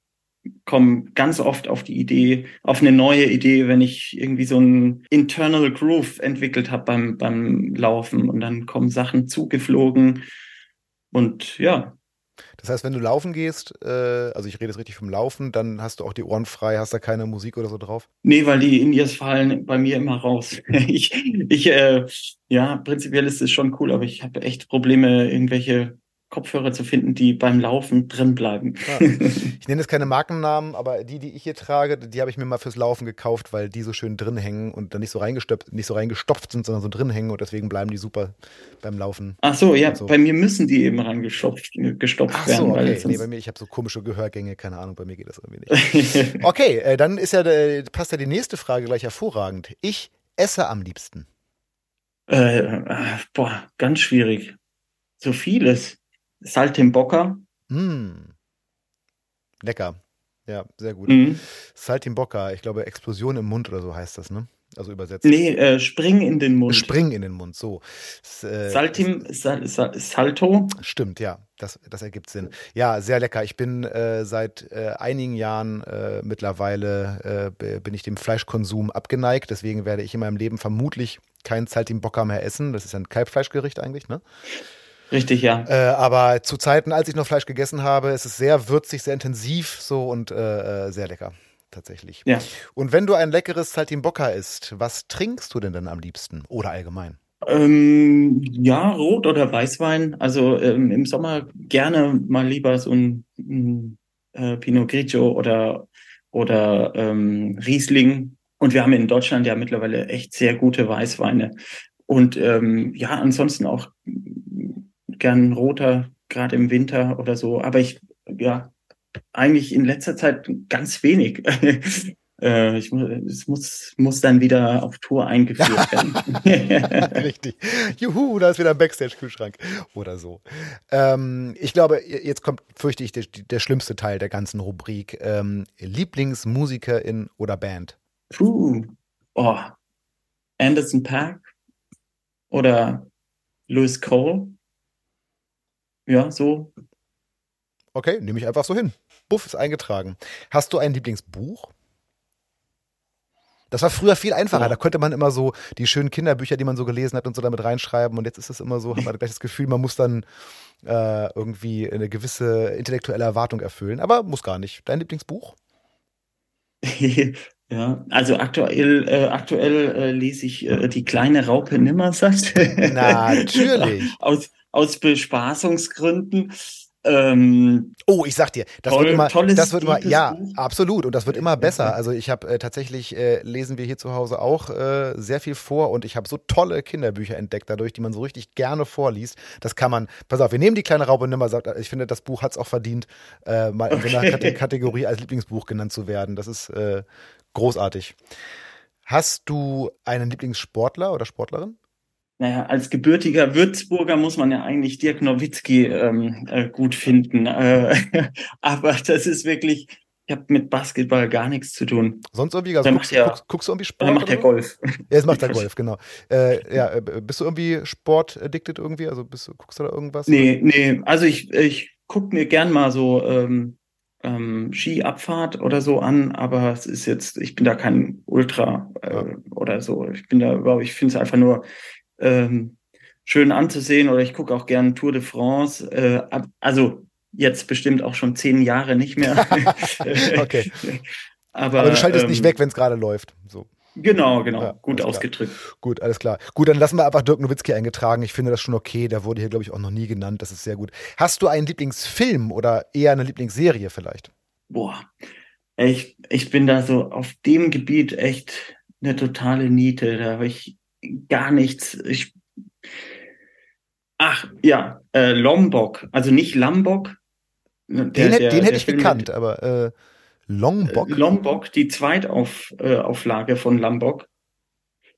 komme ganz oft auf die Idee, auf eine neue Idee, wenn ich irgendwie so ein Internal Groove entwickelt habe beim, beim Laufen und dann kommen Sachen zugeflogen und ja. Das heißt, wenn du laufen gehst, äh, also ich rede jetzt richtig vom Laufen, dann hast du auch die Ohren frei, hast da keine Musik oder so drauf? Nee, weil die Indias fallen bei mir immer raus. ich, ich äh, ja, prinzipiell ist es schon cool, aber ich habe echt Probleme, irgendwelche Kopfhörer zu finden, die beim Laufen drin bleiben. Ja. Ich nenne jetzt keine Markennamen, aber die, die ich hier trage, die habe ich mir mal fürs Laufen gekauft, weil die so schön drin hängen und dann nicht so reingestopft, nicht so reingestopft sind, sondern so drin hängen und deswegen bleiben die super beim Laufen. Ach so, ja, so. bei mir müssen die eben reingestopft gestopft Ach so, werden. Okay. nee, bei mir, ich habe so komische Gehörgänge, keine Ahnung, bei mir geht das irgendwie nicht. okay, äh, dann ist ja, äh, passt ja die nächste Frage gleich hervorragend. Ich esse am liebsten. Äh, äh boah, ganz schwierig. So vieles. Saltimbocca. Mm. Lecker. Ja, sehr gut. Mhm. Saltimbocca, ich glaube Explosion im Mund oder so heißt das, ne? Also übersetzt. Nee, äh, Spring in den Mund. Spring in den Mund, so. Äh, Saltim, Sal, Sal, Salto. Stimmt, ja, das, das ergibt Sinn. Ja, sehr lecker. Ich bin äh, seit äh, einigen Jahren äh, mittlerweile, äh, bin ich dem Fleischkonsum abgeneigt. Deswegen werde ich in meinem Leben vermutlich kein Saltimbocca mehr essen. Das ist ein Kalbfleischgericht eigentlich, ne? Richtig, ja. Äh, aber zu Zeiten, als ich noch Fleisch gegessen habe, ist es sehr würzig, sehr intensiv so und äh, äh sehr lecker. Tatsächlich. Ja. Und wenn du ein leckeres Saltimbocca isst, was trinkst du denn dann am liebsten oder allgemein? Ähm, ja, Rot- oder Weißwein. Also ähm, im Sommer gerne mal lieber so ein, ein äh, Pinot Grigio oder, oder ähm, Riesling. Und wir haben in Deutschland ja mittlerweile echt sehr gute Weißweine. Und ähm, ja, ansonsten auch gern roter, gerade im Winter oder so. Aber ich, ja, eigentlich in letzter Zeit ganz wenig. äh, ich, es muss, muss dann wieder auf Tour eingeführt werden. Richtig. Juhu, da ist wieder ein Backstage-Kühlschrank oder so. Ähm, ich glaube, jetzt kommt, fürchte ich, der, der schlimmste Teil der ganzen Rubrik. Ähm, Lieblingsmusikerin oder Band? Puh. Oh. Anderson Park oder Louis Cole. Ja, so. Okay, nehme ich einfach so hin. Buff ist eingetragen. Hast du ein Lieblingsbuch? Das war früher viel einfacher. Oh. Da konnte man immer so die schönen Kinderbücher, die man so gelesen hat und so damit reinschreiben. Und jetzt ist es immer so, hat man gleich das Gefühl, man muss dann äh, irgendwie eine gewisse intellektuelle Erwartung erfüllen. Aber muss gar nicht. Dein Lieblingsbuch? ja, also aktuell, äh, aktuell äh, lese ich äh, die kleine Raupe Nimmersatt. Natürlich. aus, aus Bespaßungsgründen. Ähm, oh, ich sag dir, das toll, wird immer, das wird immer, ja, Buch. absolut, und das wird immer besser. Also ich habe äh, tatsächlich äh, lesen wir hier zu Hause auch äh, sehr viel vor und ich habe so tolle Kinderbücher entdeckt dadurch, die man so richtig gerne vorliest. Das kann man. Pass auf, wir nehmen die kleine Raupe nimmer. Ich finde, das Buch hat es auch verdient, äh, mal in okay. so einer Kategorie als Lieblingsbuch genannt zu werden. Das ist äh, großartig. Hast du einen Lieblingssportler oder Sportlerin? Naja, als gebürtiger Würzburger muss man ja eigentlich Dirk Nowitzki ähm, äh, gut finden. Äh, aber das ist wirklich, ich habe mit Basketball gar nichts zu tun. Sonst irgendwie, also guckst, ja, guckst, guckst, du irgendwie Sport? Er macht ja Golf. Ja, jetzt macht er Golf, genau. Äh, ja, äh, bist du irgendwie sportaddicted irgendwie? Also bist guckst du da irgendwas? Nee, nee, also ich, ich guck mir gern mal so ähm, ähm, Skiabfahrt oder so an, aber es ist jetzt, ich bin da kein Ultra äh, ja. oder so. Ich bin da überhaupt, ich finde es einfach nur ähm, schön anzusehen oder ich gucke auch gerne Tour de France. Äh, also jetzt bestimmt auch schon zehn Jahre nicht mehr. okay. Aber, Aber, du schaltest ähm, nicht weg, wenn es gerade läuft. So. Genau, genau. Ja, Gut ausgedrückt. Klar. Gut, alles klar. Gut, dann lassen wir einfach Dirk Nowitzki eingetragen. Ich finde das schon okay. Der wurde hier, glaube ich, auch noch nie genannt. Das ist sehr gut. Hast du einen Lieblingsfilm oder eher eine Lieblingsserie vielleicht? Boah, ich, ich bin da so auf dem Gebiet echt eine totale Niete. Da habe ich gar nichts. Ich, ach, ja, äh, Lombok, also nicht Lombok. Der, den, der, den hätte ich Film gekannt, mit, aber äh, Lombok. Äh, Lombok, die Zweitauflage äh, von Lombok.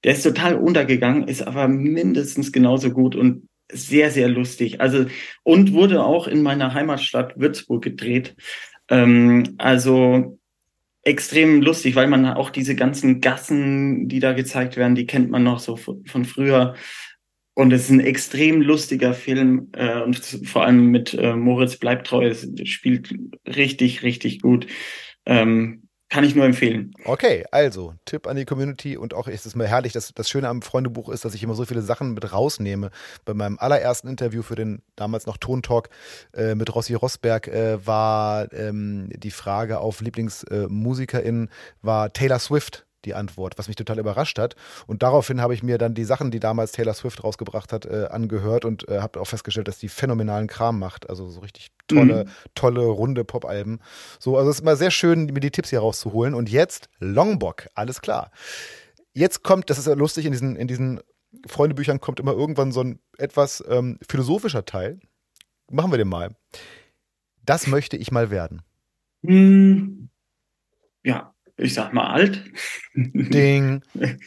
Der ist total untergegangen, ist aber mindestens genauso gut und sehr, sehr lustig. Also, und wurde auch in meiner Heimatstadt Würzburg gedreht. Ähm, also, extrem lustig, weil man auch diese ganzen Gassen, die da gezeigt werden, die kennt man noch so von früher. Und es ist ein extrem lustiger Film äh, und vor allem mit äh, Moritz Bleibtreu spielt richtig, richtig gut. Ähm, kann ich nur empfehlen. Okay, also Tipp an die Community und auch ist es mal herrlich, dass das Schöne am Freundebuch ist, dass ich immer so viele Sachen mit rausnehme. Bei meinem allerersten Interview für den damals noch Tontalk äh, mit Rossi Rosberg äh, war ähm, die Frage auf Lieblingsmusikerin äh, war Taylor Swift die Antwort, was mich total überrascht hat. Und daraufhin habe ich mir dann die Sachen, die damals Taylor Swift rausgebracht hat, äh, angehört und äh, habe auch festgestellt, dass die phänomenalen Kram macht. Also so richtig tolle, mhm. tolle, runde Pop-Alben. So, also es ist immer sehr schön, mir die Tipps hier rauszuholen. Und jetzt Longbock, alles klar. Jetzt kommt, das ist ja lustig, in diesen, in diesen Freundebüchern kommt immer irgendwann so ein etwas ähm, philosophischer Teil. Machen wir den mal. Das möchte ich mal werden. Hm. Ja, ich sag mal alt. Ding.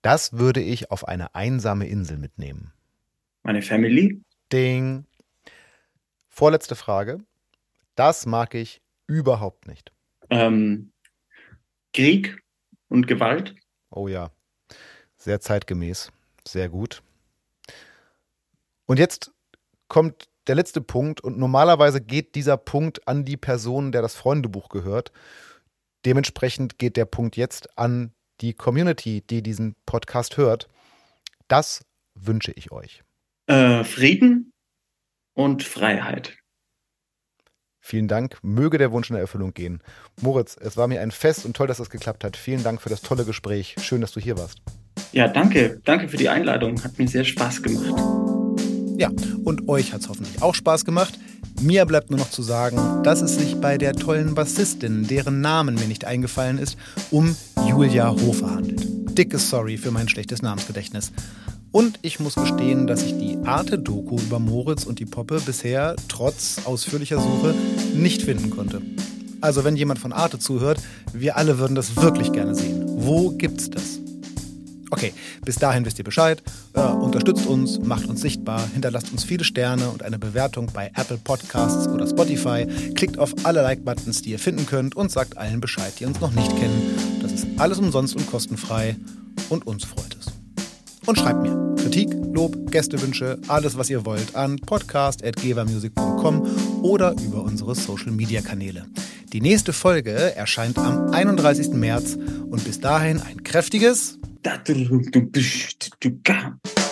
Das würde ich auf eine einsame Insel mitnehmen. Meine Family? Ding. Vorletzte Frage. Das mag ich überhaupt nicht. Ähm, Krieg und Gewalt? Oh ja. Sehr zeitgemäß. Sehr gut. Und jetzt kommt der letzte Punkt und normalerweise geht dieser Punkt an die Person, der das Freundebuch gehört. Dementsprechend geht der Punkt jetzt an die Community, die diesen Podcast hört. Das wünsche ich euch. Äh, Frieden und Freiheit. Vielen Dank. Möge der Wunsch in Erfüllung gehen. Moritz, es war mir ein Fest und toll, dass das geklappt hat. Vielen Dank für das tolle Gespräch. Schön, dass du hier warst. Ja, danke. Danke für die Einladung. Hat mir sehr Spaß gemacht. Ja, und euch hat es hoffentlich auch Spaß gemacht. Mir bleibt nur noch zu sagen, dass es sich bei der tollen Bassistin, deren Namen mir nicht eingefallen ist, um Julia Hofer handelt. Dickes Sorry für mein schlechtes Namensgedächtnis. Und ich muss gestehen, dass ich die Arte-Doku über Moritz und die Poppe bisher, trotz ausführlicher Suche, nicht finden konnte. Also wenn jemand von Arte zuhört, wir alle würden das wirklich gerne sehen. Wo gibt's das? Okay, bis dahin wisst ihr Bescheid. Äh, unterstützt uns, macht uns sichtbar, hinterlasst uns viele Sterne und eine Bewertung bei Apple Podcasts oder Spotify. Klickt auf alle Like-Buttons, die ihr finden könnt und sagt allen Bescheid, die uns noch nicht kennen. Das ist alles umsonst und kostenfrei und uns freut es. Und schreibt mir Kritik, Lob, Gästewünsche, alles was ihr wollt an podcast.gevermusic.com oder über unsere Social-Media-Kanäle. Die nächste Folge erscheint am 31. März und bis dahin ein kräftiges Da, du, du, du, du, du,